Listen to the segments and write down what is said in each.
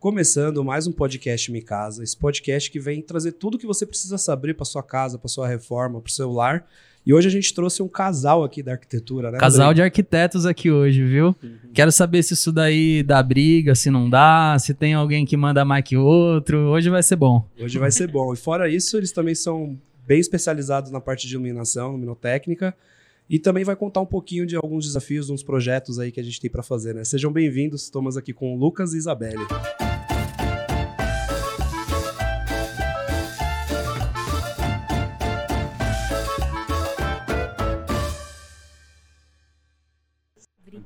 Começando mais um podcast Mi Casa, esse podcast que vem trazer tudo o que você precisa saber para sua casa, para sua reforma, para o seu lar. E hoje a gente trouxe um casal aqui da arquitetura, né? Casal Andrei? de arquitetos aqui hoje, viu? Quero saber se isso daí dá briga, se não dá, se tem alguém que manda mais que outro. Hoje vai ser bom. Hoje vai ser bom. E fora isso, eles também são bem especializados na parte de iluminação, luminotécnica. E também vai contar um pouquinho de alguns desafios, uns projetos aí que a gente tem para fazer, né? Sejam bem-vindos, estamos aqui com o Lucas e Isabelle.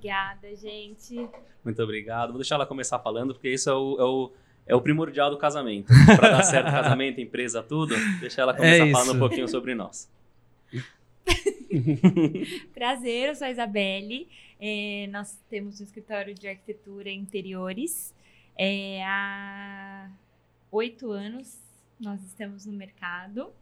Obrigada, gente. Muito obrigado. Vou deixar ela começar falando, porque isso é o, é o, é o primordial do casamento. Para dar certo o casamento, empresa, tudo, deixa ela começar É falando um pouquinho sobre nós. Prazer, eu sou a Isabelle. É, nós temos um escritório de arquitetura e interiores. É, há oito anos nós estamos no mercado.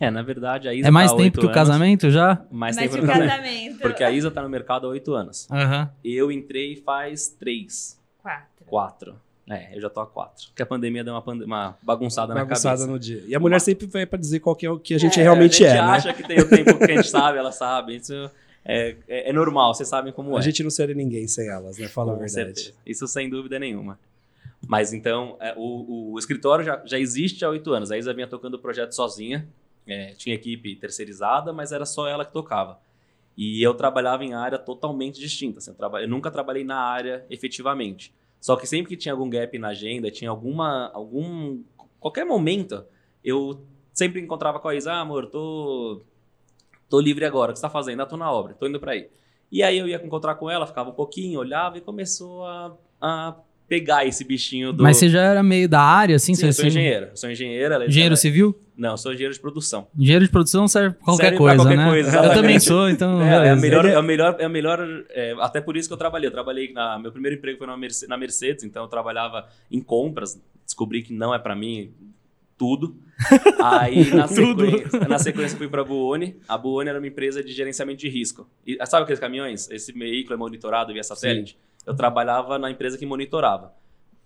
É, na verdade, a Isa É mais tá tempo que o anos, casamento já? Mais Mas tempo que o casamento. casamento. Porque a Isa tá no mercado há oito anos. Aham. Eu entrei faz três, Quatro. quatro. É, eu já tô há quatro. Porque a pandemia deu uma, pande- uma bagunçada, na Bagunçada cabeça. no dia. E a mulher Uma- sempre vai para dizer qual que é o que a gente É, realmente a gente é, né? acha que tem o tempo que a gente sabe, ela sabe. Isso é, é, é normal, vocês sabem como é. A gente não seria ninguém sem elas, né? Fala a Com verdade. certeza. Isso sem dúvida nenhuma. Mas então, é, o, o escritório já, já existe há oito anos. A Isa vinha tocando o projeto sozinha. É, tinha equipe terceirizada, mas era só ela que tocava. E eu trabalhava em área totalmente distinta. assim, eu, traba- eu nunca trabalhei na área efetivamente. Só que sempre que tinha algum gap na agenda, tinha alguma. algum qualquer momento, eu sempre encontrava com a Isa, ah, amor, tô, tô livre agora, o que você tá fazendo? Ah, tô na obra, tô indo pra aí. E aí eu ia encontrar com ela, ficava um pouquinho, olhava e começou a, a pegar esse bichinho do. Mas você já era meio da área, assim? Sim, eu sou engenheiro. Eu sou engenheiro. Engenheiro ela- civil? Não, eu sou engenheiro de produção. Engenheiro de produção serve pra qualquer Serve pra coisa, qualquer né? coisa, eu também sou, então. É, é a beleza. melhor, é- é a melhor, é a melhor é, até por isso que eu trabalhei. Eu trabalhei na meu primeiro emprego foi na Merce- na Mercedes, então eu trabalhava em compras. Descobri que não é pra mim tudo. Aí na sequência, na sequência eu fui pra Buoni. A Buoni era uma empresa de gerenciamento de risco. E sabe aqueles caminhões? Esse veículo é monitorado via satélite. Eu trabalhava na empresa que monitorava.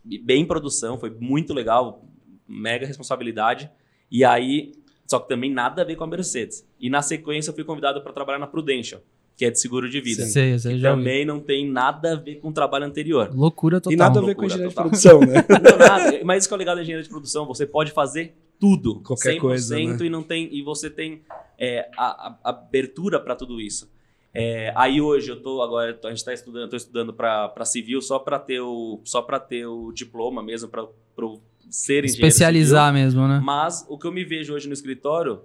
E Bem em produção, foi muito legal, mega responsabilidade. E aí, só que também nada a ver com a Mercedes. E na sequência eu fui convidado para trabalhar na Prudential, que é de seguro de vida. Sei, sei, já. Também não tem nada a ver com o trabalho anterior. Loucura total. E nada a ver com engenharia de produção, né? Não, nada. Mas isso que é o legal da engenharia de produção, você pode fazer tudo. Qualquer 100% coisa, né? e não tem e você tem é, a, a- abertura para tudo isso. É, aí hoje eu tô agora a gente está estudando, tô estudando para civil só para ter o só para ter o diploma mesmo para ser engenheiro Especializar mesmo, né? civil. Mas o que eu me vejo hoje no escritório,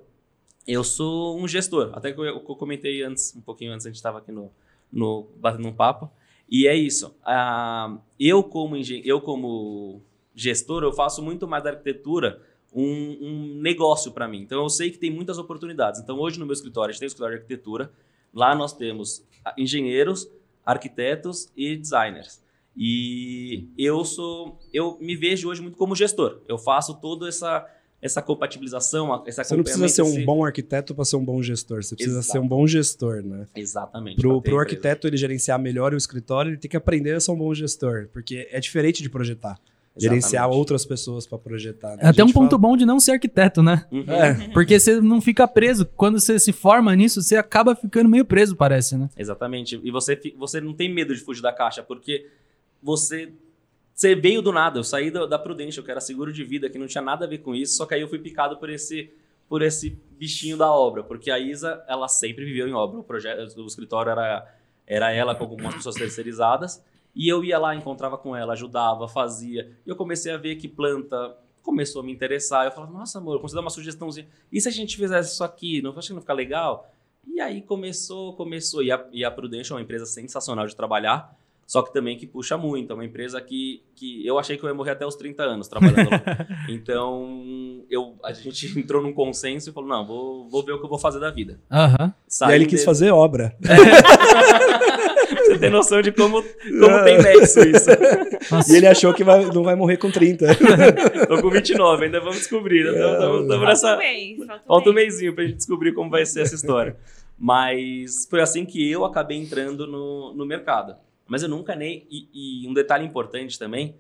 eu sou um gestor. Até que eu, eu comentei antes, um pouquinho antes a gente estava aqui no, no batendo um papo. E é isso. Ah, eu como engen- eu como gestor, eu faço muito mais da arquitetura um, um negócio para mim. Então eu sei que tem muitas oportunidades. Então hoje no meu escritório, a gente tem um escritório de arquitetura. Lá nós temos ah, engenheiros, arquitetos e designers. E eu sou, eu me vejo hoje muito como gestor. Eu faço toda essa essa compatibilização, essa Você não precisa ser um esse- bom arquiteto para ser um bom gestor. Você precisa Exato. ser um bom gestor, né? Exatamente. Ter pro empresa. arquiteto ele gerenciar melhor o escritório, ele tem que aprender a ser um bom gestor, porque é diferente de projetar. Gerenciar outras pessoas para projetar. né? É até um ponto fala- bom de não ser arquiteto, né? Uhum. É, Porque você não fica preso. Quando você se forma nisso, você acaba ficando meio preso, parece, né? Exatamente. E você, você não tem medo de fugir da caixa, porque você, você veio do nada. Eu saí da, da Prudential, que era seguro de vida, que não tinha nada a ver com isso, só que aí eu fui picado por esse, por esse bichinho da obra, porque a Isa, ela sempre viveu em obra. O, projeto, o escritório era, era ela com algumas pessoas terceirizadas, e eu ia lá, encontrava com ela, ajudava, fazia. E eu comecei a ver que planta começou a me interessar. Eu falava, nossa, amor, eu consigo dar uma sugestãozinha. E se a gente fizesse isso aqui? Não acha que não fica legal? E aí começou, começou. E a, e a Prudential é uma empresa sensacional de trabalhar, só que também que puxa muito. É uma empresa que, que eu achei que eu ia morrer até os 30 anos trabalhando lá. Então, eu, a gente entrou num consenso e falou, não, vou, vou ver o que eu vou fazer da vida. Aham. e aí ele quis desse- fazer obra. Você tem noção de como, como tem nexo isso. Nossa. E ele achou que vai- não vai morrer com 30. Tô com 29, ainda vamos descobrir. né? Tamo- tamo- tamo Falta nessa- um mês. Falta um mêsinho pra gente descobrir como vai ser essa história. Mas foi assim que eu acabei entrando no, no mercado. Mas eu nunca nem. E, e um detalhe importante também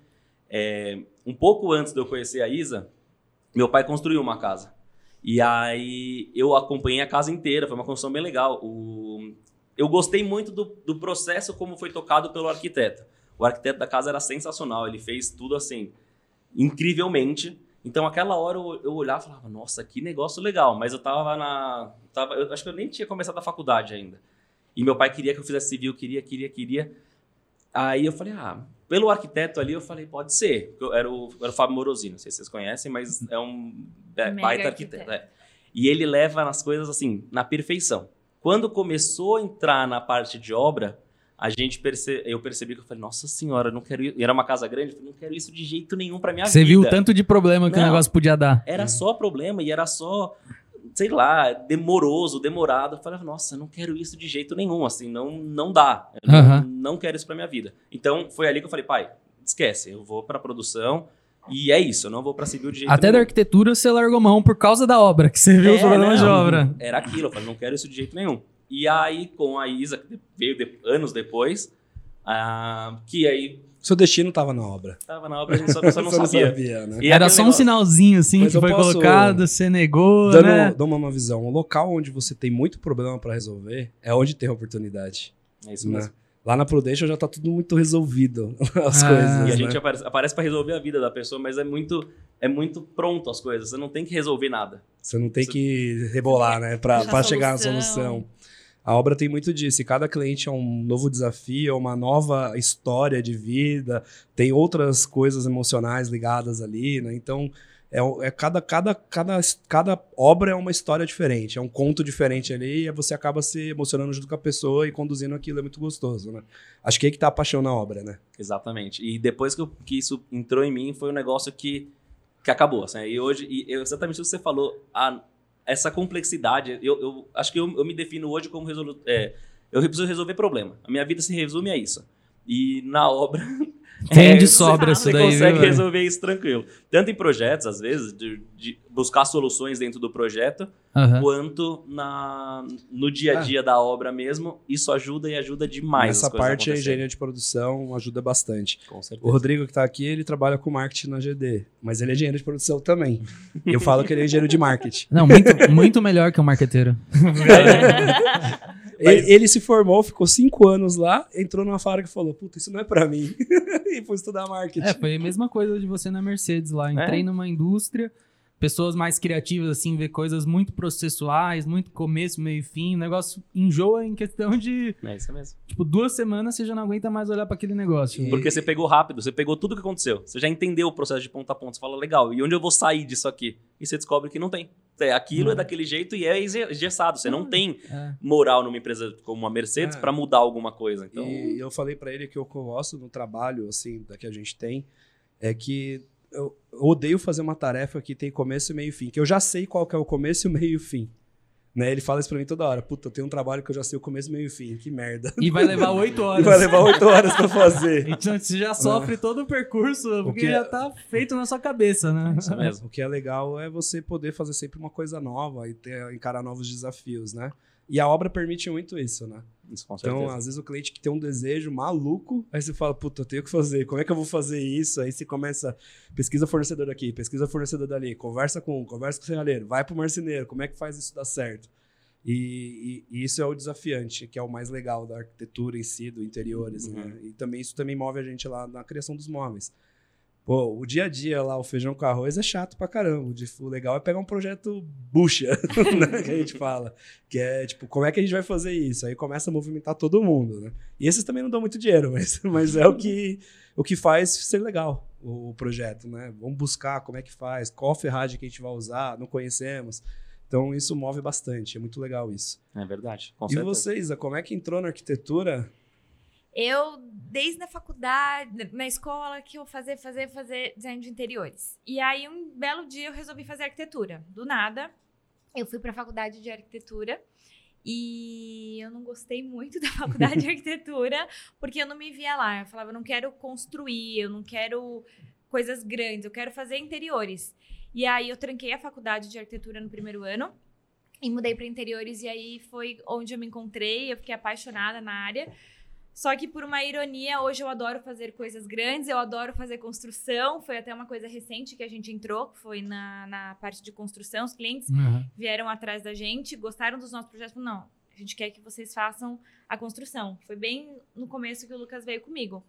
É, um pouco antes de eu conhecer a Isa, meu pai construiu uma casa. E aí eu acompanhei a casa inteira, foi uma construção bem legal. O, eu gostei muito do, do processo como foi tocado pelo arquiteto. O arquiteto da casa era sensacional, ele fez tudo assim, incrivelmente. Então, aquela hora eu, eu olhava e falava, nossa, que negócio legal. Mas eu tava na. Tava, eu acho que eu nem tinha começado a faculdade ainda. E meu pai queria que eu fizesse civil, queria, queria, queria. Aí eu falei, ah, pelo arquiteto ali, eu falei, pode ser. Eu era o, era o Fábio Morosino, não sei se vocês conhecem, mas é um é, baita arquiteto. É. E ele leva nas coisas assim, na perfeição. Quando começou a entrar na parte de obra, a gente perce... eu percebi que eu falei, nossa senhora, não quero E era uma casa grande, eu falei, não quero isso de jeito nenhum para minha Você vida. viu o tanto de problema que Não. o negócio podia dar. Era só problema e era só, sei lá, demoroso, demorado. Eu falei, nossa, eu não quero isso de jeito nenhum, assim, não, não dá. Eu Aham. não, não quero isso pra minha vida. Então, foi ali que eu falei, pai, esquece, eu vou pra produção e é isso, eu não vou pra civil de jeito Até da nenhum. arquitetura você largou mão por causa da obra, que você viu os É, problemas de obra. Era aquilo, eu falei, não quero isso de jeito nenhum. E aí, com a Isa, que veio de- anos depois, ah, que aí Seu destino tava na obra. tava na obra, a gente só, só não Você sabia. né? E Era só um negócio- sinalzinho assim Mas que foi posso- colocado, você negou, Dando, né? dando uma visão, um local onde você tem muito problema para resolver é onde tem oportunidade. É isso né? mesmo. Lá na Prudential já tá tudo muito resolvido, as Ah. coisas. E a né? gente aparece, aparece para resolver a vida da pessoa, mas é muito, é muito pronto as coisas. Você não tem que resolver nada. Você não tem Você- que rebolar, né? Pra chegar na solução. solução. A obra tem muito disso. E cada cliente é um novo desafio, é uma nova história de vida, tem outras coisas emocionais ligadas ali, né? Então, é, é cada, cada, cada, cada obra é uma história diferente, é um conto diferente ali, e você acaba se emocionando junto com a pessoa e conduzindo aquilo, é muito gostoso, né? Acho que é aí que tá a paixão na obra, né? Exatamente. E depois que, eu- que isso entrou em mim, foi um negócio que, que acabou. Assim, e hoje, e exatamente o que você falou, a- essa complexidade, eu, eu acho que eu, eu me defino hoje como resolu é, eu preciso resolver problema. A minha vida se resume a isso. E na obra. Tem é, de você- sobra Você isso daí, consegue viu, velho? resolver isso tranquilo. Tanto em projetos, às vezes, de, de buscar soluções dentro do projeto, Aham. quanto na, no dia a dia da obra mesmo. Isso ajuda e ajuda demais. Coisas parte, a engenharia de produção ajuda bastante. Com O certeza. Rodrigo que tá aqui, ele trabalha com marketing na GD, mas ele é engenheiro de produção também. Eu falo que ele é engenheiro de marketing. Não, muito, muito melhor que o marqueteiro. Ele, ele se formou, ficou cinco anos lá, entrou numa fábrica e falou: Puta, isso não é pra mim. e foi estudar marketing. É, foi a mesma coisa de você na Mercedes lá. Entrei É? numa indústria, pessoas mais criativas, assim, ver coisas muito processuais, muito começo, meio e fim. O negócio enjoa em questão de, É isso mesmo. tipo, duas semanas você já não aguenta mais olhar pra aquele negócio. E- Porque você pegou rápido, você pegou tudo que aconteceu. Você já entendeu o processo de ponta a ponta. Você fala, legal, e onde eu vou sair disso aqui? E você descobre que não tem. É, aquilo é Uhum. daquele jeito e é engessado. Você não tem É. moral numa empresa como a Mercedes É. pra mudar alguma coisa. Então, E eu falei pra ele que o que eu gosto no trabalho, assim, da que a gente tem, é que eu odeio fazer uma tarefa que tem começo, meio e fim. Que eu já sei qual que é o começo, o meio e o fim. Né? Ele fala isso pra mim toda hora. Puta, eu tenho um trabalho que eu já sei o começo, meio e fim. Que merda. E vai levar oito E horas. vai levar oito horas pra fazer. Então você já sofre todo o percurso, porque que é- já tá feito na sua cabeça, né? isso mesmo. O que é legal é você poder fazer sempre uma coisa nova e ter, encarar novos desafios, né? E a obra permite muito isso, né? Isso, com certeza. Então, às vezes o cliente que tem um desejo maluco, aí você fala, puta, eu tenho que fazer, como é que eu vou fazer isso? Aí você começa, pesquisa fornecedor aqui, pesquisa fornecedor dali, conversa com um, conversa com o serralheiro, vai pro marceneiro, como é que faz isso dar certo? E, e- e isso é o desafiante, que é o mais legal da arquitetura em si, do interiores, Uhum. né? E também isso também move a gente lá na criação dos móveis. Pô, o dia a dia lá, o feijão com arroz é chato pra caramba. O legal é pegar um projeto bucha, né, que a gente fala. Que é, tipo, como é que a gente vai fazer isso? Aí começa a movimentar todo mundo, né? E esses também não dão muito dinheiro, mas, mas é o que, o que faz ser legal o, o projeto, né? Vamos buscar como é que faz, qual a ferragem que a gente vai usar, não conhecemos. Então isso move bastante, é muito legal isso. É verdade. Com e certeza. você, Isa, como é que entrou na arquitetura? Eu, desde a faculdade, na escola, que eu fazer, fazer, fazer design de interiores. E aí, um belo dia, eu resolvi fazer arquitetura. Do nada, eu fui para a faculdade de arquitetura e eu não gostei muito da faculdade de arquitetura, porque eu não me via lá. Eu falava, eu não quero construir, eu não quero coisas grandes, eu quero fazer interiores. E aí, eu tranquei a faculdade de arquitetura no primeiro ano e mudei para interiores. E aí, foi onde eu me encontrei, eu fiquei apaixonada na área. Só que por uma ironia, hoje eu adoro fazer coisas grandes, eu adoro fazer construção. Foi até uma coisa recente que a gente entrou, que foi na, na parte de construção. Os clientes Uhum. vieram atrás da gente, gostaram dos nossos projetos. Falaram, não, a gente quer que vocês façam a construção. Foi bem no começo que o Lucas veio comigo.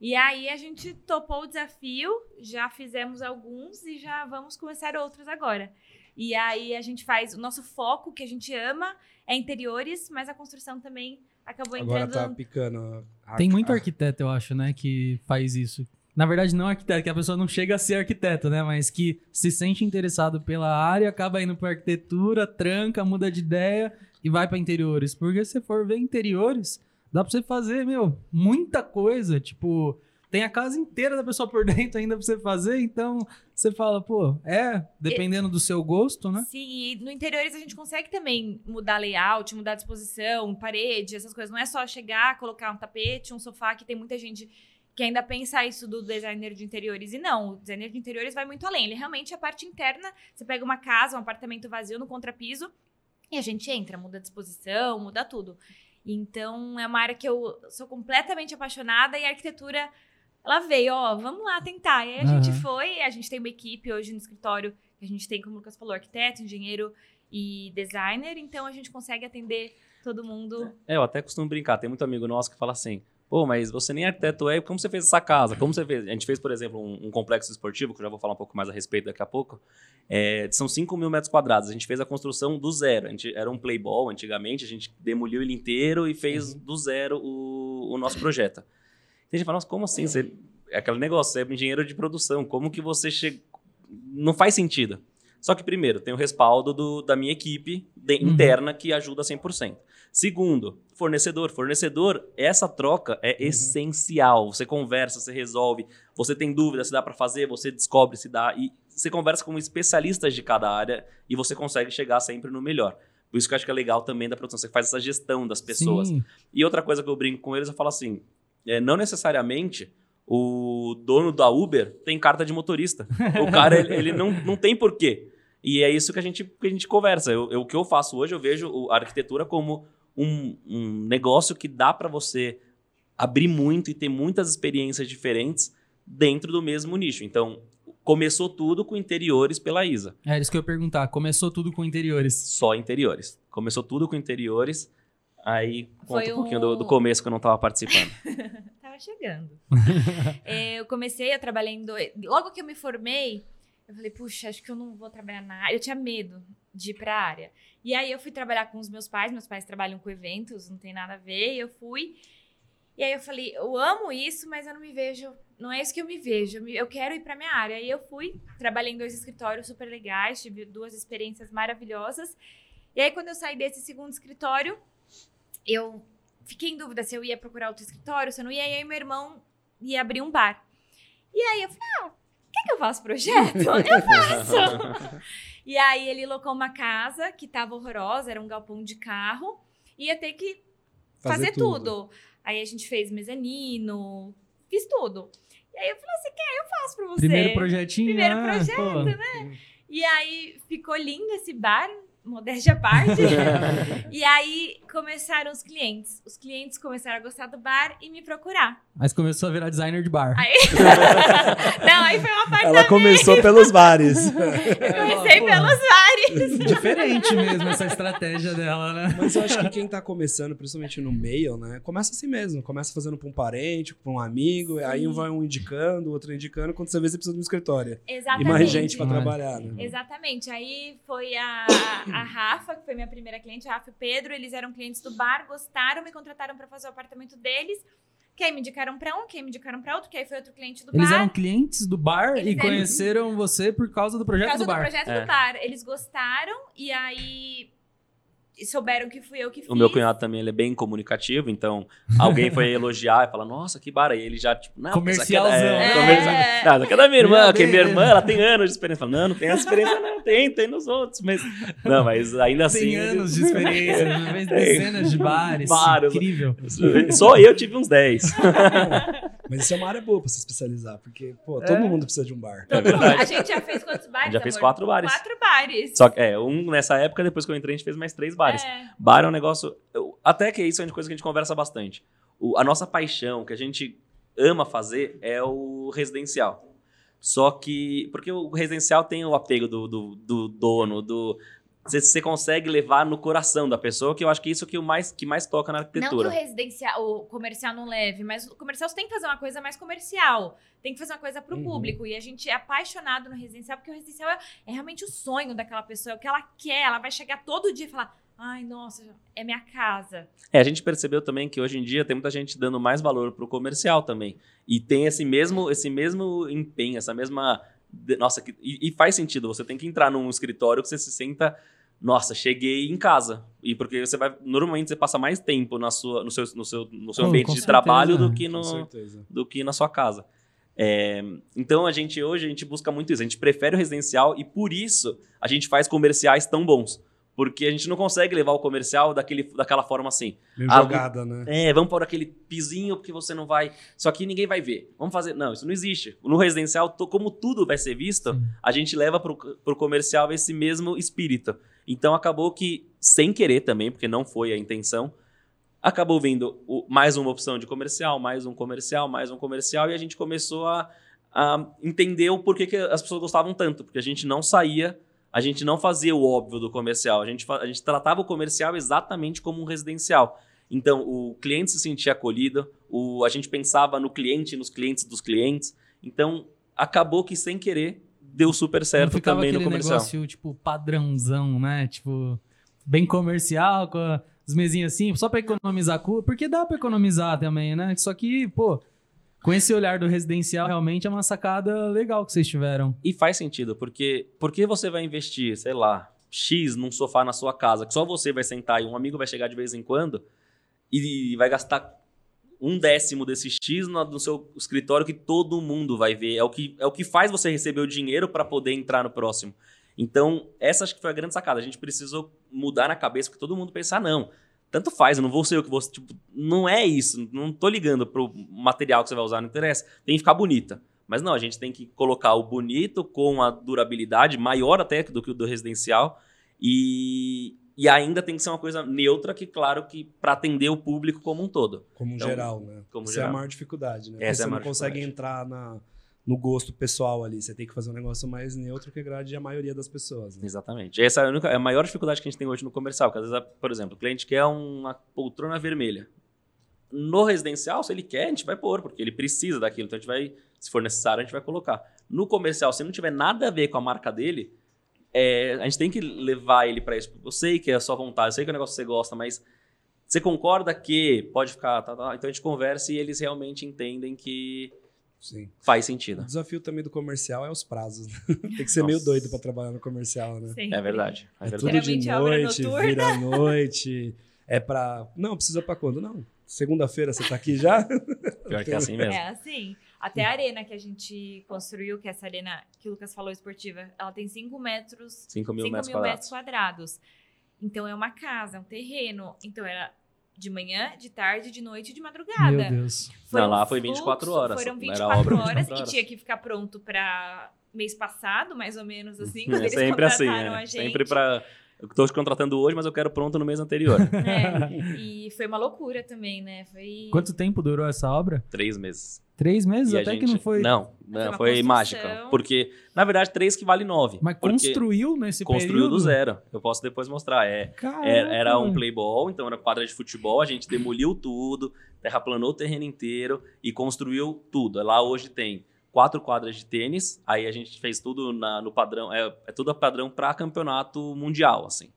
E aí a gente topou o desafio, já fizemos alguns e já vamos começar outros agora. E aí a gente faz o nosso foco que a gente ama é interiores, mas a construção também acabou Agora entrando. tá picando. a- Tem muito arquiteto, eu acho, né, que faz isso. Na verdade, não arquiteto, que a pessoa não chega a ser arquiteto, né? Mas que se sente interessado pela área, acaba indo pra arquitetura, tranca, muda de ideia e vai pra interiores. Porque se você for ver interiores, dá pra você fazer, meu, muita coisa. Tipo, tem a casa inteira da pessoa por dentro ainda pra você fazer. Então, você fala, pô, é, dependendo do seu gosto, né? Sim, e no interiores a gente consegue também mudar layout, mudar disposição, parede, essas coisas. Não é só chegar, colocar um tapete, um sofá, que tem muita gente que ainda pensa isso do designer de interiores. E não, o designer de interiores vai muito além. Ele realmente é a parte interna. Você pega uma casa, um apartamento vazio no contrapiso e a gente entra, muda a disposição, muda tudo. Então é uma área que eu sou completamente apaixonada e a arquitetura. Ela veio, ó, vamos lá tentar. E aí a gente Aham. foi, a gente tem uma equipe hoje no escritório que a gente tem, como o Lucas falou, arquiteto, engenheiro e designer, então a gente consegue atender todo mundo. É, eu até costumo brincar. Tem muito amigo nosso que fala assim: pô, mas você nem arquiteto é, como você fez essa casa? Como você fez? A gente fez, por exemplo, um, um complexo esportivo, que eu já vou falar um pouco mais a respeito daqui a pouco. É, são 5 mil metros quadrados. A gente fez a construção do zero. A gente, era um playball antigamente, a gente demoliu ele inteiro e fez do zero o, o nosso projeto. A gente fala, nossa, como assim? Você, é aquele negócio, você é engenheiro de produção, como que você chega. Não faz sentido. Só que, primeiro, tem o respaldo do- da minha equipe de- Uhum. interna que ajuda 100%. Segundo, fornecedor. Fornecedor, essa troca é Uhum. essencial. Você conversa, você resolve, você tem dúvida se dá para fazer, você descobre se dá. E você conversa com especialistas de cada área e você consegue chegar sempre no melhor. Por isso que eu acho que é legal também da produção. Você faz essa gestão das pessoas. Sim. E outra coisa que eu brinco com eles, eu falo assim: é, não necessariamente o dono da Uber tem carta de motorista. O cara, ele, ele não, não tem porquê. E é isso que a gente, que a gente conversa. Eu, eu- o que eu faço hoje, eu vejo a arquitetura como um, um negócio que dá para você abrir muito e ter muitas experiências diferentes dentro do mesmo nicho. Então, começou tudo com interiores pela Isa. É isso que eu ia perguntar. Começou tudo com interiores. Só interiores. Começou tudo com interiores. Aí, conta Foi um pouquinho um- do, do começo que eu não estava participando. Tava chegando. É, eu comecei a trabalhar em dois. Logo que eu me formei, eu falei, puxa, acho que eu não vou trabalhar na área. Eu tinha medo de ir pra área. E aí eu fui trabalhar com os meus pais. Meus pais trabalham com eventos, não tem nada a ver. E eu fui. E aí eu falei, eu amo isso, mas eu não me vejo. Não é isso que eu me vejo. Eu quero ir pra minha área. E eu fui, trabalhei em dois escritórios super legais, tive duas experiências maravilhosas. E aí, quando eu saí desse segundo escritório, eu fiquei em dúvida se eu ia procurar outro escritório, se eu não ia. E aí, meu irmão ia abrir um bar. E aí, eu falei, ah, quer que eu faça projeto? Eu faço! e aí, ele locou uma casa que tava horrorosa, era um galpão de carro. Ia ter que fazer, tudo. Aí, a gente fez mezanino, fiz tudo. E aí, eu falei, você quer? Eu faço pra você. Primeiro projetinho. Primeiro ah, projeto, pô. né? E aí ficou lindo esse bar, modéstia à parte. e aí começaram os clientes. Os clientes começaram a gostar do bar e me procurar. Mas começou a virar designer de bar. Aí... Não, aí foi uma parte Ela começou pelos bares. Eu comecei Pô, pelos bares. Diferente mesmo essa estratégia dela, né? Mas eu acho que quem tá começando, principalmente no meio, né? Começa assim mesmo. Começa fazendo pra um parente, pra um amigo, aí um vai um indicando, outro indicando. Quando você vê, você precisa de um escritório. E Exatamente. mais gente pra Mas- trabalhar, né? Exatamente. Aí foi a, a Rafa, que foi minha primeira cliente, a Rafa e o Pedro. Eles eram clientes do bar, gostaram, me contrataram pra fazer o apartamento deles. Que aí me indicaram pra um, que aí me indicaram pra outro, que aí foi outro cliente do Eles bar. eram clientes do bar Eles e eram- conheceram você por causa do Por projeto causa do do, bar. projeto É. do bar. Eles gostaram e aí souberam que fui eu que fiz. O meu cunhado também ele é bem comunicativo, então alguém foi elogiar e falar, nossa, que bar. Aí ele já, tipo, não, é Comercialzão, É, comercial. É. Não, aqui é da minha irmã, Meu que minha irmã, ela tem anos de experiência. Fala, não, não tem essa experiência, não, tem, tem nos outros. Mas, não, mas ainda assim. Tem anos de experiência, fez Tem. dezenas de bares. Vários. Incrível. Só eu tive uns 10. Mas isso é uma área boa pra se especializar, porque, pô, todo É. mundo precisa de um bar. É verdade. A gente já fez quantos bares? Já fez amor? quatro bares. Quatro bares. Só que, é, um nessa época, depois que eu entrei, a gente fez mais três bares. É. Bar é um negócio. eu- até que isso é uma coisa que a gente conversa bastante. o- a nossa paixão, que a gente ama fazer, é o residencial. Só que. Porque o residencial tem o apego do, do, do dono, do. Você, você consegue levar no coração da pessoa, que eu acho que isso que o mais, que mais toca na Não que o arquitetura. residencial, o comercial não leve, mas o comercial você tem que fazer uma coisa mais comercial. Tem que fazer uma coisa pro Uhum. público. E a gente é apaixonado no residencial, porque o residencial é, é realmente o sonho daquela pessoa, é o que ela quer. Ela vai chegar todo dia e falar: ai, nossa, é minha casa. É, a gente percebeu também que hoje em dia tem muita gente dando mais valor pro comercial também. E tem esse mesmo, esse mesmo empenho, essa mesma. Nossa, que- e, e faz sentido. Você tem que entrar num escritório que você se senta. Nossa, cheguei em casa. E porque você vai. Normalmente você passa mais tempo na sua, no, seu, no, seu, no seu Com- ambiente de certeza, trabalho do que no, do que na sua casa. É, então a gente hoje a gente busca muito isso. A gente prefere o residencial e por isso a gente faz comerciais tão bons. Porque a gente não consegue levar o comercial daquele, daquela forma assim. Meio Ah, jogada, né? É, vamos pôr aquele pizinho porque você não vai. Só que ninguém vai ver. Vamos fazer. Não, isso não existe. No residencial, como tudo vai ser visto, Sim. a gente leva pro, pro comercial esse mesmo espírito. Então acabou que, sem querer também, porque não foi a intenção, acabou vindo o- mais uma opção de comercial, mais um comercial, mais um comercial, e a gente começou a, a entender o porquê que as pessoas gostavam tanto, porque a gente não saía, a gente não fazia o óbvio do comercial, a gente, a gente tratava o comercial exatamente como um residencial. Então, o cliente se sentia acolhido, o, a gente pensava no cliente e nos clientes dos clientes. Então, acabou que, sem querer, deu super certo também no aquele comercial. negócio, tipo, padrãozão, né? Tipo, bem comercial, com as mesinhas assim, só pra economizar porque dá pra economizar também, né? Só que, pô, com esse olhar do residencial, realmente é uma sacada legal que vocês tiveram. E faz sentido, porque porque você vai investir, sei lá, X num sofá na sua casa, que só você vai sentar e um amigo vai chegar de vez em quando e vai gastar um décimo desse X no, no seu escritório que todo mundo vai ver. É o que, é o que faz você receber o dinheiro para poder entrar no próximo. Então, essa acho que foi a grande sacada. A gente precisou mudar na cabeça, porque todo mundo pensa, ah, não, tanto faz, eu não vou ser eu que vou. Tipo, não é isso. Não tô ligando pro material que você vai usar, não interessa. Tem que ficar bonita. Mas não, a gente tem que colocar o bonito com a durabilidade maior até do que o do residencial. E, e ainda tem que ser uma coisa neutra, que, claro, que para atender o público como um todo. Como Então, geral, né? como Essa é geral. a maior dificuldade, né? Porque Essa é a você não maior consegue entrar na, no gosto pessoal ali. Você tem que fazer um negócio mais neutro que agrade a maioria das pessoas. Né? Exatamente. Essa é a, única, é a maior dificuldade que a gente tem hoje no comercial. Às vezes, por exemplo, o cliente quer uma poltrona vermelha. No residencial, se ele quer, a gente vai pôr, porque ele precisa daquilo. Então a gente vai, se for necessário, a gente vai colocar. No comercial, se não tiver nada a ver com a marca dele, é, a gente tem que levar ele para isso. Eu sei que é a sua vontade, eu sei que é um negócio que você gosta, mas você concorda que pode ficar. tá, tá, então a gente conversa e eles realmente entendem que Sim. faz O sentido. desafio também do comercial é os prazos. né? tem que ser Nossa. meio doido para trabalhar no comercial, né? Sempre. É verdade. É É tudo de noite, vira à noite. É pra. Não, precisa pra quando? Não. Segunda-feira você tá aqui já? Pior que é assim mesmo. É assim. Até a arena que a gente construiu, que é essa arena que o Lucas falou esportiva, ela tem 5 metros, 5 mil 5 metros mil quadrados. metros quadrados. Então é uma casa, é um terreno. Então era de manhã, de tarde, de noite e de madrugada. Meu Deus. Foi Não, um lá foi 24 fluxo, horas. Foram Era 24 obra horas 24 e horas. tinha que ficar pronto para mês passado, mais ou menos assim, quando É eles sempre assim, né? gente. Sempre pra. Eu tô te contratando hoje, mas eu quero pronto no mês anterior. É, e foi uma loucura também, né? Foi Quanto tempo durou essa obra? Três meses. Três meses? E Até gente- que não foi. Não, Foi não foi construção. mágica. Porque, na verdade, três que vale nove. Mas construiu nesse construiu período? do zero. Eu posso depois mostrar. É, Caraca, era, era um playball, então era quadra de futebol. A gente demoliu tudo, terraplanou o terreno inteiro e construiu tudo. Lá hoje tem quatro quadras de tênis. Aí a gente fez tudo na- no padrão. É, é tudo padrão para campeonato mundial, assim.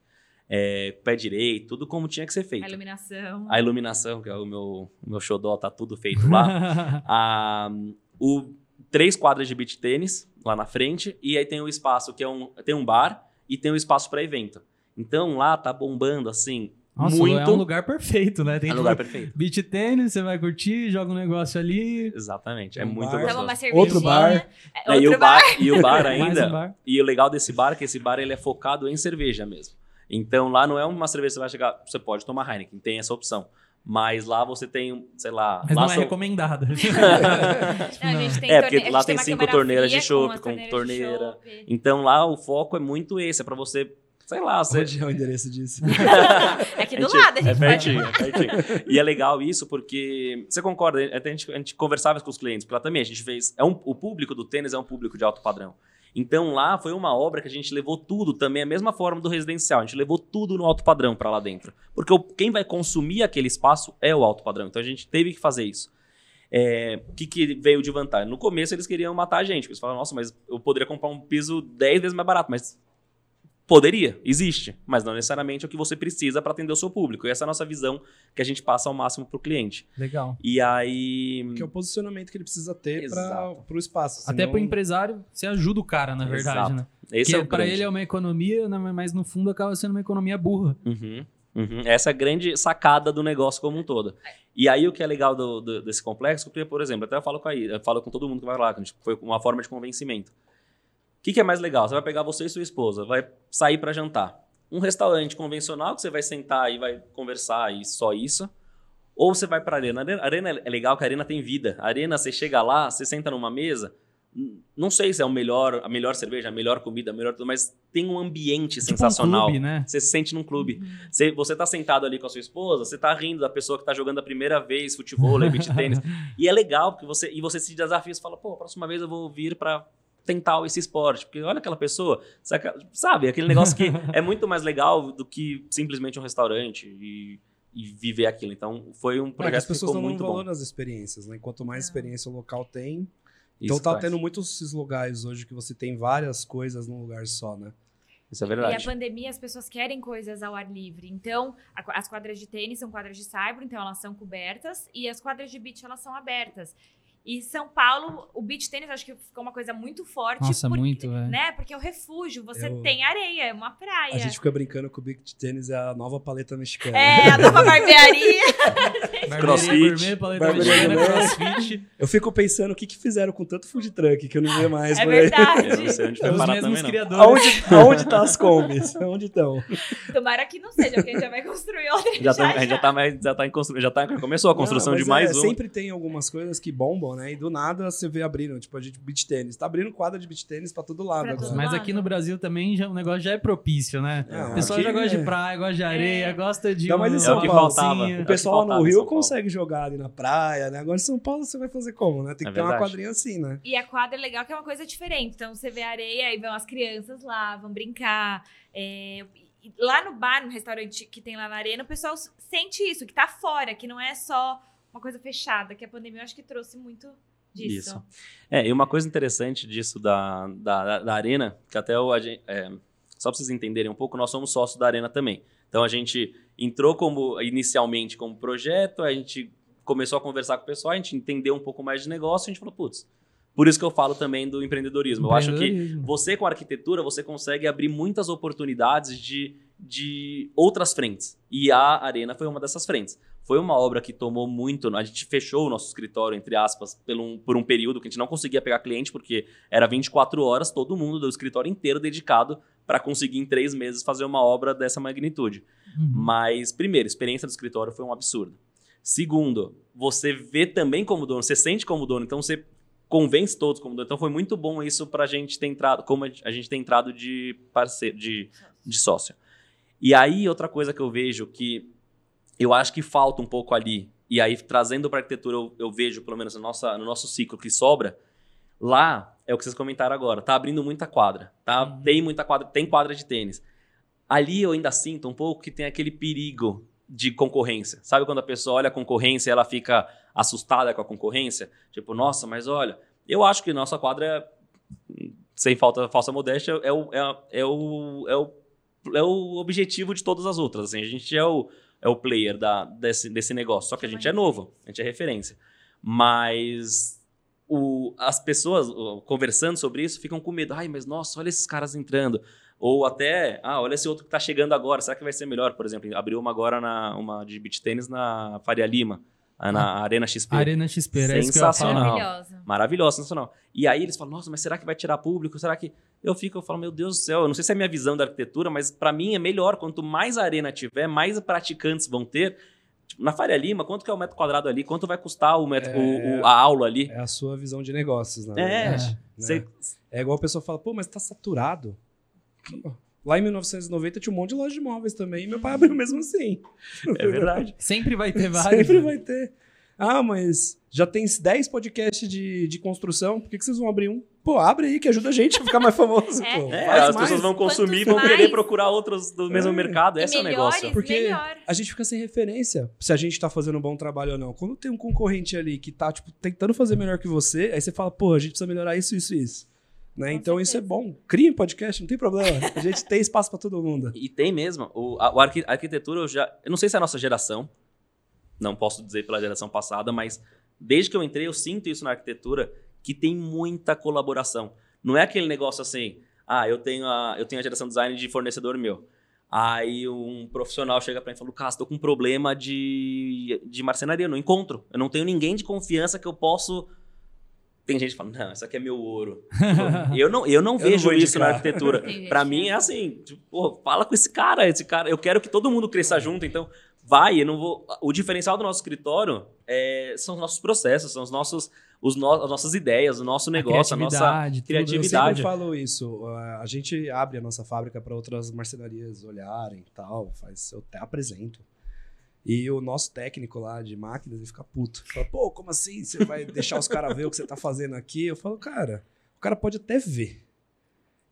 É, pé direito, tudo como tinha que ser feito. a iluminação. A iluminação, que é o meu, o meu xodó, tá tudo feito lá. a, o, três quadras de beach tênis lá na frente, e aí tem o espaço que é um, tem um bar e tem o espaço para evento. Então lá tá bombando assim, Nossa, muito. é um lugar perfeito, né? Tem É um tipo, lugar perfeito. beach tênis, você vai curtir, joga um negócio ali. Exatamente, é Um muito bar. Gostoso. uma cervejinha. Outro bar. É, É, e, outro o bar, e o bar Mais um ainda, bar. e o legal desse bar é que esse bar ele é focado em cerveja mesmo. Então lá não é uma cerveja que você vai chegar, você pode tomar Heineken, tem essa opção. Mas lá você tem, sei lá, Mas lá não é são- recomendado. Não, a gente tem É, porque a gente lá uma tem cinco torneiras de chopp, as com de torneira. Então lá o foco é muito esse, é para você sei lá, você, Onde é o endereço disso? É aqui do gente- lado, a gente é pertinho, é pertinho. E é legal isso porque você concorda? Até a gente, a gente conversava com os clientes, porque lá também a gente fez. É um, o público do tênis é um público de alto padrão. Então lá foi uma obra que a gente levou tudo também, a mesma forma do residencial. A gente levou tudo no alto padrão para lá dentro. Porque o- quem vai consumir aquele espaço é o alto padrão. Então a gente teve que fazer isso. É, O que, que veio de vantagem? No começo eles queriam matar a gente. porque Eles falaram, nossa, mas eu poderia comprar um piso 10 vezes mais barato. Mas Poderia, existe, mas não necessariamente é o que você precisa para atender o seu público. E essa é a nossa visão que a gente passa ao máximo para o cliente. Legal. E aí. Que é o posicionamento que ele precisa ter para o espaço. Até senão- pro empresário, você ajuda o cara, na verdade, Exato. né? Esse Porque é o grande. ele é uma economia, né, mas no fundo acaba sendo uma economia burra. Uhum, uhum. Essa é a grande sacada do negócio como um todo. E aí o que é legal do- do- desse complexo, porque, por exemplo, até eu falo com a eu falo com todo mundo que vai lá, que foi uma forma de convencimento. O que, que é mais legal? Você vai pegar você e sua esposa, vai sair para jantar. Um restaurante convencional que você vai sentar e vai conversar e só isso. Ou você vai para arena. A arena- a arena é legal que a arena tem vida. A arena, você chega lá, você senta numa mesa. Não sei se é o melhor, a melhor cerveja, a melhor comida, a melhor tudo, mas tem um ambiente Tipo um sensacional. clube, né? Você se sente num clube. Você, você tá sentado ali com a sua esposa, você tá rindo da pessoa que tá jogando a primeira vez futebol, beach tênis. E é legal, porque você, e você se desafia, você fala, pô, a próxima vez eu vou vir pra tentar esse esporte. Porque olha aquela pessoa, saca- sabe? Aquele negócio que é muito mais legal do que simplesmente um restaurante e, e viver aquilo. Então, foi um É, que projeto as que pessoas ficou não dão muito valor bom. nas experiências, né? Quanto mais Não. experiência o local tem. Isso então tá faz. tendo muitos esses lugares hoje que você tem várias coisas num lugar só, né? Isso é E a verdade. pandemia, as pessoas querem coisas ao ar livre. Então, a- as quadras de tênis são quadras de saibro, então elas são cobertas. E as quadras de beach, elas são abertas. E São Paulo, o beach tênis, acho que ficou uma coisa muito forte. Nossa, porque, muito, velho. Né? Porque é o refúgio. Você Eu- tem areia, é uma praia. A gente fica brincando que o Big Tênis é a nova paleta mexicana. É, a nova barbearia. Crossfit. paleta Barbearia mexicana, crossfit. Eu fico pensando o que, que fizeram com tanto food truck que eu não via mais. É por aí. verdade. Eu não sei onde É foi os parar mesmos também, não. criadores. Aonde, aonde tá as combis? Aonde estão? Tomara que não seja, porque a gente já vai construir outra. Já, tá, a gente já tá mais. Já, tá em constru... já tá, começou a construção Não, de mais é, um. Sempre tem algumas coisas que bombam, né? E do nada você vê abrindo, tipo, a gente beach tênis. Tá abrindo quadra de beach tênis pra todo lado Pra agora. todo Mas lado. aqui no Brasil também já, o negócio já é propício, né? Não, o pessoal já gosta é- de praia, gosta de areia, É. gosta de Não, mas em uma São É o que Paulo, faltava. balsinha. O que pessoal no em Rio consegue jogar ali na praia, né? Agora em São Paulo você vai fazer como, né? Tem que É ter uma quadrinha assim, né? E a quadra é legal que é uma coisa diferente. Então você vê a areia e vão as crianças lá, vão brincar. É, e Lá no bar, no restaurante que tem lá na arena, o pessoal sente isso, que tá fora, que não é só uma coisa fechada, que a pandemia eu acho que trouxe muito disso. Isso. É, e uma coisa interessante disso da, da, da Arena, que até o, a gente, é, só para vocês entenderem um pouco, nós somos sócios da Arena também. Então a gente entrou como inicialmente como projeto, a gente começou a conversar com o pessoal, a gente entendeu um pouco mais de negócio, a gente falou, putz, por isso que eu falo também do empreendedorismo. Eu acho que Empreendedorismo. você com a arquitetura, você consegue abrir muitas oportunidades de, de outras frentes. E a Arena foi uma dessas frentes. Foi uma obra que tomou muito. A gente fechou o nosso escritório, entre aspas, por um, por um período que a gente não conseguia pegar cliente, porque era 24 horas, todo mundo do escritório inteiro dedicado para conseguir em três meses fazer uma obra dessa magnitude. Uhum. Mas, primeiro, a experiência do escritório foi um absurdo. Segundo, você vê também como dono, você sente como dono, então você convence todos como dono. Então foi muito bom isso pra gente ter entrado, como a gente tem entrado de parceiro, de, de sócio. E aí, outra coisa que eu vejo que eu acho que falta um pouco ali, e aí trazendo para arquitetura, eu, eu vejo, pelo menos no, nossa, no nosso ciclo que sobra, lá é o que vocês comentaram agora, tá abrindo muita quadra, tá? Uhum. Tem muita quadra, tem quadra de tênis. Ali eu ainda sinto um pouco que tem aquele perigo de concorrência. Sabe quando a pessoa olha a concorrência e ela fica assustada com a concorrência? Tipo, nossa, mas olha, eu acho que nossa quadra, sem falta falsa modéstia, é o, é, a- é o, é o, é o objetivo de todas as outras. Assim, a gente é o, é o player da, desse, desse negócio. Só que a gente é novo, a gente é referência. Mas o, as pessoas conversando sobre isso ficam com medo. Ai, mas nossa, olha esses caras entrando. Ou até, ah, olha esse outro que tá chegando agora, será que vai ser melhor? Por exemplo, abriu uma agora, na, uma de beach tênis na Faria Lima, na Arena XP. Arena XP, era. Sensacional. Maravilhosa. Maravilhosa, sensacional. E aí eles falam, nossa, mas será que vai tirar público? Será que. Eu fico, eu falo, meu Deus do céu, eu não sei se é a minha visão da arquitetura, mas para mim é melhor. Quanto mais arena tiver, mais praticantes vão ter. Tipo, na Faria Lima, quanto que é o metro quadrado ali? Quanto vai custar o metro, o- o- a aula ali? É a sua visão de negócios, na É, verdade. né? Você- É igual a pessoa fala, pô, mas tá saturado. Lá em 1990 tinha um monte de loja de imóveis também, e meu pai abriu mesmo assim. É verdade. Sempre vai ter vários. Sempre vai ter. Ah, mas já tem 10 podcasts de, de construção, por que, que vocês vão abrir um? Pô, abre aí que ajuda a gente a ficar mais famoso. É. pô. É, Faz as mais. pessoas vão consumir e vão querer mais- procurar outros do mesmo É. mercado. E Esse é o melhores, negócio. Porque melhor. a gente fica sem referência se a gente tá fazendo um bom trabalho ou não. Quando tem um concorrente ali que tá, tipo, tentando fazer melhor que você, aí você fala, pô, a gente precisa melhorar isso, isso, isso. Né? Então isso é certeza. bom. Crie um podcast, não tem problema. A gente tem espaço pra todo mundo. E tem mesmo. O, a, a arquitetura, eu já. Eu não sei se é a nossa geração. Não posso dizer pela geração passada, mas desde que eu entrei, eu sinto isso na arquitetura, que tem muita colaboração. Não é aquele negócio assim, ah, eu tenho a, eu tenho a geração design de fornecedor meu. Aí um profissional chega pra mim e fala, Lucas, tô com um problema de, de marcenaria, eu não encontro. Eu não tenho ninguém de confiança que eu posso. Tem gente que fala, não, isso aqui é meu ouro. Eu não, eu não não vejo vou isso na arquitetura. Que mim é. é assim, tipo, pô, fala com esse cara, esse cara. Eu quero que todo mundo cresça junto, então vai, eu não vou. O diferencial do nosso escritório é, são os nossos processos, são os nossos, os no- as nossas ideias, o nosso negócio, a, nossa. criatividade, tudo. Eu criatividade. sempre falo isso. A a gente abre a nossa fábrica para outras marcenarias olharem e tal. Faz, eu até apresento. E o nosso técnico lá de máquinas, ele fica puto. Fala, pô, como assim? Você vai deixar os caras ver o que você tá fazendo aqui? Eu falo, cara, o cara pode até ver.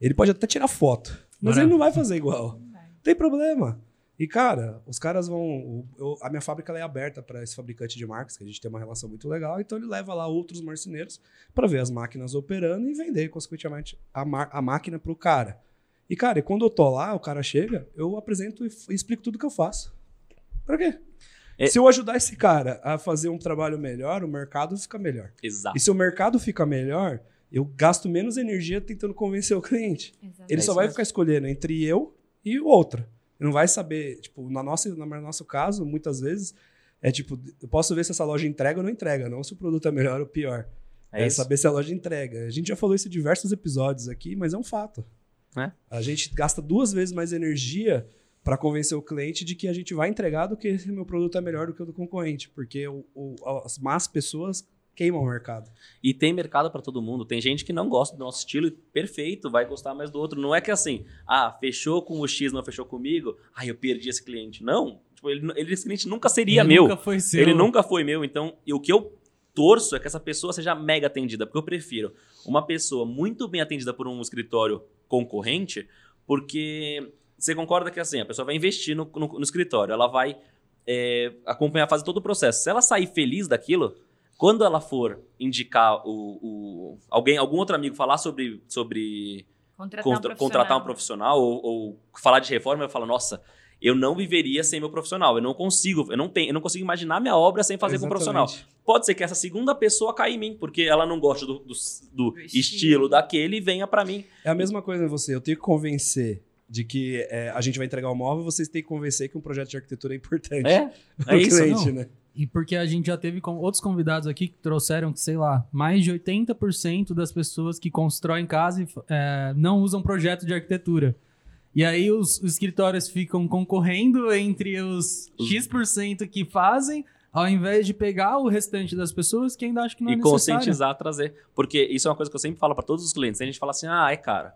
Ele pode até tirar foto. Mas ele não vai fazer igual. Não tem problema. E, cara, os caras vão. o- eu- a minha fábrica ela é aberta para esse fabricante de marcas, que a gente tem uma relação muito legal, então ele leva lá outros marceneiros para ver as máquinas operando e vender, consequentemente, a, a máquina pro cara. E, cara, e quando eu tô lá, o cara chega, eu apresento e, e explico tudo que eu faço. Pra quê? É- Se eu ajudar esse cara a fazer um trabalho melhor, o mercado fica melhor. Exato. E se o mercado fica melhor, eu gasto menos energia tentando convencer o cliente. Exatamente. Ele É só vai mesmo. ficar escolhendo entre eu e o outro. Ele não vai saber, tipo, na nossa, no nosso caso, muitas vezes, é tipo, eu posso ver se essa loja entrega ou não entrega, não se o produto é melhor ou pior. É É, saber se a loja entrega. A gente já falou isso em diversos episódios aqui, mas é um fato. É. A gente gasta duas vezes mais energia para convencer o cliente de que a gente vai entregar do que se o meu produto é melhor do que o do concorrente, porque o- o- as más pessoas queimam o mercado. E tem mercado pra todo mundo. Tem gente que não gosta do nosso estilo e perfeito, vai gostar mais do outro. Não é que assim, ah, fechou com o X, não fechou comigo, ah, eu perdi esse cliente. Não. Tipo, ele, ele- esse cliente nunca seria Ele meu. Nunca foi seu. Ele nunca foi meu, então e o que eu torço é que essa pessoa seja mega atendida, porque eu prefiro uma pessoa muito bem atendida por um escritório concorrente, porque você concorda que assim, a pessoa vai investir no, no- no escritório, ela vai é, acompanhar, fazer todo o processo. Se ela sair feliz daquilo, quando ela for indicar o, o- alguém, algum outro amigo falar sobre, sobre Contratar, contra- um contratar um profissional. profissional ou, ou falar de reforma, eu falo, nossa, eu não viveria sem meu profissional. Eu não consigo, eu não tenho, eu não consigo imaginar minha obra sem fazer com um profissional. Exatamente. Pode ser que essa segunda pessoa caia em mim, porque ela não gosta do, do- do estilo. estilo. daquele e venha pra mim. É a mesma coisa você. Eu tenho que convencer de que é, a gente vai entregar o móvel, vocês têm que convencer que um projeto de arquitetura é importante. É, é isso. cliente, não. né? E porque a gente já teve com outros convidados aqui que trouxeram que, sei lá, mais de 80% das pessoas que constroem casa e, é, não usam projeto de arquitetura. E aí os, os escritórios ficam concorrendo entre os X% que fazem, ao invés de pegar o restante das pessoas que ainda acham que não é e necessário. conscientizar, trazer. Porque isso é uma coisa que eu sempre falo pra todos os clientes. A gente fala assim, ah, é cara,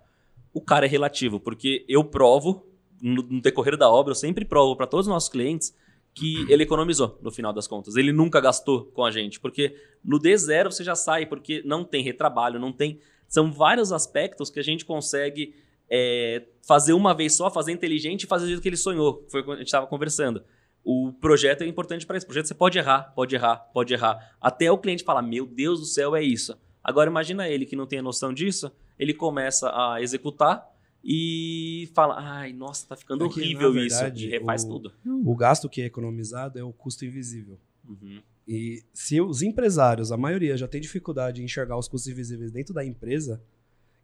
o cara é relativo, porque eu provo, no, no decorrer da obra, eu sempre provo pra todos os nossos clientes que ele economizou no final das contas. Ele nunca gastou com a gente, porque no D0 você já sai, porque não tem retrabalho, não tem. São vários aspectos que a gente consegue é, fazer uma vez só, fazer inteligente e fazer do jeito que ele sonhou. Foi o que a gente estava conversando. O projeto é importante para isso. O projeto você pode errar, pode errar, pode errar. Até o cliente falar: Meu Deus do céu, é isso. Agora imagina ele que não tem a noção disso, ele começa a executar e fala: Ai, nossa, tá ficando É que, horrível na isso. verdade, E refaz o- tudo. O gasto que é economizado é o custo invisível. Uhum. E se os empresários, a maioria, já tem dificuldade em enxergar os custos invisíveis dentro da empresa,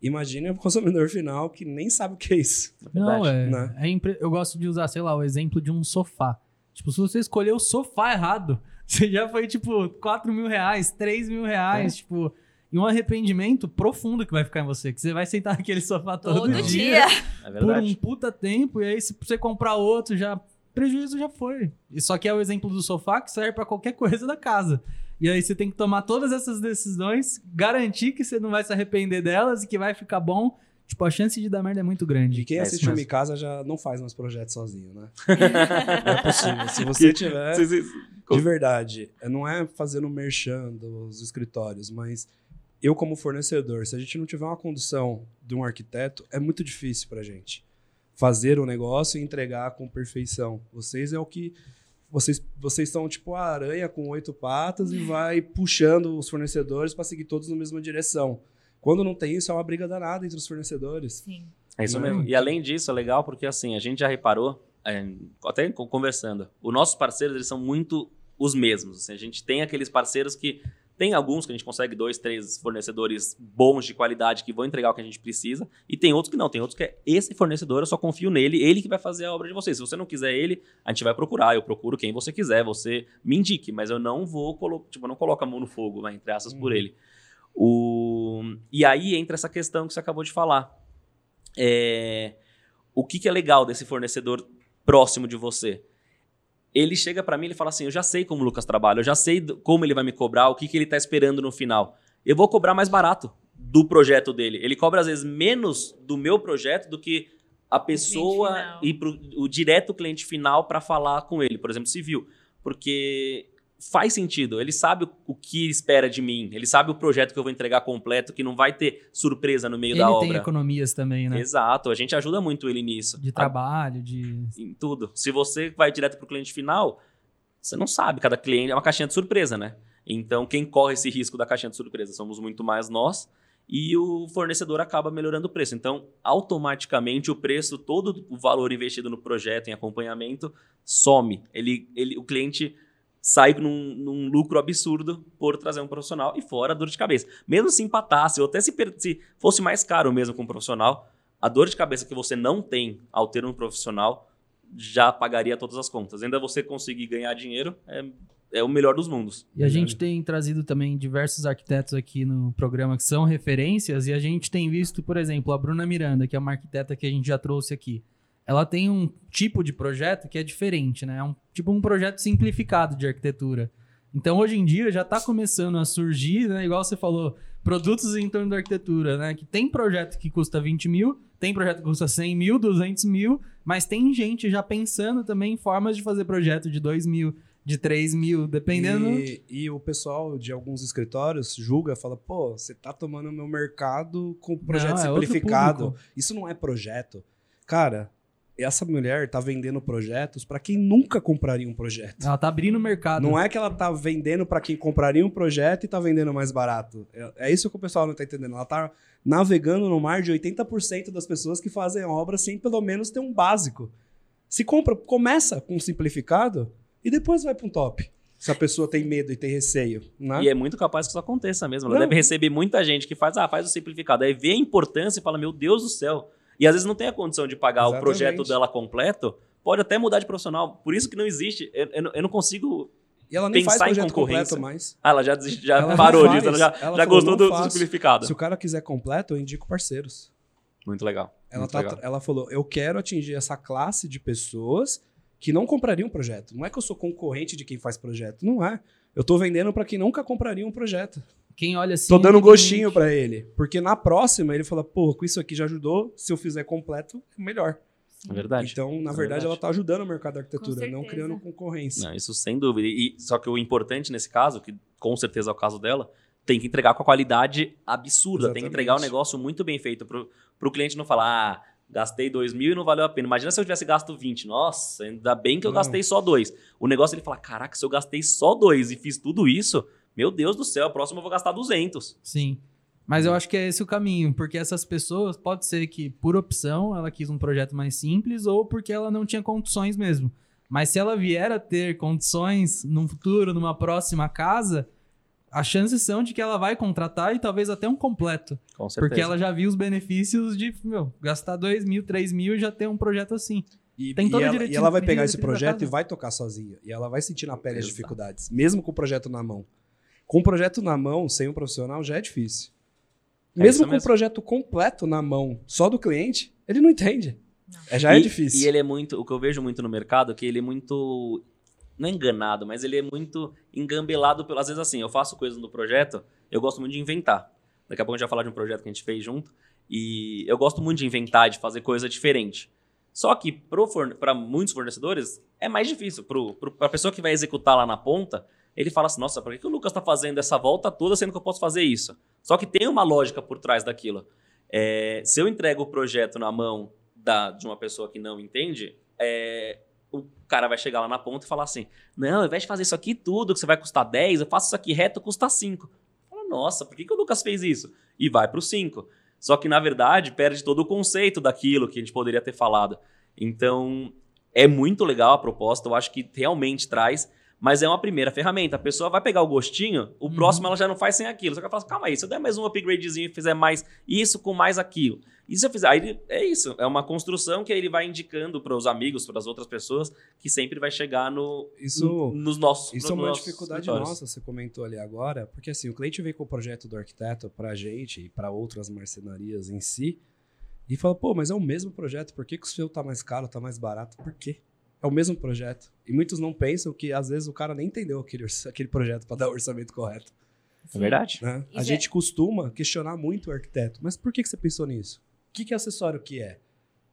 imagine o consumidor final que nem sabe o que é isso. É Não, verdade. é, né? é impre- Eu gosto de usar, sei lá, o exemplo de um sofá. Tipo, se você escolher o sofá errado, você já foi, tipo, 4 mil reais, 3 mil É. reais, tipo, e um arrependimento profundo que vai ficar em você. Que você vai sentar naquele sofá todo, Todo dia, dia. É por um puta tempo, e aí se você comprar outro, já. Prejuízo já foi. E só que é o exemplo do sofá que serve pra qualquer coisa da casa. E aí você tem que tomar todas essas decisões, garantir que você não vai se arrepender delas e que vai ficar bom. tipo, a chance de dar merda é muito grande. E quem É assiste o. Mikasa já não faz mais projetos sozinho, né? não é possível. Se você tiver. De verdade, não é fazendo merchan dos escritórios, mas eu, como fornecedor, se a gente não tiver uma condução de um arquiteto, é muito difícil pra gente fazer o negócio e entregar com perfeição. Vocês é o que. Vocês, vocês são tipo a aranha com oito patas e vai puxando os fornecedores para seguir todos na mesma direção. Quando não tem isso, é uma briga danada entre os fornecedores. Sim. É isso Não. mesmo. E além disso, é legal porque assim, a gente já reparou, é, até co- conversando, os nossos parceiros eles são muito os mesmos. assim, a gente tem aqueles parceiros que. Tem alguns que a gente consegue dois, três fornecedores bons de qualidade que vão entregar o que a gente precisa. E tem outros que não. Tem outros que é esse fornecedor, eu só confio nele, ele que vai fazer a obra de vocês. Se você não quiser ele, a gente vai procurar. Eu procuro quem você quiser, você me indique, mas eu não vou colo tipo, eu não coloco a mão no fogo, vai, entre aspas, por Uhum. ele. O... E aí entra essa questão que você acabou de falar. É, o que, que é legal desse fornecedor próximo de você? Ele chega pra mim e fala assim: Eu já sei como o Lucas trabalha, eu já sei como ele vai me cobrar, o que, que ele tá esperando no final. Eu vou cobrar mais barato do projeto dele. Ele cobra, às vezes, menos do meu projeto do que a pessoa ir pro o direto cliente final para falar com ele, por exemplo, civil. Porque faz sentido. Ele sabe o, o que espera de mim. Ele sabe o projeto que eu vou entregar completo, que não vai ter surpresa no meio Ele da tem obra. economias também, né? Exato, a gente ajuda muito ele nisso. De trabalho, de. Em tudo. Se você vai direto pro cliente final, você não sabe. Cada cliente é uma caixinha de surpresa, né? Então, quem corre esse risco da caixinha de surpresa somos muito mais nós. E o fornecedor acaba melhorando o preço. Então, automaticamente, o preço, todo o valor investido no projeto, em acompanhamento, some. Ele, ele, o cliente sai num, num lucro absurdo por trazer um profissional e fora a dor de cabeça. Mesmo se empatasse, ou até se, se fosse mais caro mesmo com um profissional, a dor de cabeça que você não tem ao ter um profissional já pagaria todas as contas. Ainda você conseguir ganhar dinheiro é, é o melhor dos mundos. E a gente tem trazido também diversos arquitetos aqui no programa que são referências, e a gente tem visto, por exemplo, a Bruna Miranda, que é uma arquiteta que a gente já trouxe aqui. Ela tem um tipo de projeto que é diferente, né? É um tipo um projeto simplificado de arquitetura. Então, hoje em dia, já está começando a surgir, né? Igual você falou, produtos em torno da arquitetura, né? Que tem projeto que custa 20 mil, tem projeto que custa 100 mil, 200 mil, mas tem gente já pensando também em formas de fazer projeto de 2 mil, de 3 mil, dependendo... E, e o pessoal de alguns escritórios julga, fala, pô, você tá tomando meu mercado com projeto Não, é simplificado. público. Isso não é projeto. Cara, essa mulher tá vendendo projetos para quem nunca compraria um projeto. Ela tá abrindo o mercado. Não é que ela tá vendendo para quem compraria um projeto e tá vendendo mais barato. É, é isso que o pessoal não tá entendendo. Ela tá navegando no mar de 80% das pessoas que fazem obra sem pelo menos ter um básico. Se compra, começa com um simplificado e depois vai para um top. Se a pessoa tem medo e tem receio, né? E é muito capaz que isso aconteça mesmo. Ela Não. deve receber muita gente que faz, ah, faz o simplificado. Aí vê a importância e fala, meu Deus do céu. E às vezes não tem a condição de pagar o Exatamente. projeto dela completo, pode até mudar de profissional. Por isso que não existe. Eu, eu não- eu não consigo. E ela nem faz pensar em projeto concorrência. mais. Ah, ela já, já Ela parou faz. disso, ela já, Ela já falou, gostou "Não do, do faço." simplificado. Se o cara quiser completo, eu indico parceiros. Muito legal. Ela, muito tá- legal. ela falou: eu quero atingir essa classe de pessoas que não comprariam um projeto. Não é que eu sou concorrente de quem faz projeto. Não é. Eu tô vendendo para quem nunca compraria um projeto. Quem olha assim. tô dando tem gostinho para ele. Porque na próxima ele fala: pô, com isso aqui já ajudou. Se eu fizer completo, é melhor. É verdade. Então, na É verdade, verdade. ela tá ajudando o mercado da arquitetura, não criando concorrência. Não, isso sem dúvida. E, só que o importante nesse caso, que com certeza é o caso dela, tem que entregar com a qualidade absurda. Tem que Exatamente. entregar um negócio muito bem feito pro, pro cliente não falar, ah, gastei dois mil e não valeu a pena. Imagina se eu tivesse gasto 20. Nossa, ainda bem que eu Não. gastei só dois. O negócio é ele falar, caraca, se eu gastei só dois e fiz tudo isso, meu Deus do céu, a próxima eu vou gastar 200. Sim. Mas eu acho que é esse o caminho, porque essas pessoas, pode ser que por opção ela quis um projeto mais simples ou porque ela não tinha condições mesmo. Mas se ela vier a ter condições num futuro, numa próxima casa, as chances são de que ela vai contratar e talvez até um completo. Com certeza. Porque ela já viu os benefícios de, meu, gastar 2 mil, 3 mil e já ter um projeto assim. E, Tem e ela, e ela vai pegar esse projeto e vai tocar sozinha. E ela vai sentir na pele as Exato. dificuldades, mesmo com o projeto na mão. Com o projeto na mão, sem um profissional, já é difícil. É mesmo com o mesmo. projeto completo na mão, só do cliente, ele não entende. Não. É, já é E- difícil. E ele é muito. O que eu vejo muito no mercado é que ele é muito. Não é enganado, mas ele é muito engambelado pelo. Às vezes, assim, eu faço coisas no projeto, eu gosto muito de inventar. Daqui a pouco a gente vai falar de um projeto que a gente fez junto. E eu gosto muito de inventar, de fazer coisa diferente. Só que para muitos fornecedores é mais difícil. Para a pessoa que vai executar lá na ponta, ele fala assim: nossa, por que, que o Lucas está fazendo essa volta toda sendo que eu posso fazer isso? Só que tem uma lógica por trás daquilo. É, se eu entrego o projeto na mão da, de uma pessoa que não entende, é, o cara vai chegar lá na ponta e falar assim: não, ao invés de fazer isso aqui tudo, que você vai custar 10, eu faço isso aqui reto, custa 5. Fala, nossa, por que, que o Lucas fez isso? E vai para o 5. Só que, na verdade, perde todo o conceito daquilo que a gente poderia ter falado. Então, é muito legal a proposta, eu acho que realmente traz, mas é uma primeira ferramenta. A pessoa vai pegar o gostinho, o uhum. próximo ela já não faz sem aquilo. Só que ela fala assim, calma aí, se eu der mais um upgradezinho e fizer mais isso com mais aquilo. E se eu fizer, aí é isso, é uma construção que ele vai indicando para os amigos, para as outras pessoas, que sempre vai chegar no, isso, no, nos nossos Isso é uma dificuldade nossa, você comentou ali agora, porque assim, o cliente veio com o projeto do arquiteto para a gente e para outras marcenarias em si, e fala, pô, mas é o mesmo projeto, por que, que o seu tá mais caro, tá mais barato? Por quê? É o mesmo projeto. E muitos não pensam que às vezes o cara nem entendeu aquele, aquele projeto para dar o orçamento correto. É verdade. Né? A gente costuma questionar muito o arquiteto, mas por que, que você pensou nisso? O que, que é acessório que é?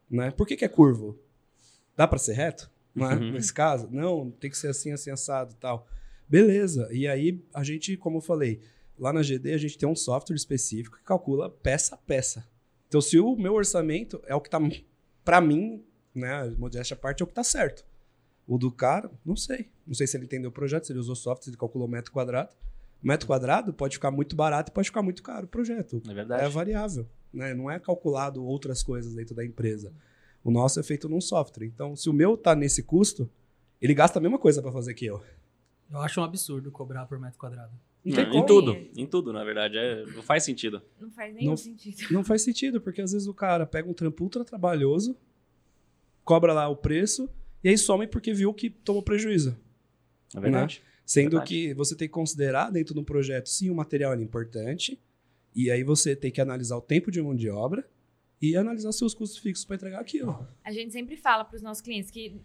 Né? Por que, que é curvo? Dá para ser reto? Né? Uhum. Nesse caso? Não, tem que ser assim, assim, assado tal. Beleza. E aí, a gente, como eu falei, lá na GD a gente tem um software específico que calcula peça a peça. Então, se o meu orçamento é o que tá, para mim, né, modéstia à parte, é o que tá certo. O do cara, não sei. Não sei se ele entendeu o projeto, se ele usou software, se ele calculou metro quadrado. metro quadrado pode ficar muito barato e pode ficar muito caro o projeto. É verdade. É variável né? Não é calculado outras coisas dentro da empresa. O nosso é feito num software. Então, se o meu tá nesse custo, ele gasta a mesma coisa para fazer que eu. Eu acho um absurdo cobrar por metro quadrado. Não, em tudo, em tudo, na verdade. É, não faz sentido. Não faz nenhum não, sentido. Não faz sentido, porque às vezes o cara pega um trampo ultra trabalhoso, cobra lá o preço, e aí some porque viu que tomou prejuízo. É verdade. Né? Sendo verdade. que você tem que considerar dentro de um projeto, sim, o material é importante, e aí você tem que analisar o tempo de mão de obra e analisar seus custos fixos para entregar aquilo. A gente sempre fala para os nossos clientes que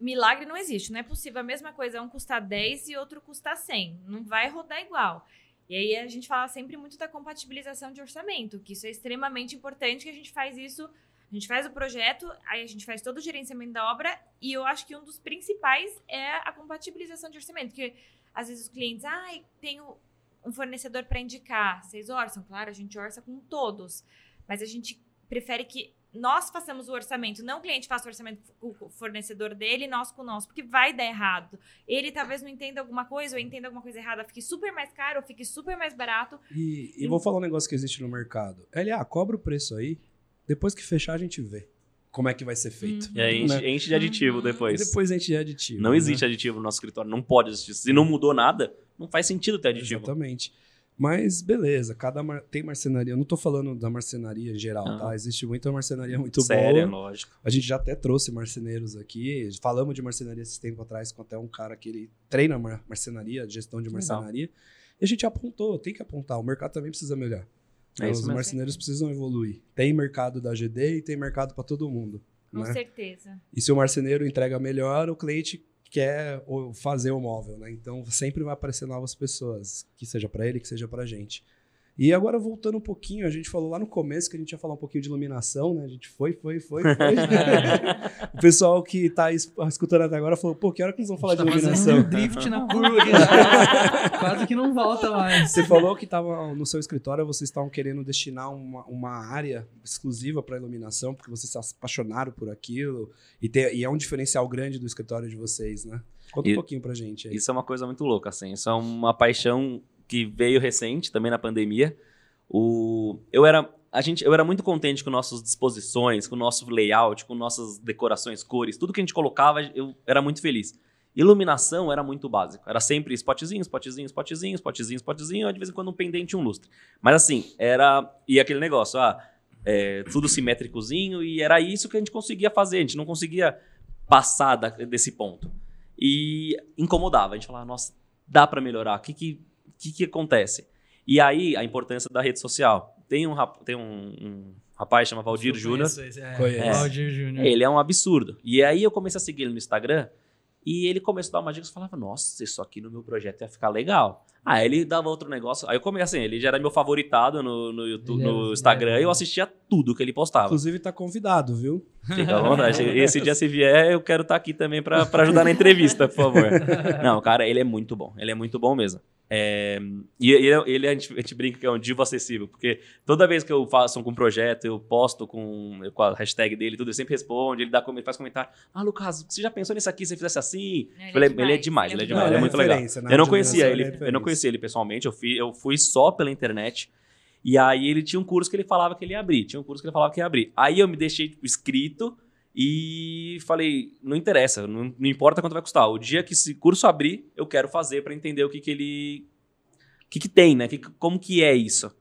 milagre não existe, não é possível a mesma coisa um custar 10 e outro custar 100, não vai rodar igual. E aí a gente fala sempre muito da compatibilização de orçamento, que isso é extremamente importante, que a gente faz isso, a gente faz o projeto, aí a gente faz todo o gerenciamento da obra, e eu acho que um dos principais é a compatibilização de orçamento, porque às vezes os clientes, ah, tenho um fornecedor para indicar. Vocês orçam? Claro, a gente orça com todos. Mas a gente prefere que nós façamos o orçamento, não o cliente faça o orçamento com o fornecedor dele, nós com nós, porque vai dar errado. Ele talvez não entenda alguma coisa, ou entenda alguma coisa errada, fique super mais caro, ou fique super mais barato. E, e, e vou falar um negócio que existe no mercado. LA, cobra o preço aí, depois que fechar a gente vê como é que vai ser feito. Uhum. E aí enche, né? enche de aditivo depois. Depois enche de aditivo. Não né? existe aditivo no nosso escritório, não pode existir. Se não mudou nada, não faz sentido ter aditivo. Exatamente. Mas beleza, cada mar... tem marcenaria. Eu não estou falando da marcenaria em geral, tá? Existe muita marcenaria muito Séria, boa. lógico. A gente já até trouxe marceneiros aqui. Falamos de marcenaria esse tempo atrás com até um cara que ele treina marcenaria, gestão de marcenaria. Legal. E a gente apontou, tem que apontar. O mercado também precisa melhorar. É Os marceneiros precisam evoluir. Tem mercado da GD e tem mercado para todo mundo. Com né? certeza. E se o marceneiro entrega melhor, o cliente quer fazer o móvel, né? Então sempre vai aparecer novas pessoas, que seja para ele, que seja para a gente. E agora, voltando um pouquinho, a gente falou lá no começo que a gente ia falar um pouquinho de iluminação, né? A gente foi, foi, foi, foi. o pessoal que está escutando até agora falou, pô, que hora que eles vão falar de tá iluminação? Um drift na curva aqui, Quase que não volta mais. Você falou que tava no seu escritório, vocês estavam querendo destinar uma, uma área exclusiva para iluminação, porque vocês se apaixonaram por aquilo, e, ter, e é um diferencial grande do escritório de vocês, né? Conta um pouquinho pra gente aí. Isso é uma coisa muito louca, assim. Isso é uma paixão que veio recente, também na pandemia. O, eu era a gente, eu era muito contente com nossas disposições, com o nosso layout, com nossas decorações, cores, tudo que a gente colocava, eu era muito feliz. Iluminação era muito básico. Era sempre spotzinho, spotzinho, spotzinho, spotzinho, spotzinho, de vez em quando um pendente e um lustre. Mas assim, era. E aquele negócio, ah, é, tudo simétricozinho, e era isso que a gente conseguia fazer. A gente não conseguia passar da, desse ponto. E incomodava. A gente falava, nossa, dá para melhorar. O que, que que, que acontece? E aí, a importância da rede social. Tem um, tem um, um rapaz chamado Valdir Júnior. É, é, Valdir Júnior. Ele é um absurdo. E aí eu comecei a seguir ele no Instagram E ele começou a dar uma dica e falava: Nossa, isso aqui no meu projeto ia ficar legal. Aí ele dava outro negócio. Aí eu comecei, assim, ele já era meu favoritado no, no, YouTube, Ele é- no Instagram e eu assistia tudo que ele postava. Inclusive tá convidado, viu? Fica à vontade. Esse dia, se vier, eu quero estar aqui também pra ajudar na entrevista, por favor. Não, cara, ele é muito bom. Ele é muito bom mesmo. É, e ele, ele- a, gente, a gente brinca que é um divo acessível, porque toda vez que eu faço um projeto, eu posto com, com a hashtag dele, tudo, ele sempre responde, ele dá, come- faz comentário. Ah, Lucas, você já pensou nisso aqui, se você fizesse assim? Não, Eu falei, ele é demais, ele é demais, ele é muito legal. né? Eu não conhecia ele, é eu não conhecia ele pessoalmente, eu fui, eu fui só pela internet. E aí ele tinha um curso que ele falava que ele ia abrir, tinha um curso que ele falava que ia abrir. Aí eu me deixei tipo, escrito e falei, não interessa, não, não importa quanto vai custar. O dia que esse curso abrir, eu quero fazer para entender o que que ele o que que tem, né? Que, como que é isso?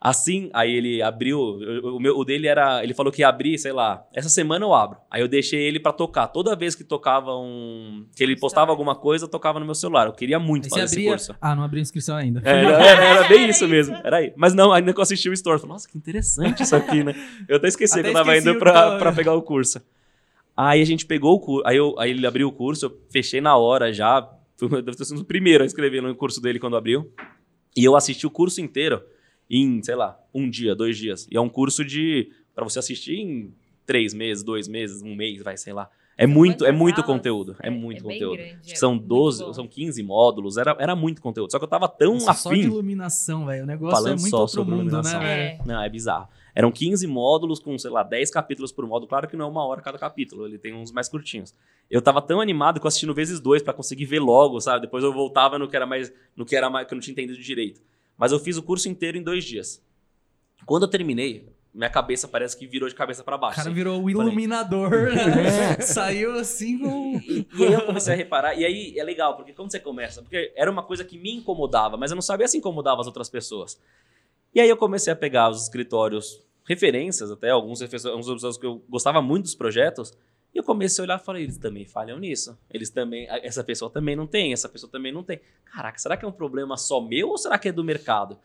Assim, aí ele abriu, o, meu, o dele era, ele falou que ia abrir, sei lá, essa semana eu abro. Aí eu deixei ele pra tocar. Toda vez que tocava um, que ele postava alguma coisa, tocava no meu celular. Eu queria muito Aí você fazer esse curso. Ah, não abriu inscrição ainda. É, Era, era- era bem isso mesmo. Era aí. Mas não, ainda que eu assisti o story, falei, nossa, que interessante isso aqui, né? Eu até esqueci Até que eu tava indo pra, pra pegar o curso. Aí a gente pegou o curso, aí, eu- aí ele abriu o curso, eu fechei na hora já. Fui, deve ter sido o primeiro a escrever no curso dele quando abriu. E eu assisti o curso inteiro em, sei lá, um dia, dois dias. E é um curso de. pra você assistir em três meses, dois meses, um mês, vai, sei lá. É muito, é muito aulas? conteúdo. É, muito bem conteúdo. grande, Acho é são muito 12, bom. são 15 módulos, era, era muito conteúdo. Só que eu tava tão Nossa, só de afim. iluminação, velho. O negócio Falando é muito só outro sobre mundo, né, iluminação. velho? É. Não, é bizarro. Eram 15 módulos com, sei lá, 10 capítulos por módulo. Claro que não é uma hora cada capítulo, ele tem uns mais curtinhos. Eu tava tão animado que eu assisti no vezes dois pra conseguir ver logo, sabe? Depois eu voltava no que era mais, no que era mais, que eu não tinha entendido direito. Mas eu fiz o curso inteiro em dois dias. Quando eu terminei, minha cabeça parece que virou de cabeça pra O baixo. cara assim. virou o iluminador. né? Saiu assim com. E aí eu comecei a reparar, e aí é legal, porque como você começa? Porque era uma coisa que me incomodava, mas eu não sabia se incomodava as outras pessoas. E aí eu comecei a pegar os escritórios, referências até, alguns alguns que eu gostava muito dos projetos, e eu comecei a olhar e falei, eles também falham nisso. Eles também, essa pessoa também não tem, essa pessoa também não tem. Caraca, será que é um problema só meu ou será que é do mercado?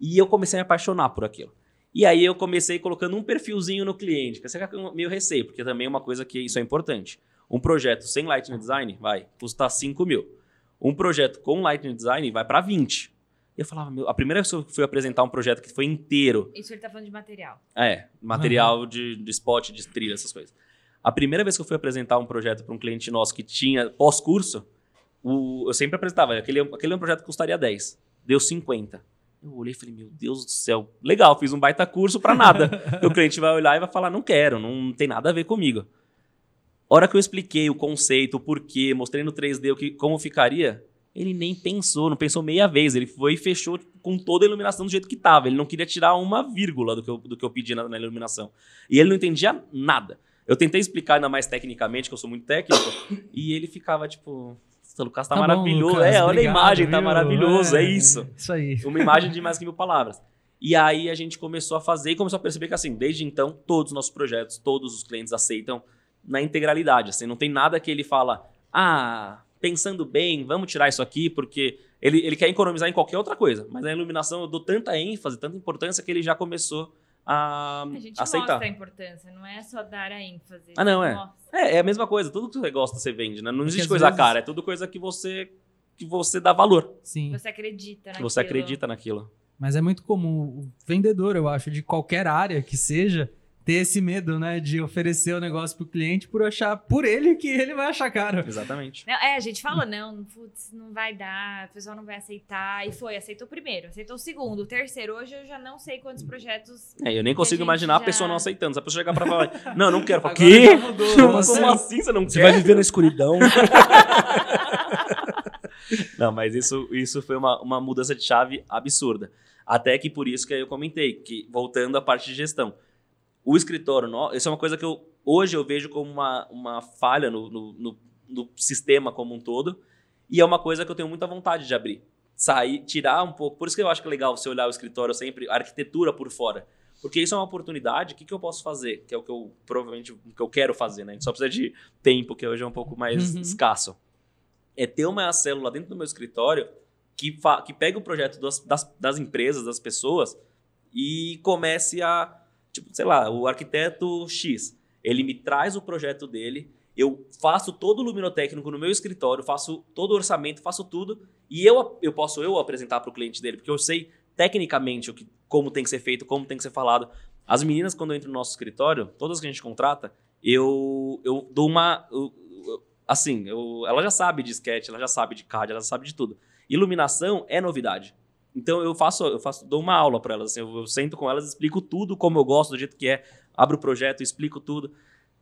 E eu comecei a me apaixonar por aquilo. E aí eu comecei colocando um perfilzinho no cliente, que é meio receio, porque também é uma coisa que isso é importante. Um projeto sem Lightning Design vai custar 5 mil. Um projeto com Lightning Design vai para 20. E eu falava, meu, a primeira vez que eu fui apresentar um projeto que foi inteiro, Isso ele tá falando de material. é, material de, de spot, de trilha, essas coisas. A primeira vez que eu fui apresentar um projeto para um cliente nosso que tinha pós-curso, o- eu sempre apresentava, aquele, aquele é um projeto que custaria 10, deu 50. Eu olhei e falei, meu Deus do céu, legal, fiz um baita curso para nada. o cliente vai olhar e vai falar, não quero, não tem nada a ver comigo. Hora que eu expliquei o conceito, o porquê, mostrei no 3D o que, como ficaria, ele nem pensou, não pensou meia vez. Ele foi e fechou tipo, com toda a iluminação do jeito que tava. Ele não queria tirar uma vírgula do que eu, do que eu pedi na, na iluminação. E ele não entendia nada. Eu tentei explicar ainda mais tecnicamente, que eu sou muito técnico, e ele ficava tipo. "Nossa, O Lucas tá, bom, maravilhoso. Lucas, é, olha obrigado, a imagem, tá viu? maravilhoso, é, isso. Isso aí. Uma imagem de mais que mil palavras. E aí a gente começou a fazer e começou a perceber que, assim, desde então, todos os nossos projetos, todos os clientes aceitam na integralidade. Assim, não tem nada que ele fala, ah, pensando bem, vamos tirar isso aqui, porque ele, ele quer economizar em qualquer outra coisa. Mas na iluminação eu dou tanta ênfase, tanta importância que ele já começou a, A gente aceitar. mostra a importância, não é só dar a ênfase. Ah, não, é. Mostra. É, é a mesma coisa. Tudo que você gosta, você vende, né? Não existe coisa vezes- cara, é tudo coisa que você que você dá valor, Sim. Você acredita que naquilo. você acredita naquilo. Mas é muito comum o vendedor, eu acho, de qualquer área que seja, ter esse medo, né, de oferecer o negócio pro cliente por achar por ele que ele vai achar caro. Exatamente. Não, é, a gente falou, não, putz, não vai dar, o pessoal não vai aceitar. E foi, aceitou o primeiro, aceitou o segundo, o terceiro. Hoje eu já não sei quantos projetos. É, eu nem consigo gente imaginar a já- pessoa não aceitando. Se a pessoa chegar pra falar, não, não quero. Falo, Agora quê? já mudou, Como, como assim? assim você não Você quer? vai viver na escuridão. Não, mas isso, isso foi uma, uma mudança de chave absurda. Até que por isso que eu comentei, que voltando à parte de gestão. O escritório, isso é uma coisa que eu, hoje eu vejo como uma, uma falha no, no, no- no sistema como um todo. E é uma coisa que eu tenho muita vontade de abrir. Sair, tirar um pouco. Por isso que eu acho que é legal você olhar o escritório sempre, a arquitetura por fora. Porque isso é uma oportunidade. O que, que eu posso fazer? Que é o que eu provavelmente o que eu quero fazer, né? A gente só precisa de tempo, que hoje é um pouco mais Uhum. escasso. É ter uma célula dentro do meu escritório que, que pegue o projeto das, das, das empresas, das pessoas, e comece a. Tipo, sei lá, o arquiteto X. Ele me traz o projeto dele, Eu faço todo o luminotécnico no meu escritório, faço todo o orçamento, faço tudo. E eu, eu posso eu apresentar para o cliente dele, porque eu sei tecnicamente o que, como tem que ser feito, como tem que ser falado. As meninas, quando entram no nosso escritório, todas que a gente contrata, eu, eu dou uma. eu- assim, eu, ela já sabe de sketch, ela já sabe de card, ela já sabe de tudo. Iluminação é novidade. Então eu faço, eu faço, dou uma aula para elas. Assim, eu, eu sento com elas, explico tudo como eu gosto, do jeito que é, abro o projeto, explico tudo.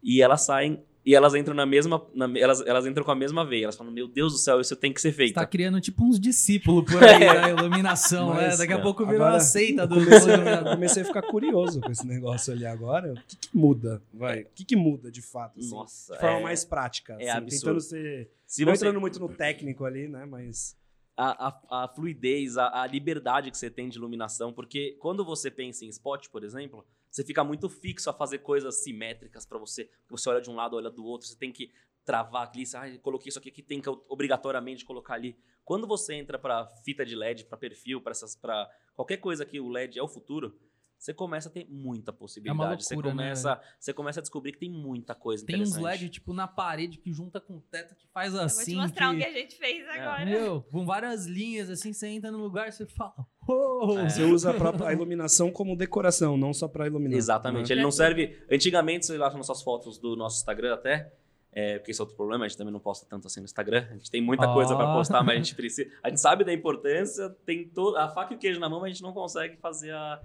E elas saem e elas entram na mesma. na- elas, elas entram com a mesma veia. Elas falam, meu Deus do céu, isso tem que ser Você feito. tá criando tipo uns discípulos por aí da iluminação, Mas, né? Daqui a é, pouco virou uma seita do comecei, comecei a ficar curioso com esse negócio ali agora. O que, que muda? Vai. O que, que muda de fato? assim? Nossa, de forma é- mais prática. é assim, absurdo. Tentando ser. Se não você, entrando muito no técnico ali, né? Mas. A, a, a fluidez, a, a liberdade que você tem de iluminação, porque quando você pensa em spot, por exemplo, você fica muito fixo a fazer coisas simétricas para você. Você olha de um lado, olha do outro, você tem que travar ali, você, ah, coloquei isso aqui que tem que obrigatoriamente colocar ali. Quando você entra para fita de LED, para perfil, para essas para qualquer coisa que o LED é o futuro, você começa a ter muita possibilidade. você loucura, né, começa, você começa a descobrir que tem muita coisa Tem uns interessante. LED, tipo, na parede que junta com o teto que faz Eu vou assim. te mostrar que... o que a gente fez agora. Meu, com várias linhas, assim, você entra no lugar e você fala. "Oh!" É. Você usa a, própria, a iluminação como decoração, não só para iluminar. Exatamente. né? Ele não serve. Antigamente, você lá nas nossas fotos do nosso Instagram até. É, porque esse é outro problema, a gente também não posta tanto assim no Instagram. A gente tem muita Ó. coisa para postar, mas a gente precisa. A gente sabe da importância, tem to, a faca e o queijo na mão, mas a gente não consegue fazer a-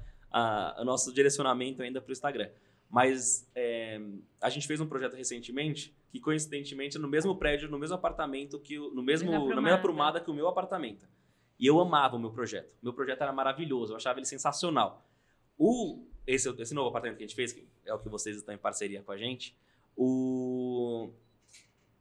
o nosso direcionamento ainda para o Instagram. Mas é, a gente fez um projeto recentemente que, coincidentemente, é no mesmo prédio, no mesmo apartamento, que no mesmo, na mesma prumada que o meu apartamento. E eu amava o meu projeto. Meu projeto era maravilhoso, eu achava ele sensacional. O, esse, esse novo apartamento que a gente fez, que é o que vocês estão em parceria com a gente, o,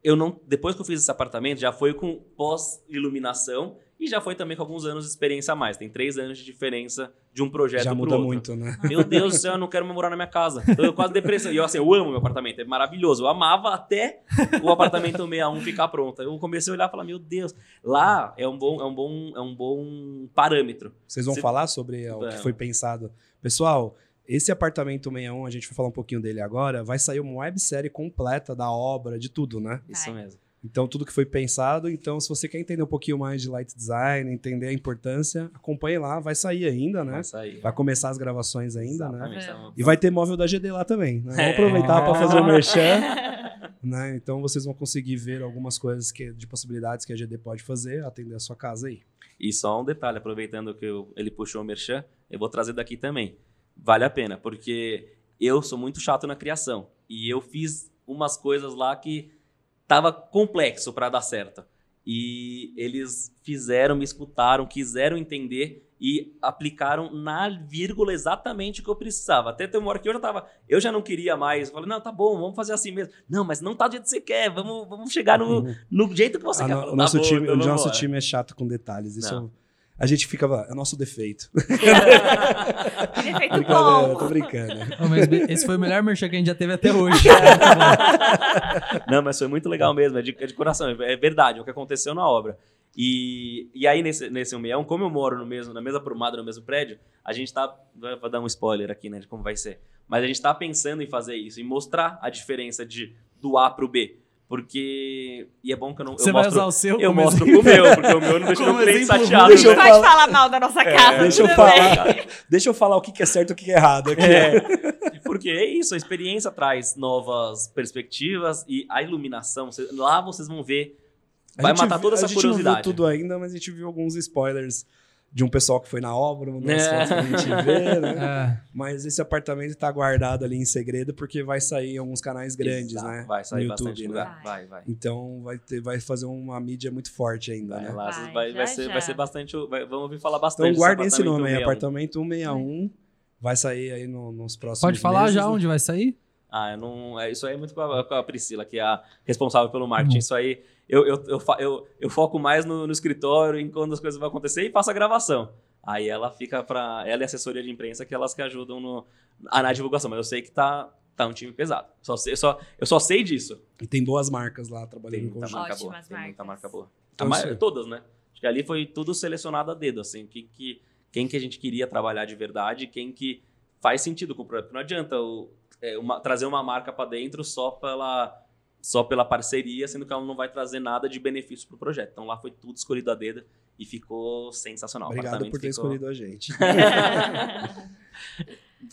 eu não, depois que eu fiz esse apartamento, já foi com pós-iluminação e já foi também com alguns anos de experiência a mais. Tem três anos de diferença de um projeto Já pro muda outro. muito, né? Meu Deus do céu, eu não quero morar na minha casa. Então eu quase depressão. E eu, assim, eu amo meu apartamento, é maravilhoso. Eu amava até o apartamento 61 ficar pronto. Eu comecei a olhar e falar, meu Deus, lá é um bom, é um bom, é um bom parâmetro. Vocês vão Se- falar sobre o que foi pensado. Pessoal, esse apartamento 61, a gente vai falar um pouquinho dele agora, vai sair uma websérie completa da obra, de tudo, né? Isso mesmo. Então, tudo que foi pensado. Então, se você quer entender um pouquinho mais de light design, entender a importância, acompanhe lá. Vai sair ainda, né? Vai sair. Vai começar as gravações ainda, né? Exatamente. Então, E vai ter móvel da GD lá também. Né? Vamos É. aproveitar para fazer o Ah. merchan. Né? Então, vocês vão conseguir ver algumas coisas que, de possibilidades que a GD pode fazer, atender a sua casa aí. E só um detalhe, aproveitando que eu- ele puxou o merchan, eu vou trazer daqui também. Vale a pena, porque eu sou muito chato na criação. E eu fiz umas coisas lá que tava complexo para dar certo. E eles fizeram, me escutaram, quiseram entender e aplicaram na vírgula exatamente o que eu precisava. Até tem uma hora que eu já tava, eu já não queria mais. Falei, não, tá bom, vamos fazer assim mesmo. Não, mas não tá do jeito que você quer, vamos, vamos chegar no, no jeito que você A quer. Falei, o "Tá nosso, bom, time, então o nosso embora." time é chato com detalhes. Isso Não. A gente fica. É o nosso defeito. Defeito bom. tô brincando. Ô, mas esse foi o melhor merchan que a gente já teve até hoje. Não, mas foi muito legal mesmo, é de, é de coração, é verdade, é o que aconteceu na obra. E, e aí, nesse, nesse 161, como eu moro no mesmo, na mesma prumada, no mesmo prédio, a gente tá. Vai vai dar um spoiler aqui, né, de como vai ser. Mas a gente tá pensando em fazer isso, em mostrar a diferença de, do A pro B. Porque. E é bom que eu não. Você eu vai mostro, usar o seu Eu mostro exemplo? pro meu, porque o meu não deixa o cliente exemplo chateado. Deixa eu Pode falar- falar mal da nossa casa. Deixa eu falar. bem. Deixa eu falar o que é certo e o que é errado aqui. É, porque é isso, a experiência traz novas perspectivas e a iluminação, lá vocês vão ver, vai matar viu- toda essa A gente não curiosidade. viu tudo ainda, mas a gente viu alguns spoilers de um pessoal que foi na obra, das É. fotos pra gente ver, né? É. Mas esse apartamento tá guardado ali em segredo porque vai sair em alguns canais grandes, Exato, né? Vai sair no bastante YouTube, lugar. né? Vai, vai. Então vai, ter, vai fazer uma mídia muito forte ainda, Vai, né? lá, Vai, vai, vai já, ser, já. vai ser bastante. vai- vamos ouvir falar bastante. Então guardem esse nome aí, 161. apartamento 161. Vai sair aí no- nos próximos Pode falar meses, já né? onde vai sair? Ah, eu não. é, isso aí é muito com a, com a Priscila, que é a responsável pelo marketing. Isso aí. Eu, eu, eu, eu, eu foco mais no, no escritório, em quando as coisas vão acontecer e faço a gravação. Aí ela fica pra. Ela e a assessoria de imprensa que elas que ajudam no, a- na divulgação. Mas eu sei que tá, tá um time pesado. Só sei- só, eu só sei disso. E tem boas marcas lá trabalhando Tem em muita conjunto. marca boa. Tem muita marcas. marca boa. Então, A ma- isso- todas, né? Acho que ali foi tudo selecionado a dedo, assim. Que, que, quem que a gente queria trabalhar de verdade, quem que faz sentido com o projeto. Não adianta o- é, uma- trazer uma marca para dentro só para ela só pela parceria, sendo que ela não vai trazer nada de benefício pro projeto. Então lá foi tudo escolhido a dedo e ficou sensacional. O Obrigado por ter ficou- escolhido a gente.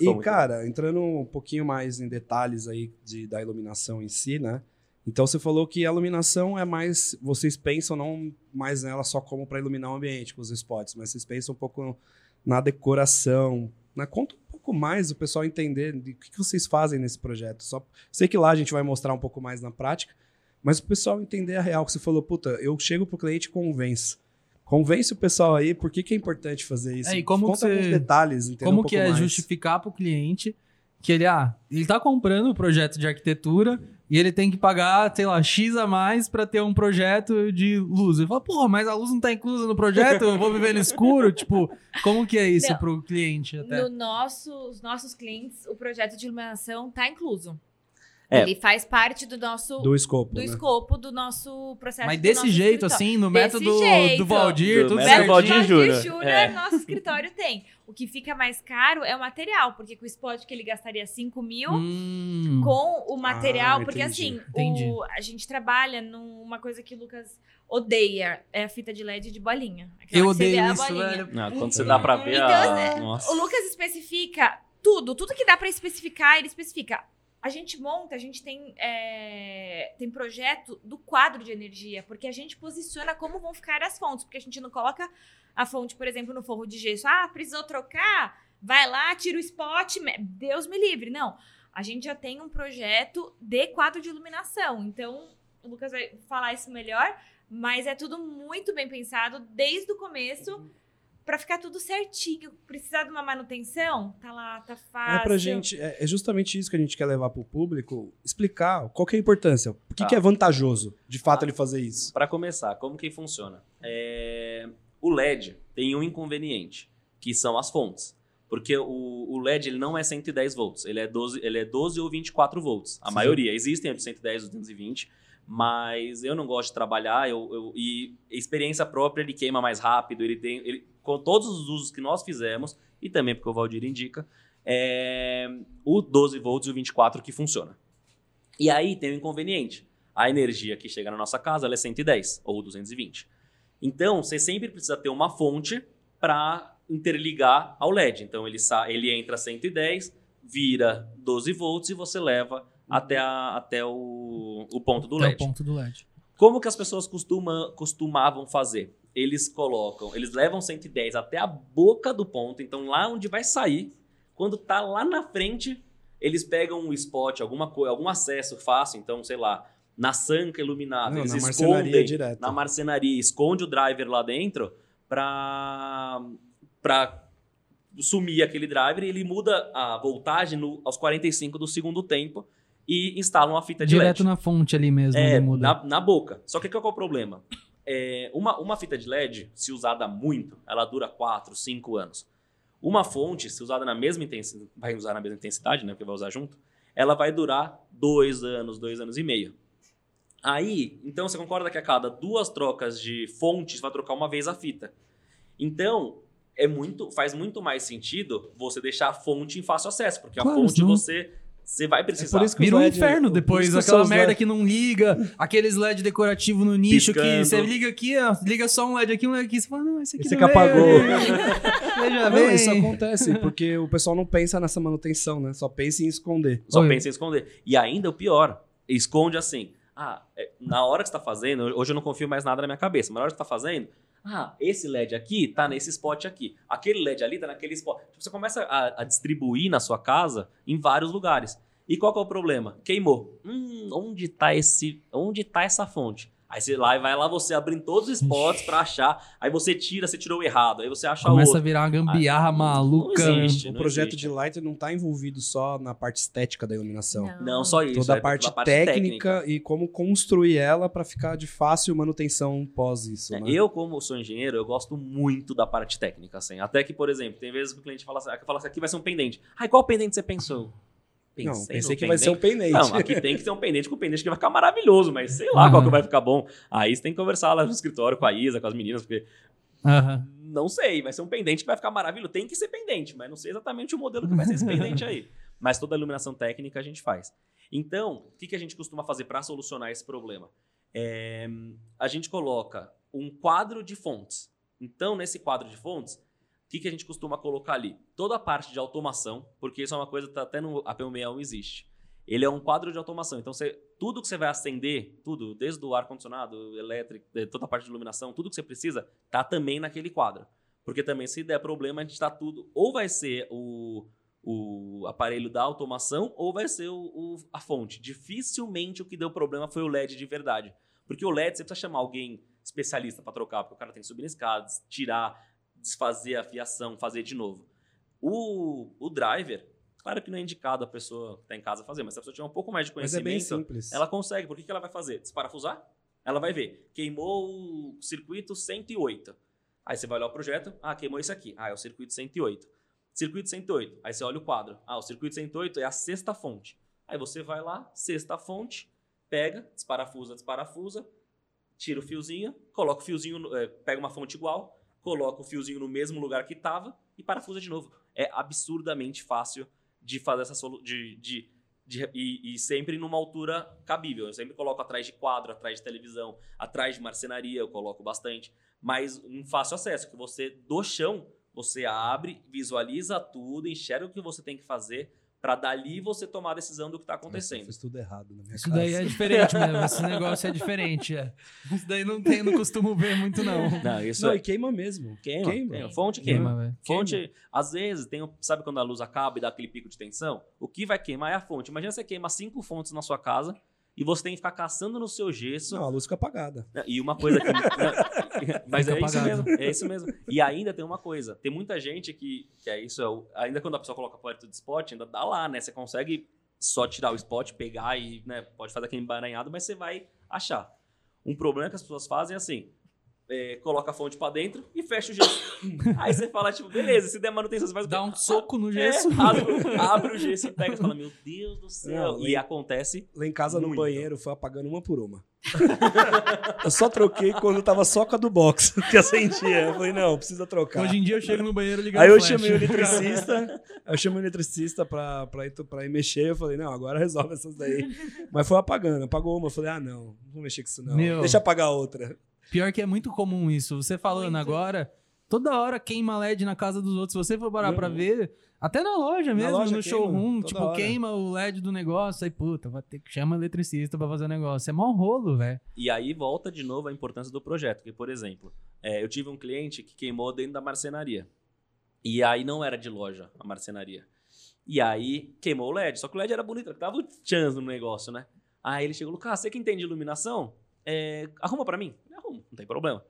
E, cara, entrando um pouquinho mais em detalhes aí de, da iluminação em si, né? Então você falou que a iluminação é mais. Vocês pensam não mais nela só como para iluminar o ambiente com os spots, mas vocês pensam um pouco na decoração. Né? Conta pouco mais o pessoal entender de o que, que vocês fazem nesse projeto. Só sei que lá a gente vai mostrar um pouco mais na prática, mas o pessoal entender a real que você falou, puta, eu chego pro cliente e convenço. Convence o pessoal aí por que, que é importante fazer isso. É, e como Conta que você- detalhes? Como um que é mais. justificar para o cliente que ele, ah, ele tá comprando o projeto de arquitetura e ele tem que pagar, sei lá, X a mais para ter um projeto de luz. Ele fala, porra, mas a luz não tá inclusa no projeto, eu vou viver no escuro. tipo, como que é isso Não. pro cliente até? No nosso, os nossos clientes, o projeto de iluminação está incluso. É. Ele faz parte do nosso Do escopo. do né? escopo do nosso processo. Mas desse jeito, escritório. assim, no Desse método jeito. do Valdir, Do tudo método certinho. Valdir Júnior. Júnior, É. nosso escritório tem. O que fica mais caro é o material, porque com o spot que ele gastaria 5 mil, Hum. com o material, Ah, porque entendi. assim, Entendi. o- a gente trabalha numa coisa que o Lucas odeia, é a fita de LED de bolinha. Aquela Eu que você vê odeio a isso, bolinha. velho. Não, quando você dá pra ver Então, a... é, Nossa. O Lucas especifica tudo, tudo que dá pra especificar, ele especifica. A gente monta, a gente tem, é, tem projeto do quadro de energia, porque a gente posiciona como vão ficar as fontes, porque a gente não coloca a fonte, por exemplo, no forro de gesso. Ah, precisou trocar? Vai lá, tira o spot, Deus me livre. Não, a gente já tem um projeto de quadro de iluminação, então o Lucas vai falar isso melhor, mas é tudo muito bem pensado desde o começo Pra ficar tudo certinho. Precisar de uma manutenção? Tá lá, tá fácil. É pra gente, é, é justamente isso que a gente quer levar pro público, explicar qual que é a importância, por que, Tá. que é vantajoso, de fato, Ah. ele fazer isso. Para começar, como que funciona? É, O LED tem um inconveniente, que são as fontes. Porque o, o LED ele não é 110 volts, ele é 12, ele é 12 ou 24 volts. A Sim. maioria. Existem de 110 ou 220, mas eu não gosto de trabalhar eu, eu- e experiência própria ele queima mais rápido, ele tem... Ele, com todos os usos que nós fizemos, e também porque o Valdir indica, é o 12 volts e o 24 que funciona. E aí tem um inconveniente. A energia que chega na nossa casa é 110 ou 220. Então, você sempre precisa ter uma fonte para interligar ao LED. Então, ele, ele entra 110, vira 12 volts e você leva até, a- até o, o ponto do Até LED. o ponto do LED. Como que as pessoas costuma, costumavam fazer? Eles colocam, eles levam 110 até a boca do ponto, então lá onde vai sair, quando tá lá na frente, eles pegam um spot, alguma coisa, algum acesso fácil, então, sei lá, na sanca iluminada, Não, eles na marcenaria escondem direto. na marcenaria, esconde o driver lá dentro pra, pra sumir aquele driver e ele muda a voltagem no- aos 45 do segundo tempo e instala uma fita de LED. Direto na fonte ali mesmo, É, na, na boca. Só que qual é o problema? É, uma, uma fita de LED, se usada muito, ela dura 4, 5 anos. Uma fonte, se usada na mesma intensidade, vai usar na mesma intensidade, né? Porque vai usar junto, ela vai durar 2 anos, 2 anos e meio. Aí, então você concorda que a cada duas trocas de fontes vai trocar uma vez a fita. Então, é muito, faz muito mais sentido você deixar a fonte em fácil acesso, porque a Claro, fonte senão- você, você vai precisar. É por isso que Vira um inferno depois, que aquela merda LED que não liga, aqueles LED decorativo no nicho que Piscando. você liga aqui, ó, liga só um LED aqui, um LED aqui, você fala, não, esse aqui Esse não que apagou. veio. Veja Não, bem. isso acontece, porque o pessoal não pensa nessa manutenção, né? Só pensa em esconder. Só Oi. pensa em esconder. E ainda o pior, esconde assim. Ah, é, na hora que você tá fazendo, hoje eu não confio mais nada na minha cabeça, mas na hora que você tá fazendo, ah, esse LED aqui tá nesse spot aqui. Aquele LED ali tá naquele spot. Tipo, você começa a, a distribuir na sua casa em vários lugares. E qual é o problema? Queimou. Hum, onde tá esse. Onde tá essa fonte? Aí você lá, vai lá você abrindo todos os spots pra achar. Aí você tira, você tirou o errado. Aí você acha Começa a outro. virar uma gambiarra maluca. não existe. O não projeto existe. de light não está envolvido só na parte estética da iluminação. Não, só isso. Toda é a parte, toda técnica, e como construir ela para ficar de fácil manutenção pós isso. É, né? Eu, como sou engenheiro, eu gosto muito da parte técnica, assim. Até que, por exemplo, tem vezes que o cliente fala assim, que fala assim, aqui vai ser um pendente. Ai, qual pendente você pensou? Não, no pensei que vai ser um pendente. pendente. Não, aqui tem que ser um pendente com um pendente que vai ficar maravilhoso, mas sei lá qual Aham. que vai ficar bom. Aí você tem que conversar lá no escritório com a Isa, com as meninas, porque Aham. não sei, vai ser um pendente que vai ficar maravilhoso. Tem que ser pendente, mas não sei exatamente o modelo que vai ser esse pendente aí. Mas toda a iluminação técnica a gente faz. Então, o que, que a gente costuma fazer para solucionar esse problema? É, a gente coloca um quadro de fontes. Então, nesse quadro de fontes, o que, que a gente costuma colocar ali? Toda a parte de automação, porque isso é uma coisa que tá até no APU61 existe. Ele é um quadro de automação. Então, você, tudo que você vai acender, tudo, desde o ar-condicionado, elétrico, toda a parte de iluminação, tudo que você precisa, tá também naquele quadro. Porque também, se der problema, a gente está tudo. Ou vai ser o, o aparelho da automação, ou vai ser o, o, a fonte. Dificilmente o que deu problema foi o LED de verdade. Porque o LED você precisa chamar alguém especialista para trocar, porque o cara tem que subir nas escadas, tirar, desfazer a fiação, fazer de novo. O, o driver, claro que não é indicado a pessoa que está em casa fazer, mas se a pessoa tiver um pouco mais de Mas é conhecimento, bem simples. ela consegue. Por que, que ela vai fazer? Desparafusar? Ela vai ver. Queimou o circuito 108. Aí você vai olhar o projeto. Ah, queimou isso aqui. Ah, é o circuito 108. Circuito 108. Aí você olha o quadro. Ah, o circuito 108 é a sexta fonte. Aí você vai lá, sexta fonte, pega, desparafusa, desparafusa, tira o fiozinho, coloca o fiozinho, eh, pega uma fonte igual, coloca o fiozinho no mesmo lugar que estava e parafusa de novo. É absurdamente fácil de fazer essa solução. De, de, de- e, e sempre numa altura cabível. Eu sempre coloco atrás de quadro, atrás de televisão, atrás de marcenaria, eu coloco bastante. Mas um fácil acesso, que você, do chão, você abre, visualiza tudo, enxerga o que você tem que fazer, para dali você tomar a decisão do que está acontecendo. fiz tudo errado na minha Isso casa. daí é diferente mesmo. Esse negócio é diferente. É. Isso daí não tem, não costumo ver muito, não. Não, isso Não, é e queima mesmo. queima, queima. queima. Fonte queima. Queima, velho. Fonte, às vezes, tem, sabe quando a luz acaba e dá aquele pico de tensão? O que vai queimar é a fonte. Imagina você queima cinco fontes na sua casa e você tem que ficar caçando no seu gesso. Não, a luz fica apagada. E uma coisa que. Mas é isso mesmo, é isso mesmo. E ainda tem uma coisa: tem muita gente que, que é isso, é o- ainda quando a pessoa coloca perto do spot, ainda dá lá, né? Você consegue só tirar o spot, pegar e né, pode fazer aquele embaranhado, mas você vai achar. Um problema que as pessoas fazem é assim: é, coloca a fonte pra dentro e fecha o gesso. Aí você fala, tipo, beleza, se der manutenção, você faz o quê? Dá um soco no É, gesso. abre, abre o gesso e pega e fala, meu Deus do céu. Não, e e- acontece. Lá em casa, no Muito. banheiro, foi apagando uma por uma. eu só troquei quando eu tava só com a do box, que acendia. Eu falei, não, precisa trocar. Hoje em dia eu chego no banheiro ligando Aí eu flash. chamei o eletricista, aí eu chamei o eletricista pra, pra, ir, pra ir mexer. Eu falei, não, agora resolve essas daí. Mas foi apagando, apagou uma. Eu falei, ah, não, não vou mexer com isso não. Meu. Deixa apagar outra. Pior que é muito comum isso. Você falando Muito. agora, toda hora queima LED na casa dos outros. Se você for parar Uhum. pra ver, até na loja mesmo, loja no queima, showroom, tipo, hora. queima o LED do negócio. Aí, puta, vai ter que chamar eletricista pra fazer o negócio. É mó rolo, velho. E aí volta de novo a importância do projeto. Porque, por exemplo, é, eu tive um cliente que queimou dentro da marcenaria. E aí não era de loja a marcenaria. E aí queimou o LED. Só que o LED era bonito, tava o chance no negócio, né? Aí ele chegou, Lucas, você que entende de iluminação, é, arruma pra mim. Arrumo, não tem problema.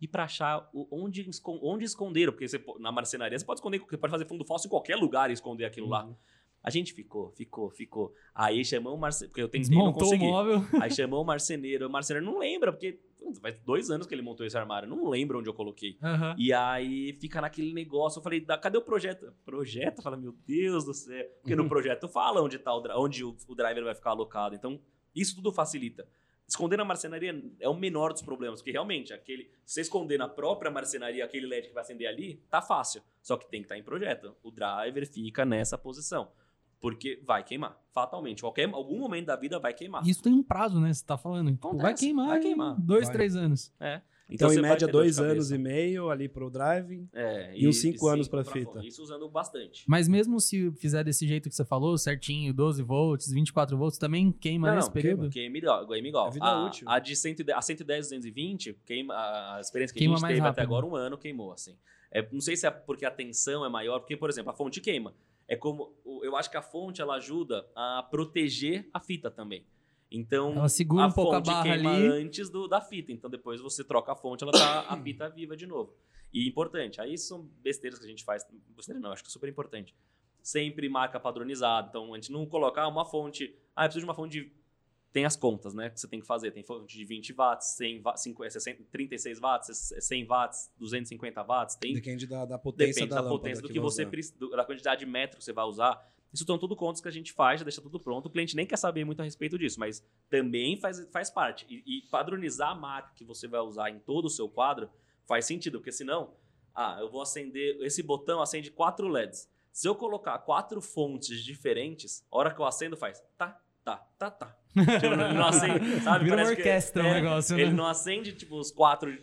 E pra achar o- onde, onde esconderam, porque você, na marcenaria você pode esconder, você pode fazer fundo falso em qualquer lugar e esconder aquilo lá. Uhum. A gente ficou, ficou, ficou. Aí chamou o marceneiro, porque eu tentei não Desmontou o consegui. móvel. Aí chamou o marceneiro, o marceneiro não lembra, porque faz dois anos que ele montou esse armário, não lembra onde eu coloquei. Aham. E aí fica naquele negócio, eu falei, "Da- cadê o projeto? Projeto? Fala, meu Deus do céu. Porque Uhum. no projeto fala onde, tá o, onde o, o driver vai ficar alocado. Então, isso tudo facilita. Esconder na marcenaria é o menor dos problemas, porque realmente, aquele, se você esconder na própria marcenaria aquele LED que vai acender ali, tá fácil. Só que tem que estar em projeto. O driver fica nessa posição. Porque vai queimar. Fatalmente. Qualquer, algum momento da vida vai queimar. Isso tem um prazo, né? Você tá falando. Tipo, vai queimar. vai queimar. Dois, Vai. três anos. É. Então, você em média, dois anos e meio ali pro driving. É, e uns cinco anos pra pra fita. fora. Isso usando bastante. Mas mesmo se fizer desse jeito que você falou, certinho, 12 volts, 24 volts, também queima Não, nesse não, período? Queima igual. Queima igual. É vida a, útil. A de 110, a 110 220, queima, a experiência que Queima a gente teve até rápido. agora, um ano, queimou, assim. É, não sei se é porque a tensão é maior, porque, por exemplo, a fonte queima. É como. o- Eu acho que a fonte ela ajuda a proteger a fita também. Então, Ela segura a um pouco a fonte barra queima ali. antes do, da fita. Então, depois você troca a fonte, ela tá a fita viva de novo. E importante, aí são besteiras que a gente faz. Besteira não, acho que é super importante. Sempre marca padronizada. Então, a gente não colocar uma fonte. Ah, eu preciso de uma fonte de. Tem as contas, né? Que você tem que fazer. Tem fonte de 20 watts, 100 watts, 50, 60, 36 watts, 100 watts, 250 watts. Tem Depende da, da potência Depende da, da, potência do que você precisa, da quantidade de metros que você vai usar. Isso são tudo contas que a gente faz, já deixa tudo pronto. O cliente nem quer saber muito a respeito disso, mas também faz, faz parte. E, e padronizar a marca que você vai usar em todo o seu quadro faz sentido, porque senão, ah, eu vou acender, esse botão acende quatro LEDs. Se eu colocar quatro fontes diferentes, a hora que eu acendo faz, tá, tá, tá, tá. Tipo, ele não acende, sabe? Vira uma Parece que- orquestra o é, negócio, né? Ele não acende, tipo, os quatro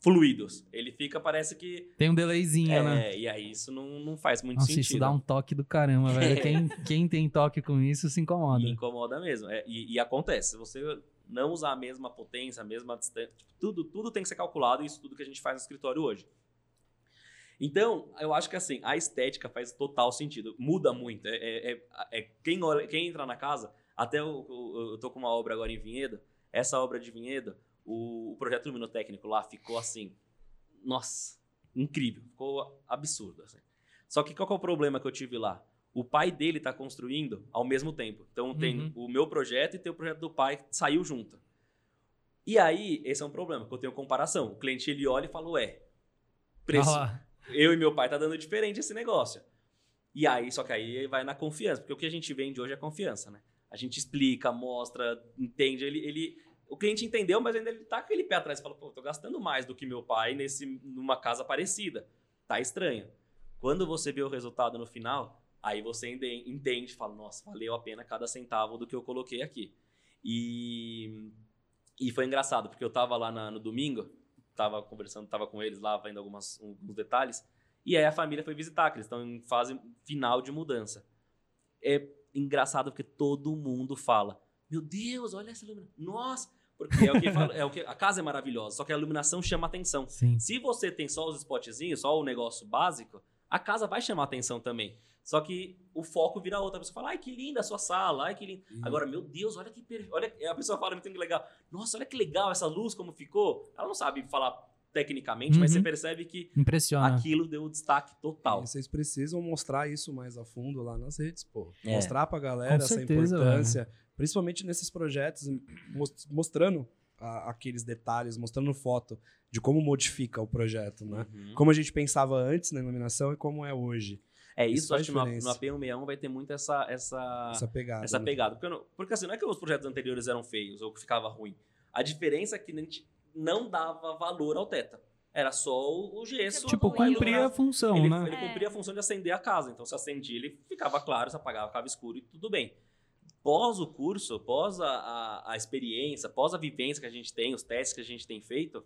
fluidos. Ele fica, parece que. Tem um delayzinho, É, né? e aí isso não, não faz muito Nossa, sentido. isso dá um toque do caramba, velho. Quem, quem tem toque com isso se incomoda. E incomoda mesmo. É, e, e acontece, se você não usar a mesma potência, a mesma distância, tipo, tudo, tudo tem que ser calculado, isso tudo que a gente faz no escritório hoje. Então, eu acho que assim, a estética faz total sentido. Muda muito. É, é- é- é- quem, olha- quem entra na casa, até eu, eu, eu tô com uma obra agora em Vinhedo, essa obra de Vinhedo, o, o projeto luminotécnico lá ficou assim, nossa, incrível, ficou absurdo. Assim. Só que qual que é o problema que eu tive lá? O pai dele tá construindo ao mesmo tempo. Então tem Uhum. o meu projeto e tem o projeto do pai que saiu junto. E aí, esse é um problema, que eu tenho comparação. O cliente ele olha e fala, ué, preço, lá. eu e meu pai tá dando diferente esse negócio. E aí, só que aí vai na confiança, porque o que a gente vende hoje é confiança, né? A gente explica, mostra, entende, ele, ele o cliente entendeu, mas ainda ele tá com aquele pé atrás, fala, pô, tô gastando mais do que meu pai nesse numa casa parecida. Tá estranho. Quando você vê o resultado no final, aí você ende- entende, fala, nossa, valeu a pena cada centavo do que eu coloquei aqui. E e foi engraçado, porque eu tava lá na- no domingo, tava conversando, tava com eles lá, vendo algumas, alguns detalhes, e aí a família foi visitar, que eles estão em fase final de mudança. É engraçado porque todo mundo fala: Meu Deus, olha essa iluminação. Nossa! Porque é o que fala, é o que a casa é maravilhosa, só que a iluminação chama atenção. Sim. Se você tem só os spotzinhos, só o negócio básico, a casa vai chamar atenção também. Só que o foco vira outra. A pessoa fala, ai, que linda a sua sala, ai, que linda. Agora, meu Deus, olha que per... olha A pessoa fala muito legal. Nossa, olha que legal essa luz, como ficou. Ela não sabe falar tecnicamente, mas Uhum. você percebe que Impressiona. aquilo deu destaque total. E vocês precisam mostrar isso mais a fundo lá nas redes, pô. É. Mostrar pra galera Com essa certeza, importância, principalmente nesses projetos, mos- mostrando a- aqueles detalhes, mostrando foto de como modifica o projeto, né? Uhum. Como a gente pensava antes na iluminação e como é hoje. É Isso isso, acho que no, diferença. no AP161 vai ter muito essa, essa, essa pegada. essa né? pegada. Porque, não- porque assim, não é que os projetos anteriores eram feios ou que ficava ruim. A diferença é que a gente não dava valor ao teta. Era só o, gesso. Tipo, Evoluiu, com a função, ele, né? ele É. cumpria a função de acender a casa. Então, se acendia, ele ficava claro, se apagava, ficava escuro e tudo bem. Pós o curso, pós a, a, a experiência, pós a vivência que a gente tem, os testes que a gente tem feito,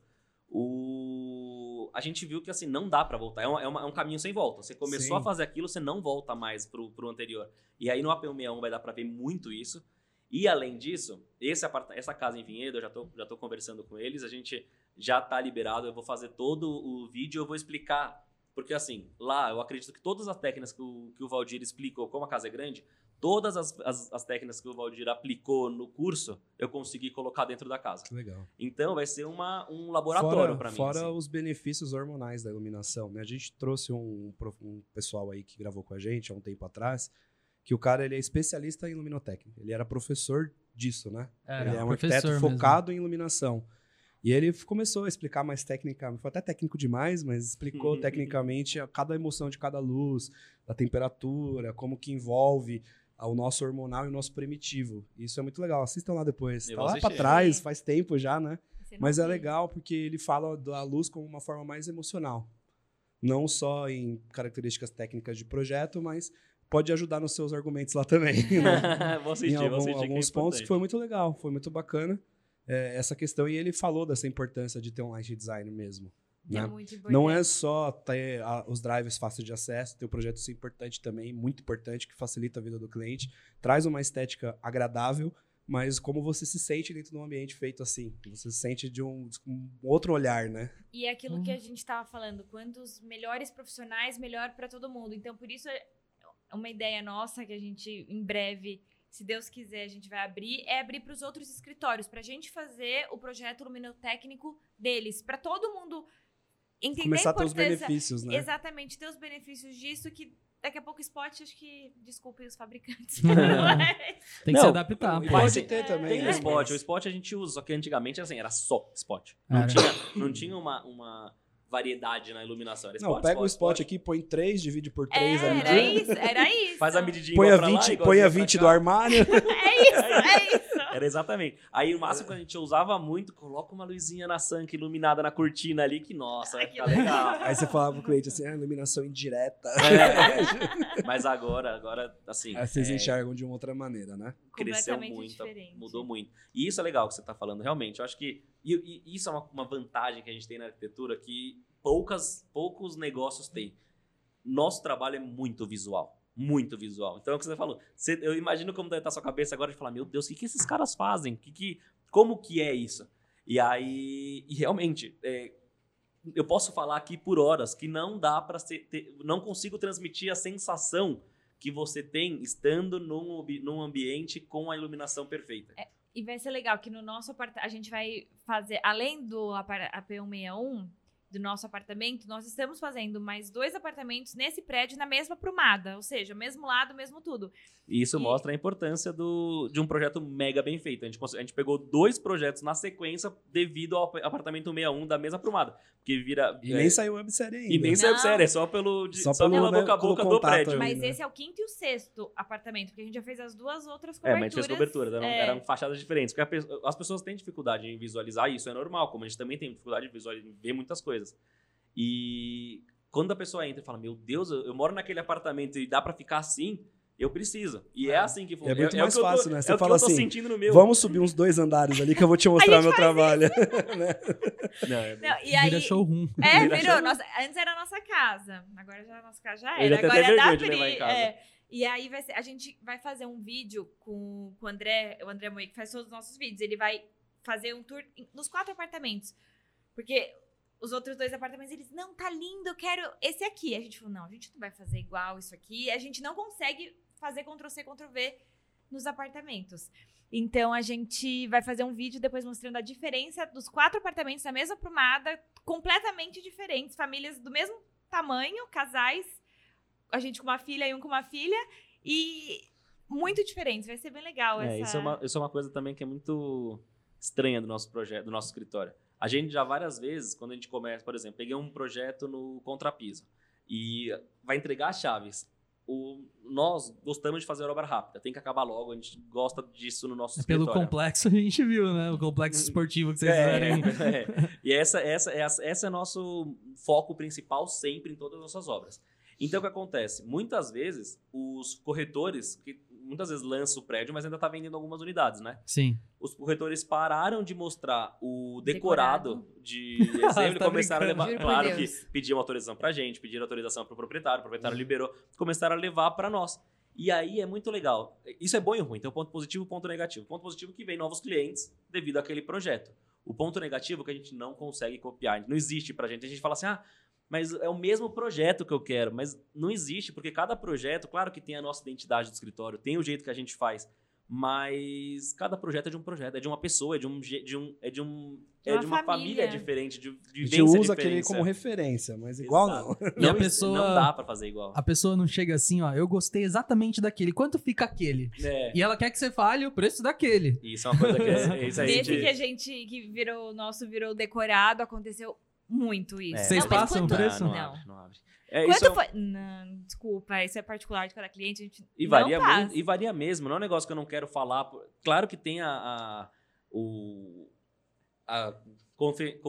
o... a gente viu que assim, não dá pra voltar. É, uma- é uma- é um caminho sem volta. Você começou Sim. a fazer aquilo, você não volta mais pro, pro anterior. E aí no AP161 vai dar pra ver muito isso. E além disso, esse essa casa em Vinhedo, eu já tô, já tô conversando com eles, a gente já tá liberado, eu vou fazer todo o vídeo, eu vou explicar. Porque assim, lá eu acredito que todas as técnicas que o, que o Valdir explicou, como a casa é grande, todas as, as, as técnicas que o Valdir aplicou no curso, eu consegui colocar dentro da casa. Que legal. Então vai ser uma, um laboratório para mim. fora assim. os benefícios hormonais da iluminação, né? A gente trouxe um, um pessoal aí que gravou com a gente há um tempo atrás, que o cara ele é especialista em luminotécnica. Ele era professor disso, né? Era, ele é um professor arquiteto mesmo. focado em iluminação. E ele começou a explicar mais técnica, foi até técnico demais, mas explicou tecnicamente a cada emoção de cada luz, da temperatura, como que envolve o nosso hormonal e o nosso primitivo. Isso é muito legal. Assistam lá depois. Eu tá vou lá assistir. trás, faz tempo já, né? Mas é legal porque ele fala da luz como uma forma mais emocional. Não só em características técnicas de projeto, mas pode ajudar nos seus argumentos lá também. né? vou em assistir, vou algum- que é alguns pontos importante. que foi muito legal, foi muito bacana é, essa questão. E ele falou dessa importância de ter um light design mesmo. Que é né? muito importante. Não é só ter a- os drives fáceis de acesso, ter o projeto ser importante também, muito importante, que facilita a vida do cliente, traz uma estética agradável, mas como você se sente dentro de um ambiente feito assim, você se sente de um, de um outro olhar, né? E é aquilo Uhum. que a gente estava falando, quantos melhores profissionais, melhor para todo mundo. Então, por isso, é uma ideia nossa que a gente, em breve, se Deus quiser, a gente vai abrir, é abrir para os outros escritórios, para a gente fazer o projeto luminotécnico deles, para todo mundo entender Começar a a ter os benefícios, né? Exatamente, ter os benefícios disso, que daqui a pouco o spot, acho que, desculpem os fabricantes, Tem que Não, se adaptar. Pô. pode ser- ter também. Tem né? o spot, o a gente usa, só que antigamente assim, era só spot. Não tinha, não tinha uma, uma variedade na iluminação. Era Não, spot, pega o spot, spot aqui, põe 3, divide por 3 É, ali. era isso, era isso. Faz a medidinha Põe a igual pra lá, 20, igual põe a pra 20 cá. do armário. É isso, é isso. Era exatamente. Aí o máximo que a gente usava muito, coloca uma luzinha na sanca iluminada na cortina ali, que nossa, vai Ai, ficar que legal. Aí você falava pro cliente assim, ah, iluminação indireta. É. Mas agora, agora, assim. Aí vocês é, enxergam de uma outra maneira, né? cresceu muito, diferente. mudou muito. E isso é legal que você está falando, realmente. Eu acho que e, e isso é uma, uma vantagem que a gente tem na arquitetura que poucas, poucos negócios têm. Nosso trabalho é muito visual. Muito visual. Então é o que você falou. Você- eu imagino como deve estar sua cabeça agora de falar: meu Deus, o que, que esses caras fazem? Que, que, como que é isso? E aí, e realmente, é, eu posso falar aqui por horas que não dá para não consigo transmitir a sensação que você tem estando num, num ambiente com a iluminação perfeita. E vai ser legal que no nosso apartamento, a gente vai fazer, além do apar- AP161, do nosso apartamento, nós estamos fazendo mais dois apartamentos nesse prédio na mesma prumada, ou seja, mesmo lado, mesmo tudo. E isso E- mostra a importância do, de um projeto mega bem feito. A gente, a gente pegou dois projetos na sequência devido ao ap- apartamento 61 da mesma prumada. Porque vira. E é, nem saiu websérie ainda. e nem saiu Não. sério, é só, pelo, de- Só só, pelo, pela né, boca a boca do prédio. ali. Mas né? esse é o quinto e o sexto apartamento, porque a gente já fez as duas outras É, coberturas. mas a gente fez cobertura, eram, É. eram fachadas diferentes. Porque a as pessoas têm dificuldade em visualizar, e isso é normal, como a gente também tem dificuldade de visualizar, em ver muitas coisas. E quando a pessoa entra e fala, meu Deus, eu, eu moro naquele apartamento e dá pra ficar assim, eu preciso. E é, É. assim que funciona. muito o mais que eu tô- fácil, né? É Você que fala assim, sentindo no meu. Vamos subir uns dois andares ali que eu vou te mostrar meu trabalho. Não, é- Não, e aí, Vira showroom. É, Vira virou. show. Nossa, antes era a nossa casa. Agora já a nossa casa já era. tenho Agora até é da Pri. é. E aí vai ser, a gente vai fazer um vídeo com, com o André, o André Moik, que faz todos os nossos vídeos. Ele vai fazer um tour nos quatro apartamentos. Porque os outros dois apartamentos, eles, não, tá lindo, eu quero esse aqui. A gente falou, não, a gente não vai fazer igual isso aqui. A gente não consegue fazer Ctrl-C, Ctrl-V nos apartamentos. Então a gente vai fazer um vídeo depois mostrando a diferença dos quatro apartamentos da mesma prumada, completamente diferentes, famílias do mesmo tamanho, casais, a gente com uma filha e um com uma filha, e muito diferentes. Vai ser bem legal É, essa. isso é, uma, isso é uma coisa também que é muito estranha do nosso projeto, do nosso escritório. A gente já várias vezes, quando a gente começa, por exemplo, peguei um projeto no contrapiso e vai entregar as chaves. O, nós gostamos de fazer obra rápida, tem que acabar logo, a gente gosta disso no nosso Pelo escritório. complexo a gente viu, né? O complexo esportivo que vocês É, fizeram. é. E essa, essa, essa, essa é nosso foco principal sempre em todas as nossas obras. Então, o que acontece? Muitas vezes, os corretores, que muitas vezes lançam o prédio, mas ainda está vendendo algumas unidades, né? Sim. Os corretores pararam de mostrar o Decorado. decorado, de exemplo e Tá começaram a brincando. levar. Juro por Claro que pediam autorização pra gente, pediram autorização pro proprietário, o Uhum. proprietário liberou, começaram a levar para nós. E aí é muito legal. Isso é bom e ruim. Então, ponto positivo e ponto negativo. Ponto positivo é que vem novos clientes devido àquele projeto. O ponto negativo é que a gente não consegue copiar. Não existe pra gente. A gente fala assim, ah, mas é o mesmo projeto que eu quero. Mas não existe, porque cada projeto, claro que tem a nossa identidade do escritório, tem o jeito que a gente faz. Mas cada projeto é de um projeto, é de uma pessoa, é de um, de um, é de um, é uma de uma família, família. diferente, de, de A vivência gente usa aquele diferente. como referência, mas igual não. Exato. E a Não, pessoa- não dá pra fazer igual. A pessoa não chega assim, ó, eu gostei exatamente daquele. Quanto fica aquele? É. E ela quer que você fale o preço daquele. Isso é uma coisa que é, isso aí Nesse de- que a gente, que virou, o nosso virou decorado, aconteceu muito isso. É, Vocês Não, passam quanto- isso? Não, Não. abre, não abre. É, Quanto isso é um- foi? Não, desculpa, isso é particular de cada cliente. A gente E não varia, passa. muito, e varia mesmo, não é um negócio que eu não quero falar. por- Claro que tem a, a, o, a confi-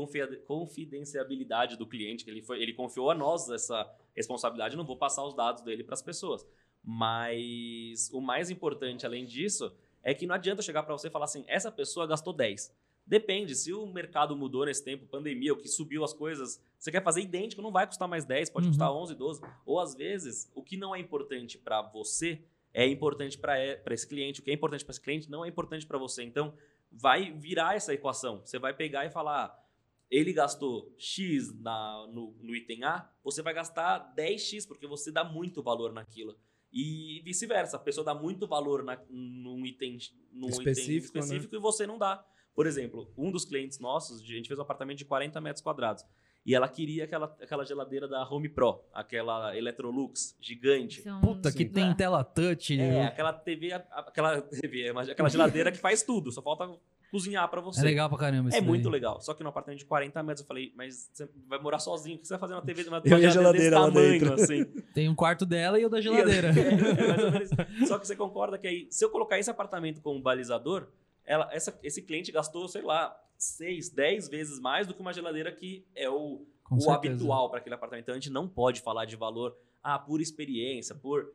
confidenciabilidade do cliente, que ele, foi, ele confiou a nós essa responsabilidade, eu não vou passar os dados dele para as pessoas. Mas o mais importante, além disso, é que não adianta chegar para você e falar assim, essa pessoa gastou 10. Depende, se o mercado mudou nesse tempo, pandemia, o que subiu as coisas, você quer fazer idêntico, não vai custar mais 10, pode Uhum. custar 11, 12. Ou às vezes, o que não é importante para você é importante para esse cliente. O que é importante para esse cliente não é importante para você. Então, vai virar essa equação. Você vai pegar e falar, ah, ele gastou X na, no, no item A, você vai gastar 10X, porque você dá muito valor naquilo. E vice-versa, a pessoa dá muito valor na, num item, num item Específico, né? específico e você não dá. Por exemplo, um dos clientes nossos, a gente fez um apartamento de 40 metros quadrados. E ela queria aquela, aquela geladeira da Home Pro, aquela Electrolux gigante. São- Puta, que tem tela touch. É, aquela TV, aquela TV, mas aquela geladeira que faz tudo, só falta cozinhar pra você. É legal pra caramba isso É muito daí. legal. Só que no apartamento de 40 metros eu falei, mas você vai morar sozinho, o que você vai fazer na TV de uma geladeira geladeira lá desse dentro. tamanho, assim? Tem um quarto dela e o da geladeira. É, menos isso. Só que você concorda que aí, se eu colocar esse apartamento como balizador, ela, essa- esse cliente gastou, sei lá, 6, 10 vezes mais do que uma geladeira que é o, Com o certeza. habitual para aquele apartamento. Então a gente não pode falar de valor, ah, por experiência, por.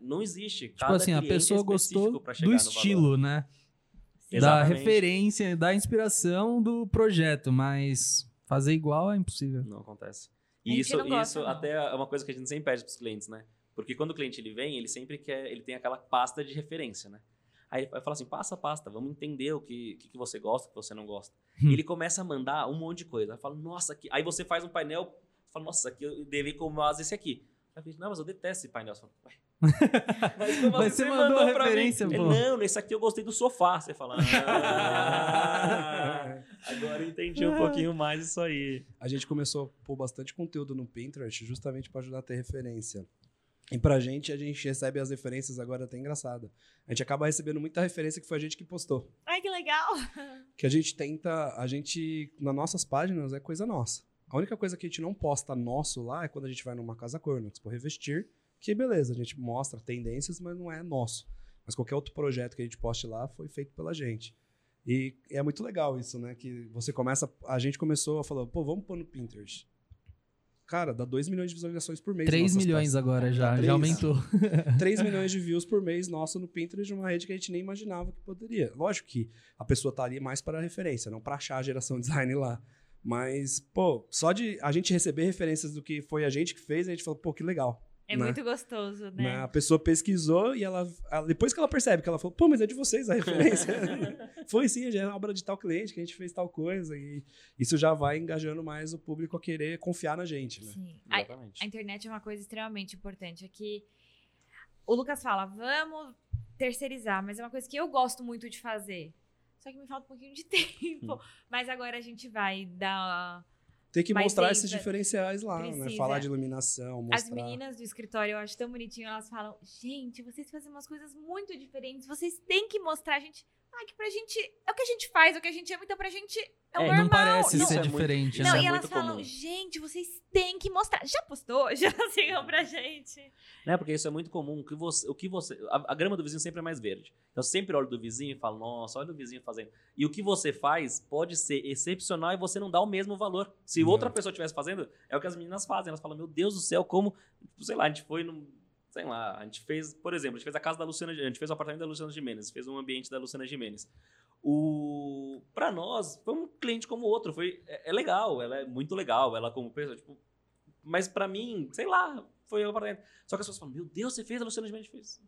Não existe. Tipo assim, a pessoa gostou do estilo, né? Da Exatamente. referência, da inspiração do projeto, mas fazer igual é impossível. Não acontece. E isso, gosta, isso não. até é uma coisa que a gente sempre pede para os clientes, né? Porque quando o cliente ele vem, ele sempre quer, ele tem aquela pasta de referência, né? Aí ele fala assim, passa a pasta, vamos entender o que, que, que você gosta, o que você não gosta. Hum. E ele começa a mandar um monte de coisa. Aí fala, nossa, que... aí você faz um painel, fala, nossa, aqui eu devia comer esse aqui. Aí eu falo, não, mas eu detesto esse painel. Você fala, "Ué, mas, como Mas você mandou pra mim?" referência, Ele, pô. Não, nesse aqui eu gostei do sofá. Você fala, ah, agora eu entendi um pouquinho mais isso aí. A gente começou a pôr bastante conteúdo no Pinterest justamente para ajudar a ter referência. E pra gente, a gente recebe as referências agora até engraçada. A gente acaba recebendo muita referência que foi a gente que postou. Ai, que legal. Que a gente tenta, a gente, nas nossas páginas, é coisa nossa. A única coisa que a gente não posta nosso lá é quando a gente vai numa casa cor, no Expo Revestir, que beleza, a gente mostra tendências, mas não é nosso. Mas qualquer outro projeto que a gente poste lá foi feito pela gente. E é muito legal isso, né? Que você começa. A gente começou a falar, pô, vamos pôr no Pinterest. Cara, dá 2 milhões de visualizações por mês. 3 nossas milhões peças. agora já, já aumentou. 3 milhões de views por mês nosso no Pinterest de uma rede que a gente nem imaginava que poderia. Lógico que a pessoa tá ali mais para referência, não para achar a geração design lá. Mas, pô, só de a gente receber referências do que foi a gente que fez, a gente falou, pô, que legal. É né? muito gostoso, Né? né? A pessoa pesquisou e ela, Depois que ela percebe que ela falou, pô, mas é de vocês a referência. Foi sim, já é obra de tal cliente que a gente fez tal coisa. E isso já vai engajando mais o público a querer confiar na gente, né? Sim. A, Exatamente. a internet é uma coisa extremamente importante. Aqui, o Lucas fala, vamos terceirizar, mas é uma coisa que eu gosto muito de fazer. Só que me falta um pouquinho de tempo. Hum. Mas agora a gente vai dar. Tem que Mas mostrar tem- esses diferenciais lá, né? Falar de iluminação, mostrar. As meninas do escritório, eu acho tão bonitinho, elas falam: gente, vocês fazem umas coisas muito diferentes, vocês têm que mostrar a gente. Ah, que pra gente. É o que a gente faz, é o que a gente ama, então pra gente é o É, normal. não parece não, ser é muito- diferente, Não, né? é e elas muito falam, comum. gente, vocês têm que mostrar. Já postou? Já sigam pra gente. Né? Porque isso é muito comum. O que você, o que você, a, a grama do vizinho sempre é mais verde. Eu sempre olho do vizinho e falo, nossa, olha o vizinho fazendo. E o que você faz pode ser excepcional e você não dá o mesmo valor. Se Não. outra pessoa estivesse fazendo, é o que as meninas fazem. Elas falam, meu Deus do céu, como. Sei lá, a gente foi num. Sei lá, a gente fez, por exemplo, a gente fez a casa da Luciana, a gente fez o apartamento da Luciana Gimenez, fez um ambiente da Luciana Gimenez. O para nós foi um cliente como outro, foi é, é legal, ela é muito legal, ela como pessoa, tipo, mas pra mim, sei lá, foi o apartamento. Só que as pessoas falam: "Meu Deus, você fez a Luciana Gimenez fez".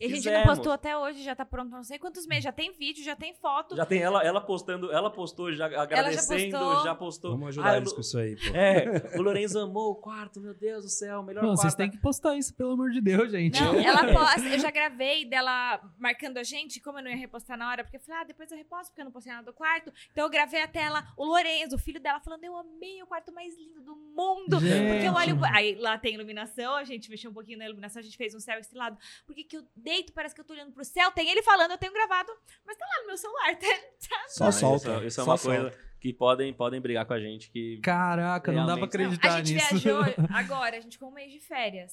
E a gente Fizemos. não postou até hoje, já tá pronto não sei quantos meses, já tem vídeo, já tem foto. Já tem ela, ela postando, ela postou já agradecendo, postou. já postou. Vamos ajudar Ah, eles com isso aí, pô. É, o Lorenzo amou o quarto, meu Deus do céu, melhor Não, quarto. vocês têm que postar isso, pelo amor de Deus, gente. Não, ela posta. Eu já gravei dela marcando a gente, como eu não ia repostar na hora, porque eu falei, ah, depois eu reposto, porque eu não postei nada do quarto. Então eu gravei até ela, o Lorenzo, o filho dela, falando, eu amei o quarto mais lindo do mundo. Porque eu olho. Aí lá tem iluminação, a gente mexeu um pouquinho na iluminação, a gente fez um céu estrelado. Porque que eu deito, parece que eu tô olhando pro céu. Tem ele falando, eu tenho gravado, mas tá lá no meu celular. Tá? Só Não, solta. Isso, isso é só uma solta. coisa que podem, podem brigar com a gente que Caraca, não dá pra Realmente. Não, acreditar a gente nisso. viajou agora, a gente ficou um mês de férias.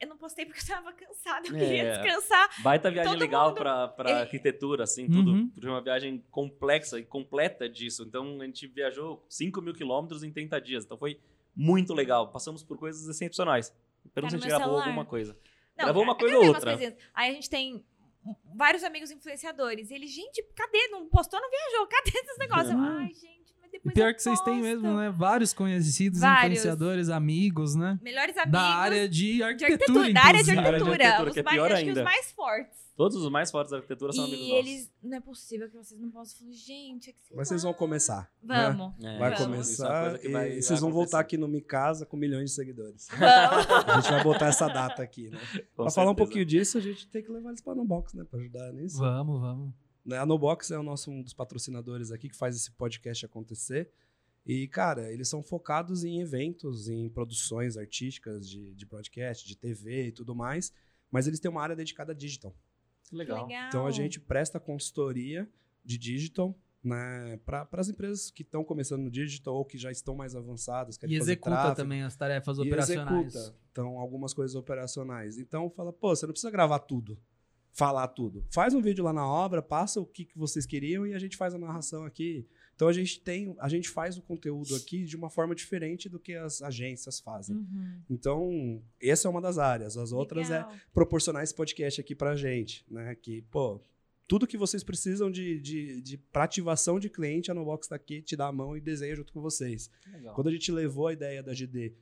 Eu não postei porque eu tava cansada, eu queria É. descansar. Baita viagem Todo legal mundo- pra, pra Ele- arquitetura, assim, tudo. Uhum. Foi uma viagem complexa e completa disso. Então, a gente viajou 5 mil quilômetros em 30 dias. Então, foi muito legal. Passamos por coisas excepcionais. Pergunta Tá se a gente gravou celular. alguma coisa. Não, Gravou uma eu coisa ou outra. Aí a gente tem vários amigos influenciadores. E ele, gente, cadê? Não postou, não viajou. Cadê esses negócios? Ai, gente, E pior que vocês têm mesmo, né? Vários conhecidos, Vários. influenciadores, amigos, né? Melhores amigos. Da área de de arquitetura, arquitetura. Da área de inclusive. Área de arquitetura. arquitetura, os que é mais, pior acho que os mais fortes. Todos os mais fortes da arquitetura são amigos E nossos. eles, não é possível que vocês não possam. Falei, gente, é que sei Mas vocês vão começar. né? Vamos. É, Vai Vamos. é começar que e vai- vocês vai vão voltar aqui no Mi Casa com milhões de seguidores. Vamos. A gente vai botar essa data aqui, né? Com pra falar um certeza. pouquinho disso, a gente tem que levar eles pra Nobox, né? Pra ajudar nisso. Vamos, vamos. Né, A Nobox é o nosso, um dos patrocinadores aqui que faz esse podcast acontecer. E, cara, eles são focados em eventos, em produções artísticas de, de broadcast, de TV e tudo mais. Mas eles têm uma área dedicada a digital. Legal. Legal. Então a gente presta consultoria de digital, né, para as empresas que estão começando no digital ou que já estão mais avançadas. E executa tráfego, também as tarefas e operacionais. executa. Então, algumas coisas operacionais. Então, fala, pô, você não precisa gravar tudo, falar tudo. Faz um vídeo lá na obra, passa o que, que vocês queriam e a gente faz a narração aqui. Então, a gente tem, a gente faz o conteúdo aqui de uma forma diferente do que as agências fazem. Uhum. Então, essa é uma das áreas. As outras é Legal. proporcionar esse podcast aqui pra gente, né? Que, pô, tudo que vocês precisam de, de, de pra ativação de cliente, a Nobox tá aqui, te dá a mão e desenha junto com vocês. Legal. Quando a gente levou a ideia da GD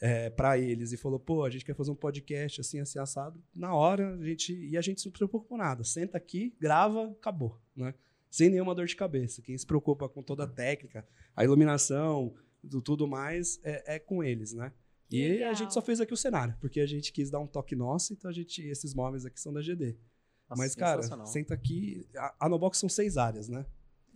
é, para eles e falou, pô, a gente quer fazer um podcast assim, assim, assado, na hora a gente. E a gente não se preocupa com nada. Senta aqui, grava, acabou, né? Sem nenhuma dor de cabeça. Quem se preocupa com toda a técnica, a iluminação, do tudo mais, é, é com eles, né? E Legal. a gente só fez aqui o cenário, porque a gente quis dar um toque nosso, então a gente, esses móveis aqui são da GD. Nossa, Mas, cara, senta aqui. A, a Nobox são seis áreas, né?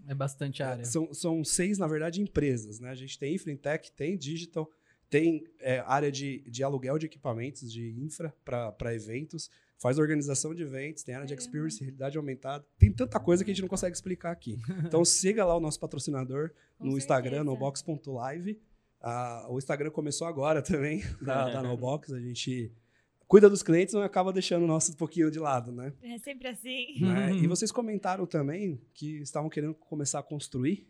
É bastante área. São, são seis, na verdade, empresas, né? A gente tem infra, tech, tem digital, tem é, área de, de aluguel de equipamentos de infra para eventos, faz organização de eventos, tem área de experience, realidade aumentada. Tem tanta coisa que a gente não consegue explicar aqui. Então siga lá o nosso patrocinador Com no Instagram, certeza. nobox.live. Ah, o Instagram começou agora também, da, da Nobox. A gente cuida dos clientes, mas acaba deixando o nosso um pouquinho de lado, né? É sempre assim. né? E vocês comentaram também que estavam querendo começar a construir.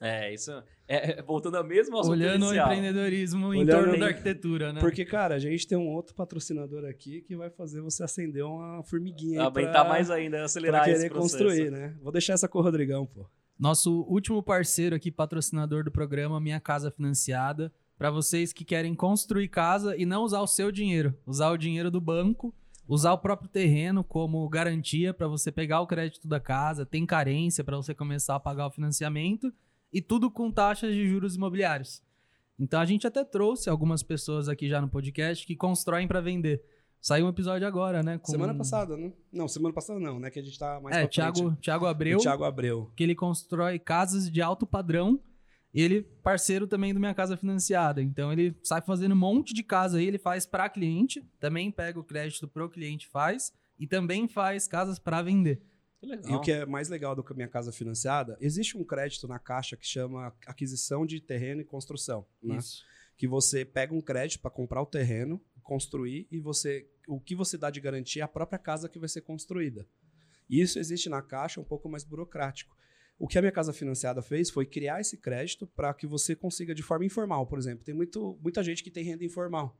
É, isso. É, é, voltando ao mesmo assunto Olhando o empreendedorismo em Olhando torno em- da arquitetura, né? Porque, cara, a gente tem um outro patrocinador aqui que vai fazer você acender uma formiguinha Aumentar pra, mais ainda, acelerar pra esse querer processo. construir, né? Vou deixar essa com o Rodrigão, pô. Nosso último parceiro aqui, patrocinador do programa Minha Casa Financiada, para vocês que querem construir casa e não usar o seu dinheiro, usar o dinheiro do banco, usar o próprio terreno como garantia para você pegar o crédito da casa, tem carência para você começar a pagar o financiamento e tudo com taxas de juros imobiliários. Então a gente até trouxe algumas pessoas aqui já no podcast que constroem para vender. Saiu um episódio agora, né? com- Semana passada, né? Não, semana passada não, né? Que a gente tá mais É, Thiago. Thiago O Abreu. Thiago Abreu. que ele constrói casas de alto padrão. Ele parceiro também do Minha Casa Financiada. Então ele sai fazendo um monte de casa aí, ele faz para cliente, também pega o crédito pro cliente faz e também faz casas para vender. E o que é mais legal do que a minha casa financiada, existe um crédito na caixa que chama aquisição de terreno e construção, né? Isso. Que você pega um crédito para comprar o terreno, construir e você o que você dá de garantia é a própria casa que vai ser construída. Isso existe na caixa um pouco mais burocrático. O que a minha casa financiada fez foi criar esse crédito para que você consiga de forma informal, por exemplo. Tem muito, muita gente que tem renda informal.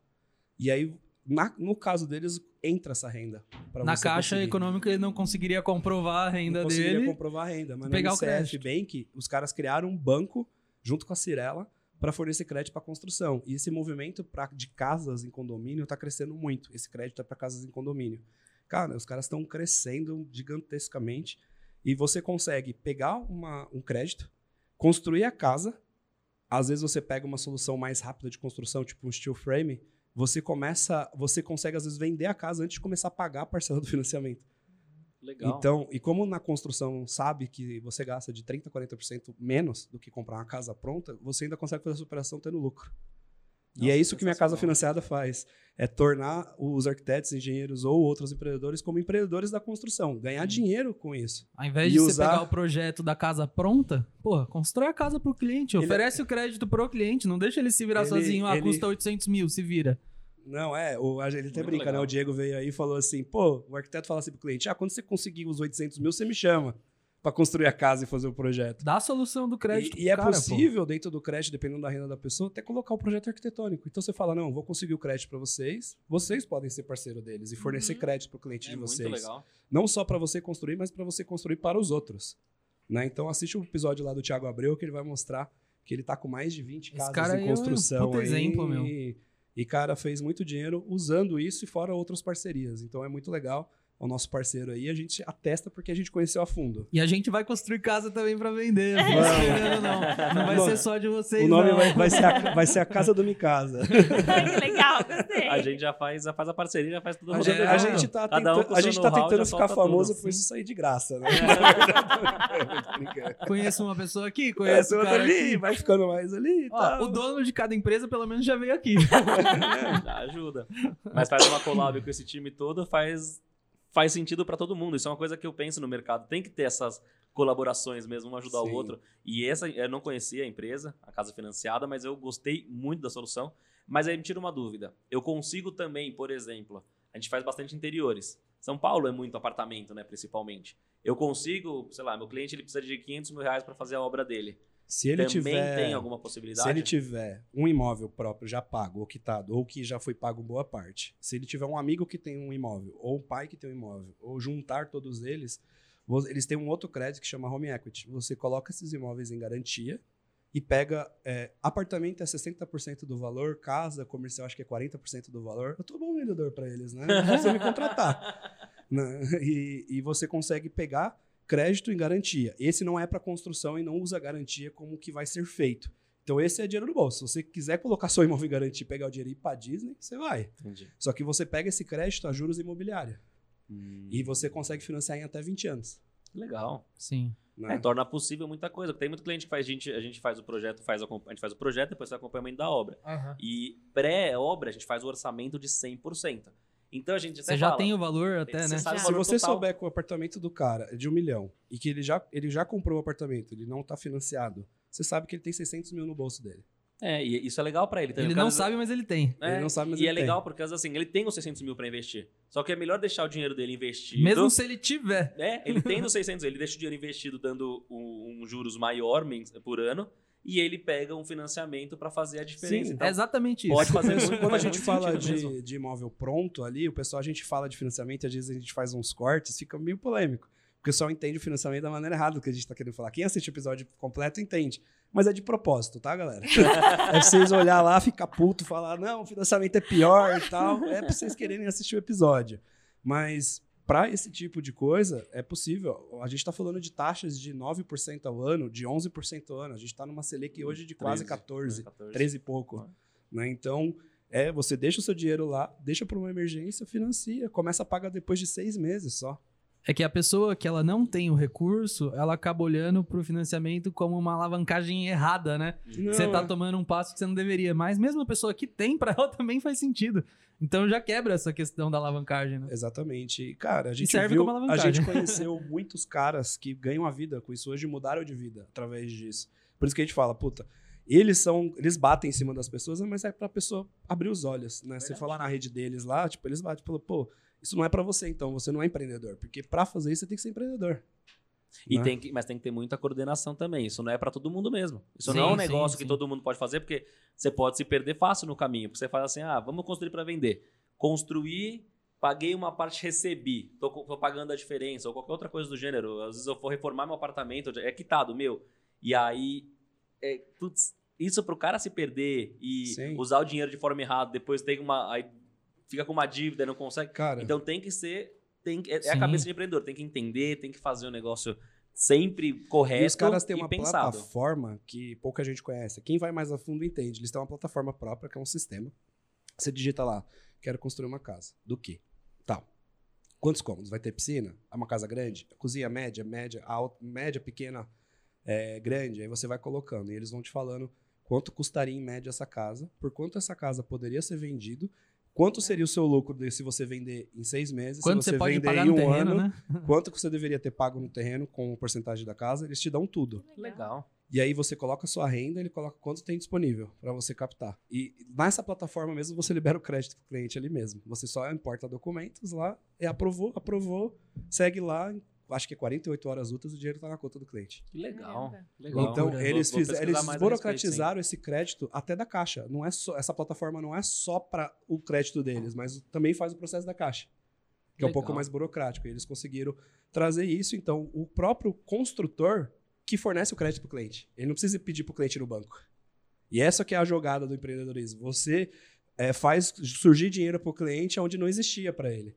E aí, na- no caso deles, entra essa renda. Na caixa conseguir. econômica ele não conseguiria comprovar a renda não conseguiria dele. comprovar a renda. Mas pegar no o CF crédito. Bank, os caras criaram um banco junto com a Cirela para fornecer crédito para construção. E esse movimento pra, de casas em condomínio está crescendo muito. Esse crédito é para casas em condomínio. Cara, os caras estão crescendo gigantescamente e você consegue pegar uma- um crédito, construir a casa. Às vezes você pega uma solução mais rápida de construção, tipo um steel frame. Você começa, você consegue às vezes vender a casa antes de começar a pagar a parcela do financiamento. Legal. Então, e como na construção sabe que você gasta de 30% a 40% menos do que comprar uma casa pronta, você ainda consegue fazer essa operação tendo lucro. E Nossa, é isso que minha casa financiada faz. É tornar os arquitetos, engenheiros ou outros empreendedores como empreendedores da construção. Ganhar dinheiro com isso. Ao invés E de você usar- pegar o projeto da casa pronta, porra, constrói a casa pro cliente, Ele- oferece o crédito pro cliente, não deixa ele se virar Ele- sozinho, ah, ele- custa 800 mil, se vira. Não, é. O, a- ele até Muito brinca, legal. né? O Diego veio aí e falou assim: pô, o arquiteto fala assim pro cliente: ah, quando você conseguir os 800 mil, você me chama para construir a casa e fazer o projeto. Dá a solução do crédito E, e é cara, pô. possível, dentro do crédito, dependendo da renda da pessoa, até colocar o projeto arquitetônico. Então você fala: não, vou conseguir o crédito para vocês, vocês podem ser parceiro deles e fornecer Uhum. crédito para o cliente é de muito vocês. legal. Não só para você construir, mas para você construir para os outros. Né? Então assiste o episódio lá do Thiago Abreu que ele vai mostrar que ele tá com mais de 20 Esse casas cara em é um construção. puta aí, exemplo, meu. E, e, cara, fez muito dinheiro usando isso e fora outras parcerias. Então é muito legal. O nosso parceiro aí, a gente atesta porque a gente conheceu a fundo. E a gente vai construir casa também pra vender. Não, esperando, não. não vai ser só de vocês, o nome não. vai, vai ser a, vai ser a Casa do Micasa. Que legal, gostei. A gente já faz, já faz a parceria, já faz tudo A gente, É, a gente tá Cada um a gente tá tentando ficar famoso tudo. por isso sair de graça, né? Brincando. Conheço uma pessoa aqui, É, conheço outra ali, aqui. vai ficando mais ali e Ó, tal. o dono de cada empresa pelo menos já veio aqui. Já ajuda. Mas faz uma collab com esse time todo, faz, faz sentido pra todo mundo. Isso é uma coisa que eu penso no mercado. Tem que ter essas colaborações mesmo, um ajudar Sim. o outro. E essa, eu não conhecia a empresa, a casa financiada, mas eu gostei muito da solução. Mas aí me tira uma dúvida. Eu consigo também, por exemplo, a gente faz bastante interiores. São Paulo é muito apartamento, né, principalmente. Eu consigo, sei lá, meu cliente ele precisa de 500 mil reais para fazer a obra dele. Se ele também tiver, tem alguma possibilidade? se ele tiver um imóvel próprio já pago ou quitado, ou que já foi pago boa parte, se ele tiver um amigo que tem um imóvel, ou um pai que tem um imóvel, ou juntar todos eles, eles têm um outro crédito que chama home equity. Você coloca esses imóveis em garantia e pega é, apartamento é 60% do valor, casa comercial acho que é 40% do valor. Eu tô bom vendedor para eles, né? Não precisa me contratar. né? E, e você consegue pegar crédito em garantia. Esse não é para construção e não usa garantia como que vai ser feito. Então esse é dinheiro no bolso. Se você quiser colocar seu imóvel em garantia e pegar o dinheiro e ir para Disney, você vai. Entendi. Só que você pega esse crédito a juros imobiliários Hum, e você consegue financiar em até 20 anos. legal. Sim. né? É, torna possível muita coisa. Tem muito cliente que faz, a gente, a gente faz o projeto, faz o acom- a gente faz o projeto, depois faz o acompanhamento da obra. E pré-obra, a gente faz o orçamento de 100%. Então a gente até Você já fala, tem o valor até, né? Se você total. souber que o apartamento do cara é de um milhão e que ele já, ele já comprou o apartamento, ele não está financiado, você sabe que ele tem 600 mil no bolso dele. É, e isso é legal pra ele. também, Ele não vezes- sabe, mas ele tem. É, Ele não sabe, mas e ele é tem. legal porque, assim, ele tem os 600 mil pra investir. Só que é melhor deixar o dinheiro dele investido. Mesmo se ele tiver. É, ele tem os 600, ele deixa o dinheiro investido dando um, um juros maior mens- por ano e ele pega um financiamento pra fazer a diferença. Sim, Então, é exatamente isso. pode fazer muito, quando a gente fala de, de imóvel pronto ali, o pessoal, a gente fala de financiamento às vezes a gente faz uns cortes, fica meio polêmico. Porque o pessoal entende o financiamento da maneira errada do que a gente tá querendo falar. Quem assiste o episódio completo entende. Mas é de propósito, tá, galera? é pra vocês olhar lá, ficar puto, falar, não, o financiamento é pior e tal. É pra vocês quererem assistir o episódio. Mas para esse tipo de coisa, é possível. A gente tá falando de taxas de 9% ao ano, de 11% ao ano. A gente tá numa Selic hoje de quase 13, 14, 14. 13 e pouco. Né? Então, é, você deixa o seu dinheiro lá, deixa para uma emergência, financia, começa a pagar depois de seis meses só. É que a pessoa que ela não tem o recurso, ela acaba olhando pro financiamento como uma alavancagem errada, né? Você tá é. tomando um passo que você não deveria. Mas mesmo a pessoa que tem, pra ela também faz sentido. Então já quebra essa questão da alavancagem, né? Exatamente. E, cara, a gente serve viu, como a gente conheceu muitos caras que ganham a vida com isso hoje e mudaram de vida através disso. Por isso que a gente fala, puta, eles são, eles batem em cima das pessoas, mas é pra pessoa abrir os olhos, né? Você falar na rede deles lá, tipo, eles batem, falam, pô, isso não é pra você então, você não é empreendedor, porque pra fazer isso você tem que ser empreendedor. E né? tem que, mas tem que ter muita coordenação também. Isso não é pra todo mundo mesmo. Isso Sim, não é um sim, negócio sim. que todo mundo pode fazer, porque você pode se perder fácil no caminho. Porque você fala assim, ah, vamos construir pra vender. Construir, paguei uma parte, recebi. Tô, tô pagando a diferença, ou qualquer outra coisa do gênero. Às vezes eu for reformar meu apartamento, é quitado, meu. E aí, é, putz, isso pro cara se perder e Sim. usar o dinheiro de forma errada, depois tem uma... Aí fica com uma dívida, não consegue... Cara, Então tem que ser. Tem, que- é, é a cabeça de empreendedor, tem que entender, tem que fazer o negócio sempre correto. E os caras têm uma pensado. plataforma que pouca gente conhece. Quem vai mais a fundo entende. Eles têm uma plataforma própria, que é um sistema. Você digita lá, quero construir uma casa. Do quê? Tal. Quantos cômodos? Vai ter piscina? É uma casa grande? Cozinha média, média, alta, média, pequena, é, grande. Aí você vai colocando. E eles vão te falando quanto custaria em média essa casa, por quanto essa casa poderia ser vendido, quanto seria o seu lucro de- se você vender em seis meses, Quanto se você você pode vender pagar em um terreno, ano, né? quanto que você deveria ter pago no terreno com porcentagem da casa, eles te dão tudo. Legal. E aí você coloca a sua renda, ele coloca quanto tem disponível para você captar. E nessa plataforma mesmo você libera o crédito pro cliente ali mesmo. Você só importa documentos lá, e aprovou, aprovou, segue lá, acho que é 48 horas úteis o dinheiro tá na conta do cliente. Que legal. Legal. Então Vou- eles, vou fiz- eles a respeito, esse crédito até da caixa. Não é só essa plataforma não é só para o crédito deles, mas também faz o processo da caixa. Que é um Legal. pouco mais burocrático. E eles conseguiram trazer isso. Então, o próprio construtor que fornece o crédito para o cliente. Ele não precisa pedir para o cliente no banco. E essa que é a jogada do empreendedorismo. Você é, faz surgir dinheiro para o cliente onde não existia para ele.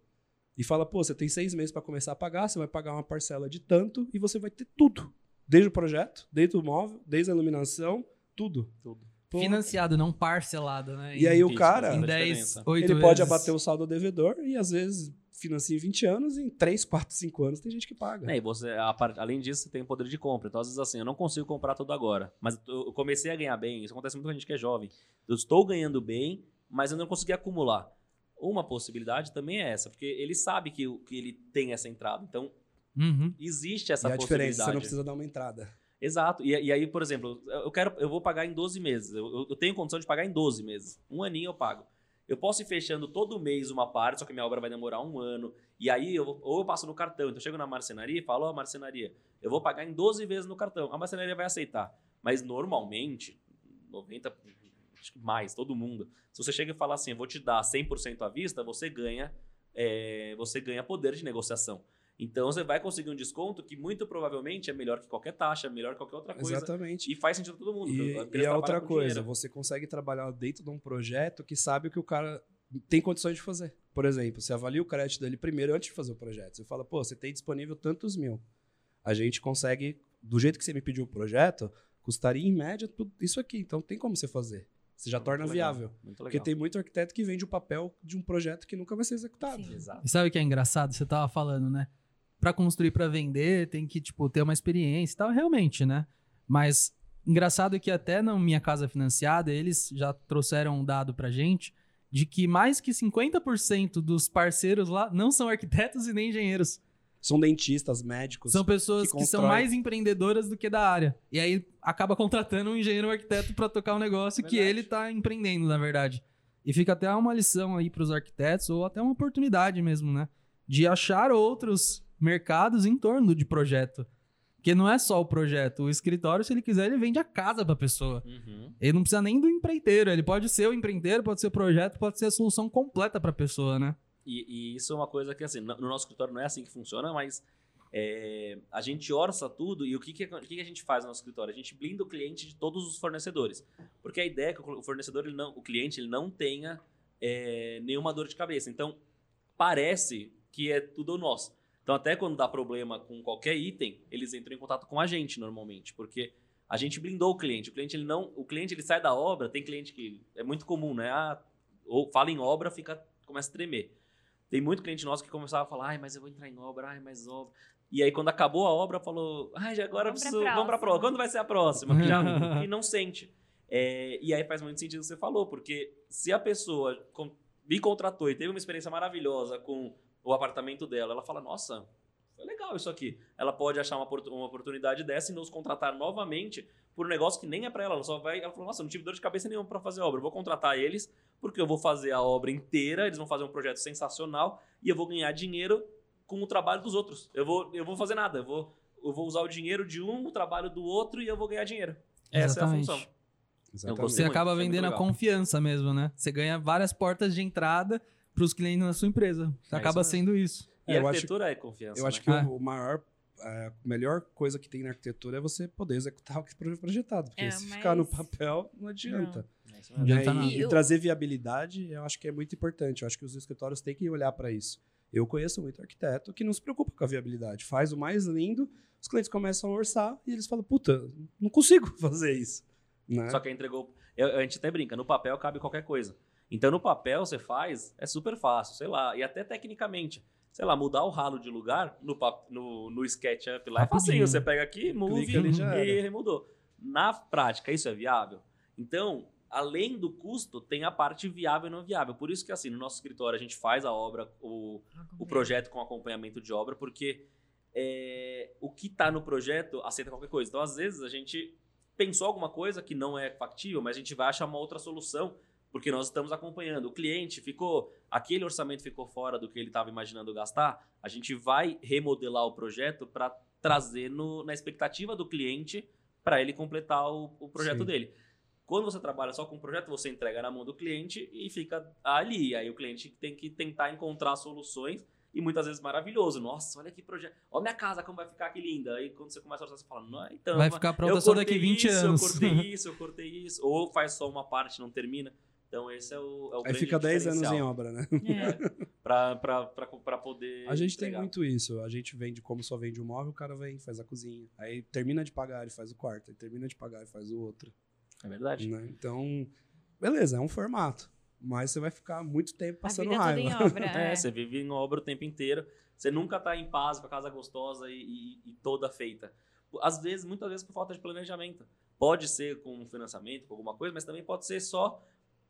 E fala, pô, você tem seis meses para começar a pagar, você vai pagar uma parcela de tanto e você vai ter tudo. Desde o projeto, desde o móvel, desde a iluminação, tudo. Tudo. Pô, Financiado, não parcelado, né? E aí o cara, em a 10, diferença. 8 ele vezes. pode abater o saldo ao devedor e às vezes financia em 20 anos, em 3, 4, 5 anos tem gente que paga. É, e você, a além disso, você tem o poder de compra. Então, às vezes, assim, eu não consigo comprar tudo agora. Mas eu comecei a ganhar bem. Isso acontece muito com a gente que é jovem. Eu estou ganhando bem, mas eu não consegui acumular. Uma possibilidade também é essa, porque ele sabe que, que ele tem essa entrada. Então, Uhum. Existe essa e a possibilidade. diferença, você não precisa dar uma entrada. Exato. E, e aí, por exemplo, eu quero, eu vou pagar em 12 meses. Eu, eu tenho condição de pagar em 12 meses. Um aninho eu pago. Eu posso ir fechando todo mês uma parte, só que minha obra vai demorar um ano. E aí, eu, ou eu passo no cartão. Então, eu chego na marcenaria e falo, ó, oh, marcenaria, eu vou pagar em 12 vezes no cartão. A marcenaria vai aceitar. Mas, normalmente, 90, acho que mais, todo mundo, se você chega e fala assim, eu vou te dar 100% à vista, você ganha, é, você ganha poder de negociação. Então você vai conseguir um desconto que muito provavelmente é melhor que qualquer taxa, melhor que qualquer outra coisa. Exatamente. E faz sentido para todo mundo. E, e é outra coisa, dinheiro. você consegue trabalhar dentro de um projeto que sabe o que o cara tem condições de fazer. Por exemplo, você avalia o crédito dele primeiro antes de fazer o projeto. Você fala, pô, você tem disponível tantos mil. A gente consegue, do jeito que você me pediu o projeto, custaria em média tudo isso aqui. Então tem como você fazer. Você já muito torna legal, viável. Porque tem muito arquiteto que vende o papel de um projeto que nunca vai ser executado. Sim. Exato. E sabe o que é engraçado? Você tava falando, né? Para construir para vender, tem que, tipo, ter uma experiência e tal, realmente, né? Mas engraçado é que até na minha casa financiada, eles já trouxeram um dado pra gente de que mais que 50% dos parceiros lá não são arquitetos e nem engenheiros. São dentistas, médicos. São pessoas que, que são mais empreendedoras do que da área. E aí acaba contratando um engenheiro ou um arquiteto para tocar um negócio verdade. que ele está empreendendo, na verdade. E fica até uma lição aí para os arquitetos, ou até uma oportunidade mesmo, né? De achar outros mercados em torno de projeto. Porque não é só o projeto. O escritório, se ele quiser, ele vende a casa para a pessoa. Uhum. Ele não precisa nem do empreiteiro. Ele pode ser o empreiteiro, pode ser o projeto, pode ser a solução completa para a pessoa, né? E, e, isso é uma coisa que, assim, no nosso escritório não é assim que funciona, mas é, a gente orça tudo e o que, que, o que, que a gente faz no nosso escritório? A gente blinda o cliente de todos os fornecedores. Porque a ideia é que o fornecedor, ele não, o cliente, ele não tenha é, nenhuma dor de cabeça. Então, parece que é tudo nosso. Então, até quando dá problema com qualquer item, eles entram em contato com a gente normalmente, porque a gente blindou o cliente. O cliente ele não, o cliente ele sai da obra, tem cliente que é muito comum, né? Ah, ou fala em obra, fica começa a tremer. Tem muito cliente nosso que começava a falar, ai, mas eu vou entrar em obra, ai, mas obra. E aí, quando acabou a obra, falou, ai, agora vamos preciso, pra vamos pra próxima. Quando vai ser a próxima? Que, já, que não sente. É, e aí faz muito sentido o que você falou, porque se a pessoa me contratou e teve uma experiência maravilhosa com o apartamento dela, ela fala, nossa, foi legal isso aqui. Ela pode achar uma, uma oportunidade dessa e nos contratar novamente por um negócio que nem é para ela. Ela só vai. Ela falou: Nossa, não tive dor de cabeça nenhuma para fazer a obra. Eu vou contratar eles, porque eu vou fazer a obra inteira, eles vão fazer um projeto sensacional e eu vou ganhar dinheiro com o trabalho dos outros. Eu vou, eu vou fazer nada. Eu vou, eu vou usar o dinheiro de um, o trabalho do outro e eu vou ganhar dinheiro. Essa Exatamente. é a função. Exatamente. Você acaba vendendo a confiança mesmo, né? Você ganha várias portas de entrada para os clientes na sua empresa. Você é acaba isso sendo isso. E é, a arquitetura acho, é confiança. Eu né? acho que ah. o maior a melhor coisa que tem na arquitetura é você poder executar o que foi projetado. Porque é, se mas... ficar no papel, não adianta. Não. Adianta e, e, trazer viabilidade, eu acho que é muito importante. Eu acho que os escritórios têm que olhar para isso. Eu conheço muito arquiteto que não se preocupa com a viabilidade. Faz o mais lindo, os clientes começam a orçar e eles falam: puta, não consigo fazer isso. Né? Só que entregou. Eu, a gente até brinca: no papel cabe qualquer coisa. Então, no papel, você faz, é super fácil, sei lá, e até tecnicamente sei lá, mudar o ralo de lugar no, no, no SketchUp lá é facinho. Você pega aqui, move e remudou. Na prática, isso é viável? Então, além do custo, tem a parte viável e não viável. Por isso que, assim, no nosso escritório a gente faz a obra, o, o projeto com acompanhamento de obra, porque é, o que está no projeto aceita qualquer coisa. Então, às vezes, a gente pensou alguma coisa que não é factível, mas a gente vai achar uma outra solução porque nós estamos acompanhando. O cliente ficou, aquele orçamento ficou fora do que ele estava imaginando gastar, a gente vai remodelar o projeto para trazer no, na expectativa do cliente para ele completar o, o projeto Sim. dele. Quando você trabalha só com o projeto, você entrega na mão do cliente e fica ali. Aí o cliente tem que tentar encontrar soluções e muitas vezes maravilhoso. Nossa, olha que projeto. Olha minha casa, como vai ficar aqui linda. Aí quando você começa a orçar, você fala, não, então. Vai ficar pronta só daqui 20 isso, anos. Eu cortei isso, eu cortei isso. Ou faz só uma parte, não termina. Então esse é o, é o Aí fica 10 anos em obra, né? É. para poder. A gente entregar. tem muito isso. A gente vende, como só vende o móvel, o cara vem, faz a cozinha. Aí termina de pagar, ele faz o quarto. Aí termina de pagar, e faz o outro. É verdade. Né? Então, beleza, é um formato. Mas você vai ficar muito tempo passando raiva. em obra, é. é. você vive em obra o tempo inteiro. Você nunca tá em paz com a casa gostosa e, e, e toda feita. Às vezes, muitas vezes por falta de planejamento. Pode ser com financiamento, com alguma coisa, mas também pode ser só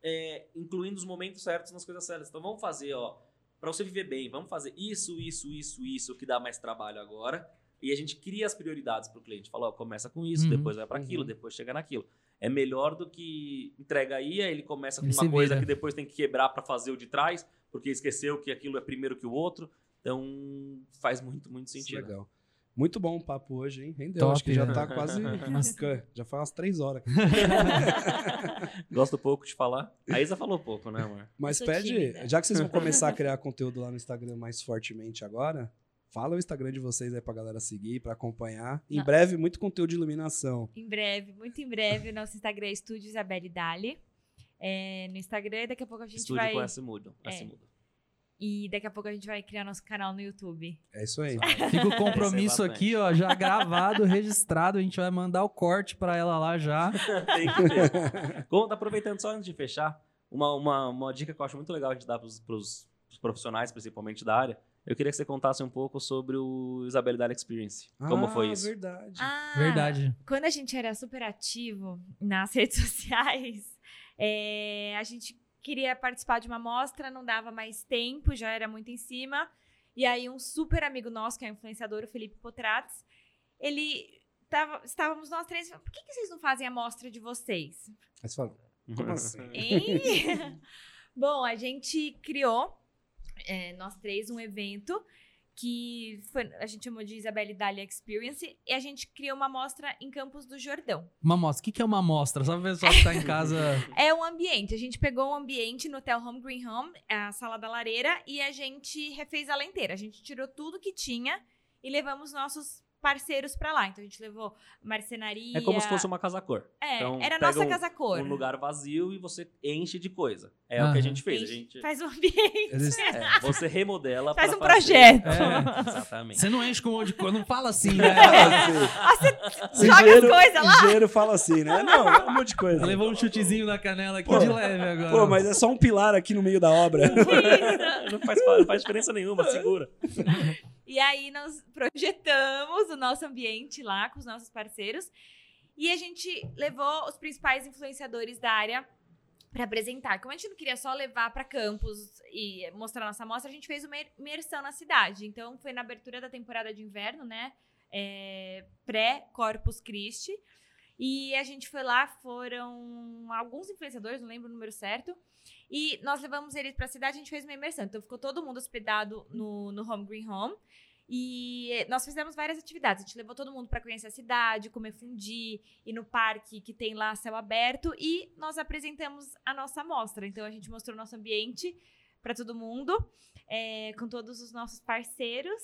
é, incluindo os momentos certos nas coisas certas. Então vamos fazer, ó, para você viver bem, vamos fazer isso, isso, isso, isso, que dá mais trabalho agora. E a gente cria as prioridades para o cliente. Fala, ó, começa com isso, Uhum. depois vai para aquilo, Uhum. depois chega naquilo. É melhor do que entrega aí, aí ele começa com Ele uma coisa vira. que depois tem que quebrar para fazer o de trás, porque esqueceu que aquilo é primeiro que o outro. Então faz muito, muito sentido. Legal. Muito bom o papo hoje, hein? Rendeu. Top, Acho que já né? tá quase. já foi umas três horas. Gosto pouco de falar. A Isa falou pouco, né, amor? Mas pede, tímida. já que vocês vão começar a criar conteúdo lá no Instagram mais fortemente agora, fala o Instagram de vocês aí pra galera seguir, pra acompanhar. Em Não. breve, muito conteúdo de iluminação. Em breve, muito em breve, o nosso Instagram é Estúdio Isabelle Dali. É, no Instagram, e daqui a pouco a gente Estúdio vai. com S mudo. É. S mudo. E daqui a pouco a gente vai criar nosso canal no YouTube. É isso aí. Fica o compromisso aqui, ó, já gravado, registrado. A gente vai mandar o corte pra ela lá já. Tem que ter. Tá aproveitando só antes de fechar, uma, uma, uma dica que eu acho muito legal a gente dar pros, pros profissionais, principalmente da área. Eu queria que você contasse um pouco sobre o Isabelle Dali Experience. Como Ah, foi isso? verdade. Ah, Verdade. Quando a gente era super ativo nas redes sociais, é, a gente queria participar de uma mostra, não dava mais tempo, já era muito em cima. E aí, um super amigo nosso, que é influenciador, o Felipe Potrates, ele. Tava, estávamos nós três, falando, por que, que vocês não fazem a mostra de vocês? Aí você fala, como assim? Hein? Bom, a gente criou, é, nós três, um evento que foi- a gente chamou de Isabelle Dali Experience e a gente criou uma mostra em Campos do Jordão. Uma amostra. O que, que é uma amostra? Só pra pessoal que tá em casa. É um ambiente. A gente pegou um ambiente no Hotel Home Green Home, a sala da lareira, e a gente refez ela inteira. A gente tirou tudo que tinha e levamos nossos parceiros pra lá. Então a gente levou marcenaria. É como se fosse uma casa cor. É, Então, era a pega nossa um- casa cor. Um lugar vazio e você enche de coisa. É o que a gente fez. A gente, Faz um ambiente. Eles, é, você remodela Faz pra um fazer- projeto. É. Exatamente. Você não enche com um monte de coisa. Não fala assim, né? assim, Joga as engenheiro- coisas lá. engenheiro fala assim, né? Não, é um monte de coisa. Levou um chutezinho na canela aqui Pô. de leve agora. Pô, mas é só um pilar aqui no meio da obra. Não, faz, não faz diferença nenhuma, segura. E aí nós projetamos o nosso ambiente lá com os nossos parceiros e a gente levou os principais influenciadores da área para apresentar. Como a gente não queria só levar para campus e mostrar nossa amostra, a gente fez uma imersão na cidade. Então foi na abertura da temporada de inverno, né? É, Pré-Corpus Christi. E a gente foi lá, foram alguns influenciadores, não lembro o número certo. E nós levamos eles pra cidade, a gente fez uma imersão. Então ficou todo mundo hospedado no, no Home Green Home. E nós fizemos várias atividades. A gente levou todo mundo para conhecer a cidade, comer fundi, ir no parque que tem lá céu aberto. E nós apresentamos a nossa amostra. Então a gente mostrou o nosso ambiente para todo mundo, é, com todos os nossos parceiros.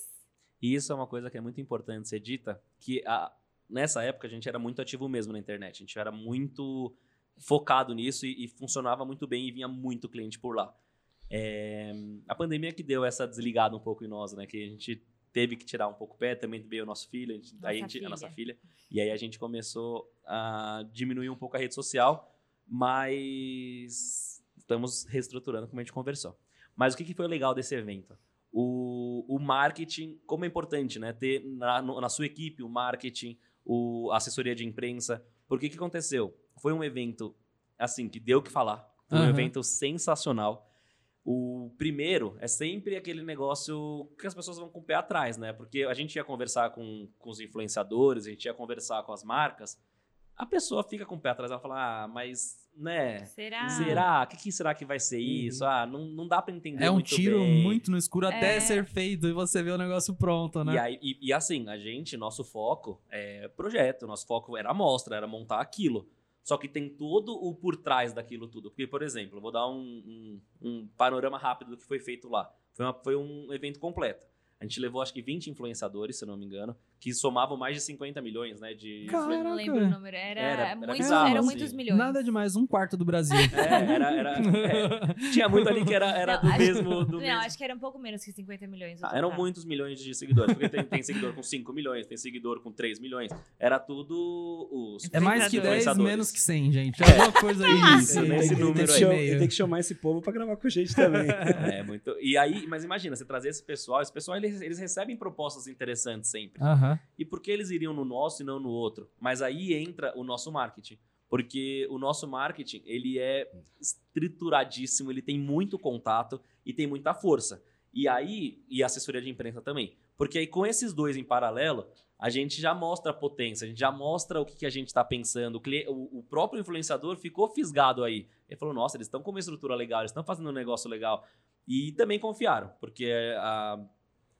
E isso é uma coisa que é muito importante ser dita, que a- nessa época a gente era muito ativo mesmo na internet. A gente era muito focado nisso e, e funcionava muito bem e vinha muito cliente por lá. É, a pandemia que deu essa desligada um pouco em nós, né? Que a gente teve que tirar um pouco o pé, também veio o nosso filho, a, gente, Nossa aí a, gente- a filha. nossa filha. E aí a gente começou a diminuir um pouco a rede social, mas estamos reestruturando como a gente conversou. Mas o que, que foi legal desse evento? O, o marketing, como é importante, né? Ter na, na sua equipe o marketing, o, a assessoria de imprensa. Por que que aconteceu? Foi um evento, assim, que deu o que falar. Foi um Aham. evento sensacional. O primeiro é sempre aquele negócio que as pessoas vão com o pé atrás, né? Porque a gente ia conversar com, com os influenciadores, a gente ia conversar com as marcas. A pessoa fica com o pé atrás, ela fala, ah, mas, né? Será? Será? O que, que será que vai ser Uhum. isso? Ah, não, não dá pra entender É um muito tiro bem. muito no escuro até É. ser feito e você vê o negócio pronto, né? E, aí, e, e assim, a gente, nosso foco é projeto, nosso foco era amostra, era montar aquilo. Só que tem todo o por trás daquilo tudo. Porque, por exemplo, vou dar um, um- um panorama rápido do que foi feito lá. Foi, uma- foi um evento completo. A gente levou acho que 20 influenciadores, se eu não me engano, que somavam mais de 50 milhões, né? De Caraca. Eu não lembro o número. Era, Era- era muito- bizarro, eram assim. muitos milhões. Nada demais, um quarto do Brasil. É, era, era- é, tinha muito ali que era, era Não, do acho- mesmo. Do Não, mesmo. acho que era um pouco menos que 50 milhões. Ah, eram total. muitos milhões de seguidores, porque tem, tem seguidor com 5 milhões, tem seguidor com 3 milhões. Era tudo os. É mais que 10, influenciadores. menos que 100, gente. É alguma coisa aí. Isso, nesse- tem, número que aí. tem que chamar esse povo pra gravar com a gente também. É, muito. E aí, mas imagina, você trazer esse pessoal, esse pessoal eles, eles recebem propostas interessantes sempre. Aham. E por que eles iriam no nosso e não no outro? Mas aí entra o nosso marketing. Porque o nosso marketing, ele é estruturadíssimo, ele tem muito contato e tem muita força. E aí, e assessoria de imprensa também. Porque aí, com esses dois em paralelo, a gente já mostra a potência, a gente já mostra o que, que a gente está pensando. O, o, o, próprio influenciador ficou fisgado aí. Ele falou: nossa, eles estão com uma estrutura legal, eles estão fazendo um negócio legal. E também confiaram, porque a,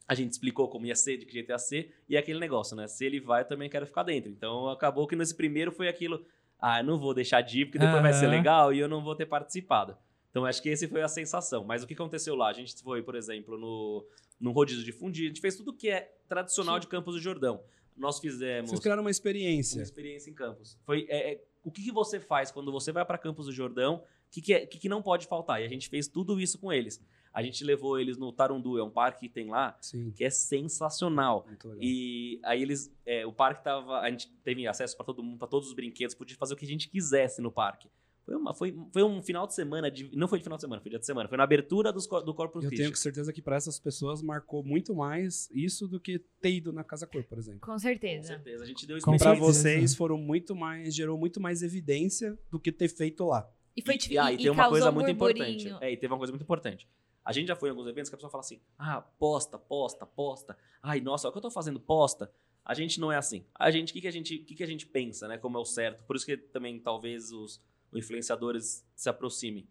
a gente explicou como ia ser, de que jeito ia ser, e é aquele negócio, né? Se ele vai, eu também quero ficar dentro. Então acabou que nesse primeiro foi aquilo: ah, eu não vou deixar de ir, porque depois uhum. vai ser legal e eu não vou ter participado. Então acho que esse foi a sensação. Mas o que aconteceu lá? A gente foi, por exemplo, no, no rodízio de fundir, a gente fez tudo que é tradicional Sim. de Campos do Jordão. Nós fizemos. Vocês criaram uma experiência. Uma experiência em Campos. Foi, é, é, o que, que você faz quando você vai para Campos do Jordão? O que, que, é, que, que não pode faltar? E a gente fez tudo isso com eles. A gente levou eles no Tarundu, é um parque que tem lá, Sim. que é sensacional. E aí eles, é, o parque tava, a gente teve acesso para todo mundo, para todos os brinquedos, podia fazer o que a gente quisesse no parque. Foi, uma, foi, foi um final de semana, de, não foi de final de semana, foi dia de semana. Foi na abertura dos, do Corpus Eu tenho certeza que para essas pessoas marcou muito mais isso do que ter ido na Casa Cor, por exemplo. Com certeza. Com certeza. A gente deu Para vocês foram muito mais, gerou muito mais evidência do que ter feito lá. E foi e, e, ah, e, e tem uma coisa um muito importante. É, e teve uma coisa muito importante. A gente já foi em alguns eventos que a pessoa fala assim: ah, posta, posta, posta. Ai, nossa, o que eu tô fazendo posta. A gente não é assim. A gente, o que, que, a gente, que, que a gente pensa, né? Como é o certo. Por isso que também talvez os os influenciadores se aproximem.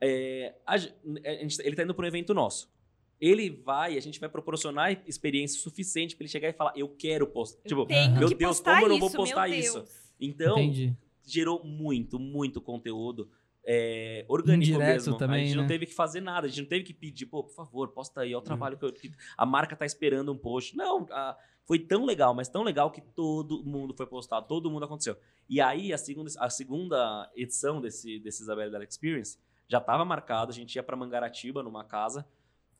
É, a, a gente, ele está indo para um evento nosso. Ele vai, a gente vai proporcionar experiência suficiente para ele chegar e falar: Eu quero postar. Eu tipo, meu Deus, como eu não vou postar isso? Então, Entendi. gerou muito, muito conteúdo. É, orgânico Indireto mesmo. Também, a gente né? não teve que fazer nada, a gente não teve que pedir, pô, por favor, posta aí, é o trabalho uhum. que, eu, que a marca tá esperando um post. Não, a, foi tão legal, mas tão legal que todo mundo foi postado, todo mundo aconteceu. E aí, a segunda, a segunda edição desse, desse Isabela Experience já estava marcada, a gente ia para Mangaratiba, numa casa,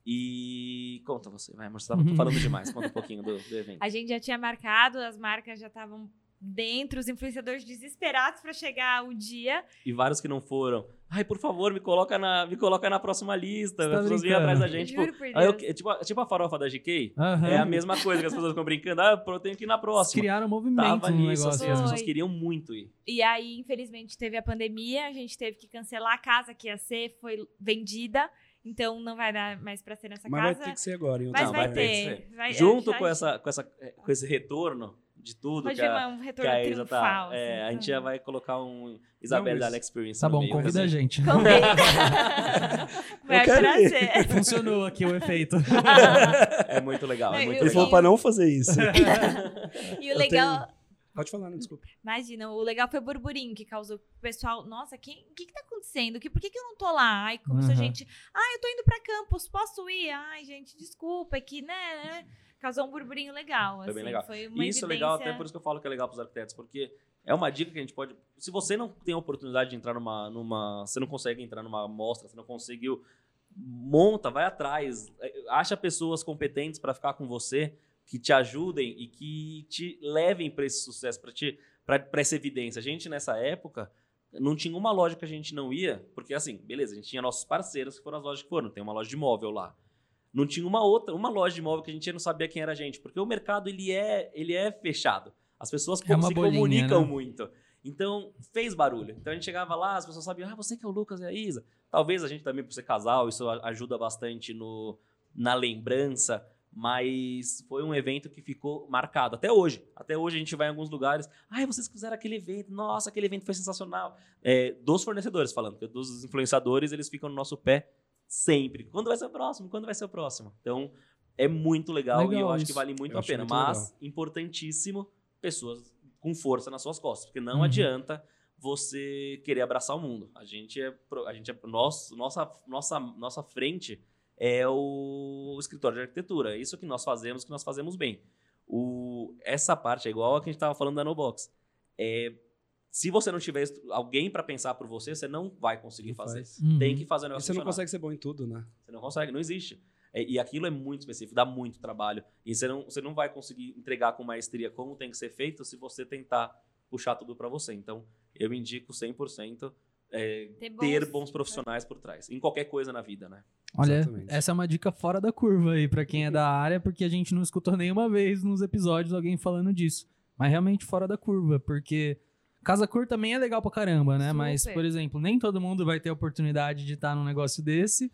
e conta você, vai, amor, você tava falando demais, conta um pouquinho do, do evento. A gente já tinha marcado, as marcas já estavam dentro, os influenciadores desesperados para chegar o dia. E vários que não foram. Ai, por favor, me coloca na, me coloca na próxima lista. As tá pessoas vêm atrás da gente. Tipo, eu, tipo, tipo, a farofa da GK. Uhum. É a mesma coisa que as pessoas ficam brincando. Ah, eu tenho que ir na próxima. Criaram um movimento Tava no nisso, assim, as pessoas queriam muito ir. E aí, infelizmente, teve a pandemia. A gente teve que cancelar a casa que ia ser. Foi vendida. Então não vai dar mais para ser nessa Mas casa. Mas vai ter que ser agora. Mas não, vai, vai ter. Vai, Junto com, essa, com, essa, com esse retorno, de tudo. Pode que a, um retorno que a Isa tá. É, a gente já vai colocar um Isabelle da Experience. Tá bom, meio, convida a gente. vai prazer. Funcionou aqui o efeito. é muito legal. É muito Ele falou pra não fazer isso. e o legal. Pode falar, não, desculpa. Imagina, o legal foi o burburinho que causou o pessoal. Nossa, o que, que, que tá acontecendo? Que, por que, que eu não tô lá? Ai, como uhum. se a gente. Ai, eu tô indo pra campus, posso ir? Ai, gente, desculpa, é que, né? né? Causou um burburinho legal. Foi assim, bem legal. Foi uma e isso evidência... é legal, até por isso que eu falo que é legal para os arquitetos, porque é uma dica que a gente pode. Se você não tem a oportunidade de entrar numa. numa você não consegue entrar numa mostra, você não conseguiu. Monta, vai atrás, é, acha pessoas competentes para ficar com você, que te ajudem e que te levem para esse sucesso, para essa evidência. A gente, nessa época, não tinha uma loja que a gente não ia, porque assim, beleza, a gente tinha nossos parceiros que foram as lojas que foram, tem uma loja de móvel lá não tinha uma outra, uma loja de imóvel que a gente não sabia quem era a gente, porque o mercado ele é, ele é fechado. As pessoas é se bolinha, comunicam né? muito. Então, fez barulho. Então a gente chegava lá, as pessoas sabiam, ah, você que é o Lucas e a Isa. Talvez a gente também, por ser casal, isso ajuda bastante no, na lembrança, mas foi um evento que ficou marcado até hoje. Até hoje a gente vai em alguns lugares, ai, ah, vocês fizeram aquele evento, nossa, aquele evento foi sensacional. É, dos fornecedores falando, porque dos influenciadores eles ficam no nosso pé sempre. Quando vai ser o próximo? Quando vai ser o próximo? Então, é muito legal, legal e eu isso. acho que vale muito eu a pena. Muito mas, legal. importantíssimo, pessoas com força nas suas costas. Porque não uhum. adianta você querer abraçar o mundo. A gente é. A gente é nosso, nossa, nossa, nossa frente é o escritório de arquitetura. É isso que nós fazemos, que nós fazemos bem. O, essa parte é igual a que a gente estava falando da No Box. É se você não tiver alguém para pensar por você, você não vai conseguir não fazer. Uhum. Tem que fazer o negócio E você não consegue ser bom em tudo, né? Você não consegue, não existe. É, e aquilo é muito específico, dá muito trabalho. E você não, você não vai conseguir entregar com maestria como tem que ser feito se você tentar puxar tudo para você. Então, eu indico 100% é, ter, bons, ter bons profissionais por trás. Em qualquer coisa na vida, né? Olha, Exatamente. essa é uma dica fora da curva aí para quem é da área, porque a gente não escutou nenhuma vez nos episódios alguém falando disso. Mas realmente fora da curva, porque Casa Cor também é legal pra caramba, né? Super. Mas, por exemplo, nem todo mundo vai ter a oportunidade de estar num negócio desse.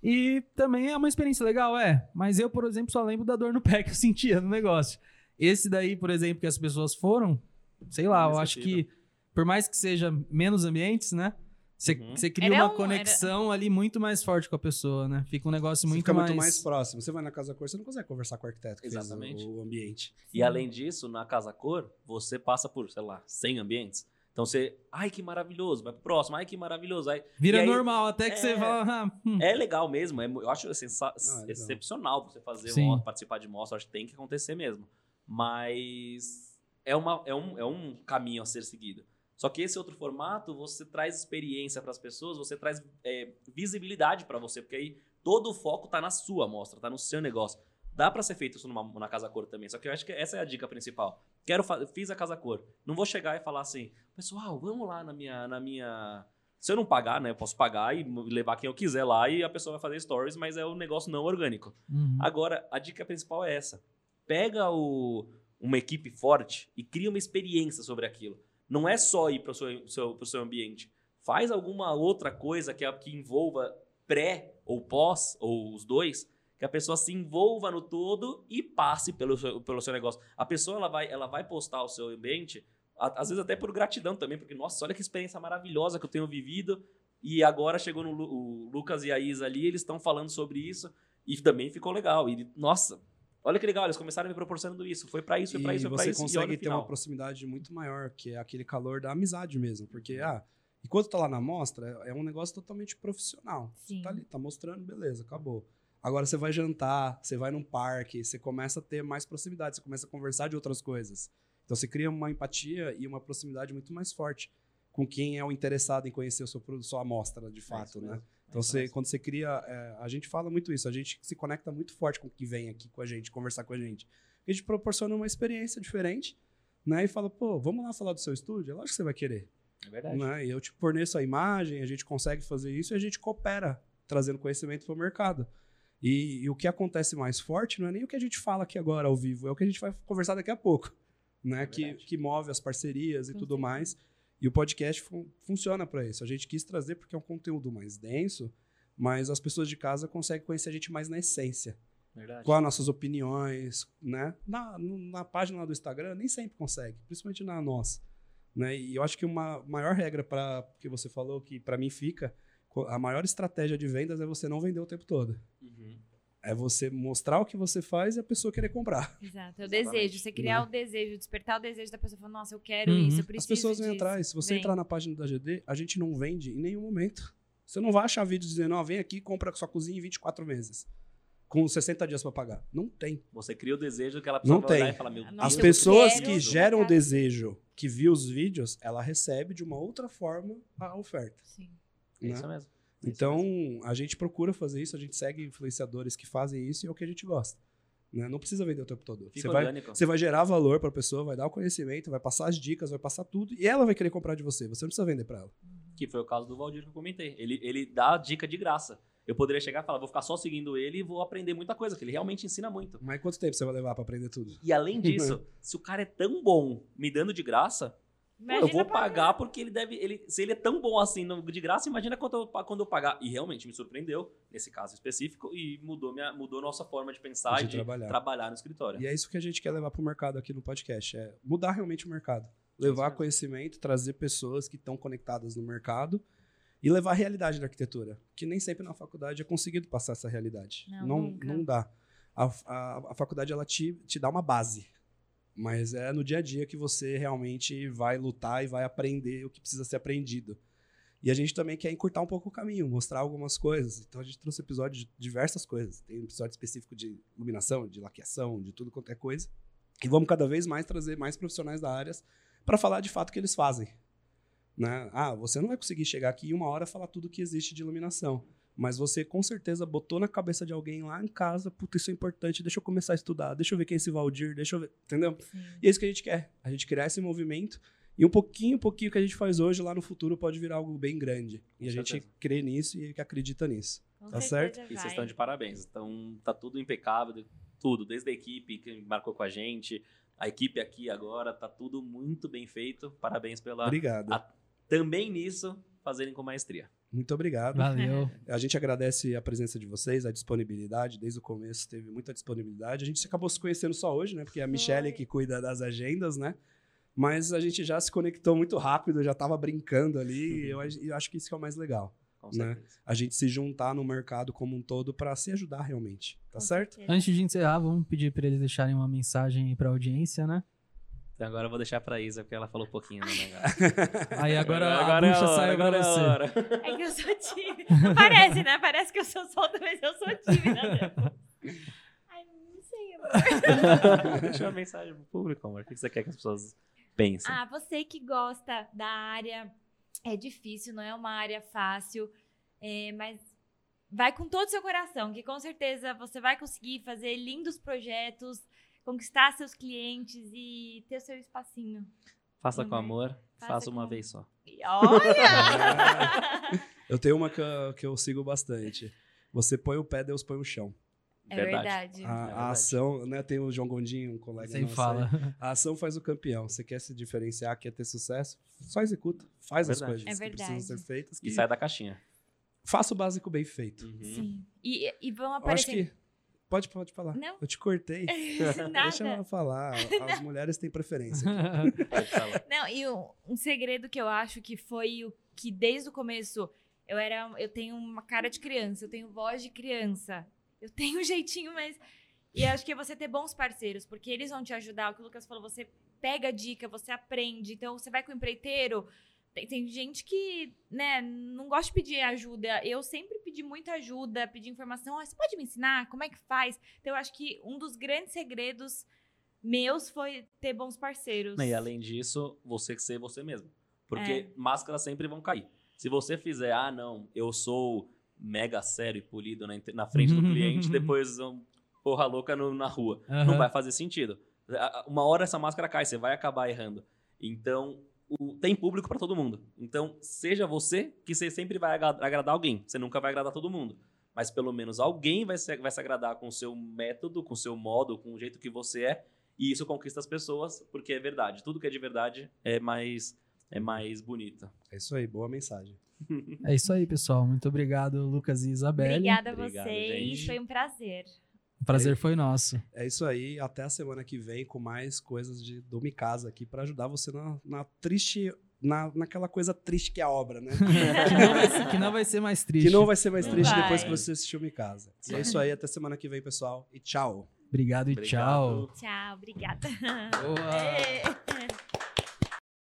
E também é uma experiência legal, é. Mas eu, por exemplo, só lembro da dor no pé que eu sentia no negócio. Esse daí, por exemplo, que as pessoas foram, sei lá, eu acho que, por mais que seja menos ambientes, né? Você Uhum. você cria Era uma um- conexão ali muito mais forte com a pessoa, né? Fica um negócio Você muito fica mais... muito mais próximo. Você vai na Casa Cor, você não consegue conversar com o arquiteto que Exatamente. fez o, o ambiente. E além disso, na Casa Cor, você passa por, sei lá, 100 ambientes. Então você, ai que maravilhoso, vai pro próximo, ai que maravilhoso. Aí, Vira aí, normal, até que é- você fala... ah, hum. É legal mesmo, é eu acho sensa- Não, é legal. excepcional você fazer Sim. uma, participar de mostra, acho que tem que acontecer mesmo. Mas é, uma, é, um, é um caminho a ser seguido. Só que esse outro formato, você traz experiência para as pessoas, você traz é, visibilidade para você, porque aí todo o foco tá na sua amostra, tá no seu negócio. Dá para ser feito isso numa, na Casa Cor também, só que eu acho que essa é a dica principal. Quero fiz a Casa Cor. Não vou chegar e falar assim, pessoal, vamos lá na minha, na minha se eu não pagar, né? Eu posso pagar e levar quem eu quiser lá e a pessoa vai fazer stories, mas é um negócio não orgânico. Uhum. Agora, a dica principal é essa. Pega o- uma equipe forte e cria uma experiência sobre aquilo. Não é só ir para o seu, seu, seu ambiente. Faz alguma outra coisa que, que envolva pré ou pós, ou os dois, que a pessoa se envolva no todo e passe pelo seu, pelo seu negócio. A pessoa ela vai, ela vai postar o seu ambiente, às vezes até por gratidão também, porque, nossa, olha que experiência maravilhosa que eu tenho vivido. E agora chegou no o Lucas e a Isa ali, eles estão falando sobre isso. E também ficou legal. E, nossa, olha que legal, eles começaram me proporcionando isso. Foi pra isso, foi pra e isso, foi pra você isso. e olha consegue ter final. uma proximidade muito maior, que é aquele calor da amizade mesmo. Porque, ah, enquanto tá lá na mostra, é um negócio totalmente profissional. Sim. Você tá ali, tá mostrando, beleza, acabou. Agora você vai jantar, você vai num parque, você começa a ter mais proximidade, você começa a conversar de outras coisas. Então você cria uma empatia e uma proximidade muito mais forte com quem é o interessado em conhecer o seu produto, sua amostra, de É fato, isso né? mesmo, é Então, você, quando você cria. é, a gente fala muito isso, a gente se conecta muito forte com o que vem aqui com a gente, conversar com a gente. A gente proporciona uma experiência diferente, né? E fala, pô, vamos lá falar do seu estúdio? É lógico que você vai querer. É verdade. Né? E eu te forneço a imagem, a gente consegue fazer isso e a gente coopera, trazendo conhecimento para o mercado. E, e o que acontece mais forte não é nem o que a gente fala aqui agora ao vivo, é o que a gente vai conversar daqui a pouco, né? É que, que move as parcerias e Com tudo mais. E o podcast fun- funciona para isso. A gente quis trazer porque é um conteúdo mais denso, mas as pessoas de casa conseguem conhecer a gente mais na essência. Verdade. Com as nossas opiniões, né? Na, na página do Instagram, nem sempre consegue, principalmente na nossa. Né? E eu acho que uma maior regra para que você falou que para mim fica, a maior estratégia de vendas é você não vender o tempo todo. Uhum. É você mostrar o que você faz e a pessoa querer comprar. Exato. É o Exatamente. desejo. Você criar o desejo, despertar o desejo da pessoa. Falar, nossa, eu quero Uhum. isso, eu As preciso pessoas vêm disso. atrás. Se você Vem. entrar na página da GD, a gente não vende em nenhum momento. Você não vai achar vídeo dizendo, ó, vem aqui e compra sua cozinha em 24 meses. Com 60 dias para pagar. Não tem. Você cria o desejo que ela pessoa Não tem. e falar, meu As Deus. As pessoas quero que geram o desejo, que viu os vídeos, ela recebe de uma outra forma a oferta. Sim. É né? isso mesmo. Então, a gente procura fazer isso, a gente segue influenciadores que fazem isso e é o que a gente gosta. né? Não precisa vender o tempo todo. Fica Você vai, você vai gerar valor para a pessoa, vai dar o conhecimento, vai passar as dicas, vai passar tudo e ela vai querer comprar de você. Você não precisa vender para ela. Que foi o caso do Valdir que eu comentei. Ele, ele dá dica de graça. Eu poderia chegar e falar, vou ficar só seguindo ele e vou aprender muita coisa, que ele realmente ensina muito. Mas quanto tempo você vai levar para aprender tudo? E além disso, se o cara é tão bom me dando de graça, pô, eu vou pagar porque ele deve. Ele, se ele é tão bom assim no- de graça, imagina quando eu, quando eu pagar. E realmente me surpreendeu, nesse caso específico, e mudou, minha, mudou nossa forma de pensar De e de trabalhar. trabalhar no escritório. E é isso que a gente quer levar para o mercado aqui no podcast, é mudar realmente o mercado. Levar mesmo. conhecimento, trazer pessoas que estão conectadas no mercado e levar a realidade da arquitetura, que nem sempre na faculdade é conseguido passar essa realidade. Não, não, nunca. não dá. A, a, a faculdade ela te, te dá uma base, mas é no dia a dia que você realmente vai lutar e vai aprender o que precisa ser aprendido. E a gente também quer encurtar um pouco o caminho, mostrar algumas coisas. Então a gente trouxe episódio de diversas coisas. Tem um episódio específico de iluminação, de laqueação, de tudo quanto é coisa. E vamos cada vez mais trazer mais profissionais da área para falar de fato o que eles fazem. Né? Ah, você não vai conseguir chegar aqui em uma hora falar tudo que existe de iluminação. Mas você com certeza botou na cabeça de alguém lá em casa, puta, isso é importante, deixa eu começar a estudar, deixa eu ver quem é esse Valdir, deixa eu ver. Entendeu? Sim. E é isso que a gente quer. A gente criar esse movimento. E um pouquinho, um pouquinho que a gente faz hoje, lá no futuro, pode virar algo bem grande. E Com a gente certeza. crê nisso e acredita nisso. Com Tá certeza E vocês vai. estão de parabéns. Então, tá tudo impecável, tudo, desde a equipe que marcou com a gente, a equipe aqui agora, tá tudo muito bem feito. Parabéns pela Obrigado. a- também nisso fazerem com maestria. Muito obrigado. Valeu. A gente agradece a presença de vocês, a disponibilidade. Desde o começo teve muita disponibilidade. A gente acabou se conhecendo só hoje, né? Porque é a Michelle que cuida das agendas, né? Mas a gente já se conectou muito rápido, já estava brincando ali. e eu, eu acho que isso que é o mais legal. Com Né? certeza. A gente se juntar no mercado como um todo para se ajudar realmente. Tá Com certo? certeza. Antes de encerrar, vamos pedir para eles deixarem uma mensagem aí pra audiência, né? Então agora eu vou deixar pra Isa, porque ela falou um pouquinho no negócio. Aí agora, a Agora é bucha hora, saiu pra agora é a você. hora. É que eu sou tímida. Não parece, né? Parece que eu sou solta, mas eu sou tímida. Ai, não sei, amor. Deixa uma mensagem pro público, amor. O que você quer que as pessoas pensem? Ah, você que gosta da área, é difícil, não é uma área fácil, é, mas vai com todo o seu coração, que com certeza você vai conseguir fazer lindos projetos, conquistar seus clientes e ter o seu espacinho. faça com Amor. Faça faça uma com- vez só. Olha! Eu tenho uma que eu, que eu sigo bastante. Você põe o pé, Deus põe o chão. É verdade. A, a verdade. ação, né? Tem o João Gondinho, um colega Sem nosso fala. aí. A ação faz o campeão. Você quer se diferenciar, quer ter sucesso, só executa. Faz as Verdade. coisas É que precisam verdade. ser feitas. E que- sai da caixinha. Faça o básico bem feito. Uhum. Sim. E, e vão Eu acho aparecer. que. Pode, pode falar. Não. Eu te cortei. Deixa Nada. ela falar. As mulheres têm preferência. Pode falar. Não, e um, um segredo que eu acho que foi o que desde o começo eu era, eu tenho uma cara de criança, eu tenho voz de criança, eu tenho um jeitinho, mas e acho que é você ter bons parceiros, porque eles vão te ajudar. O que o Lucas falou, você pega a dica, você aprende. Então você vai com o empreiteiro. Tem, tem gente que, né, não gosta de pedir ajuda. Eu sempre pedi muita ajuda, pedi informação. "Ó, você pode me ensinar como é que faz? Então eu acho que um dos grandes segredos meus foi ter bons parceiros. E além disso, você ser você mesmo. Porque É. máscaras sempre vão cair. Se você fizer, ah, não, eu sou mega sério e polido na, na frente do cliente, depois um porra louca no- na rua. Não Aham. vai fazer sentido. Uma hora essa máscara cai, você vai acabar errando. Então, o- tem público pra todo mundo. Então, seja você que você sempre vai agra- agradar alguém. Você nunca vai agradar todo mundo. Mas pelo menos alguém vai se, vai se agradar com o seu método, com o seu modo, com o jeito que você é. E isso conquista as pessoas, porque é verdade. Tudo que é de verdade é mais, é mais bonito. É isso aí, boa mensagem. É isso aí, pessoal. Muito obrigado, Lucas e Isabelle. Obrigada a Obrigado, vocês, gente. foi um prazer. O prazer foi nosso. É isso aí. Até a semana que vem com mais coisas de do Mi Casa aqui para ajudar você na, na triste. Na, naquela coisa triste que é a obra, né? que, não vai ser, que não vai ser mais triste. que não vai ser mais Não triste vai. depois que você assistiu Mi Casa. E é isso aí. Até semana que vem, pessoal. E tchau. Obrigado e Obrigado. tchau. Tchau, obrigada. Boa.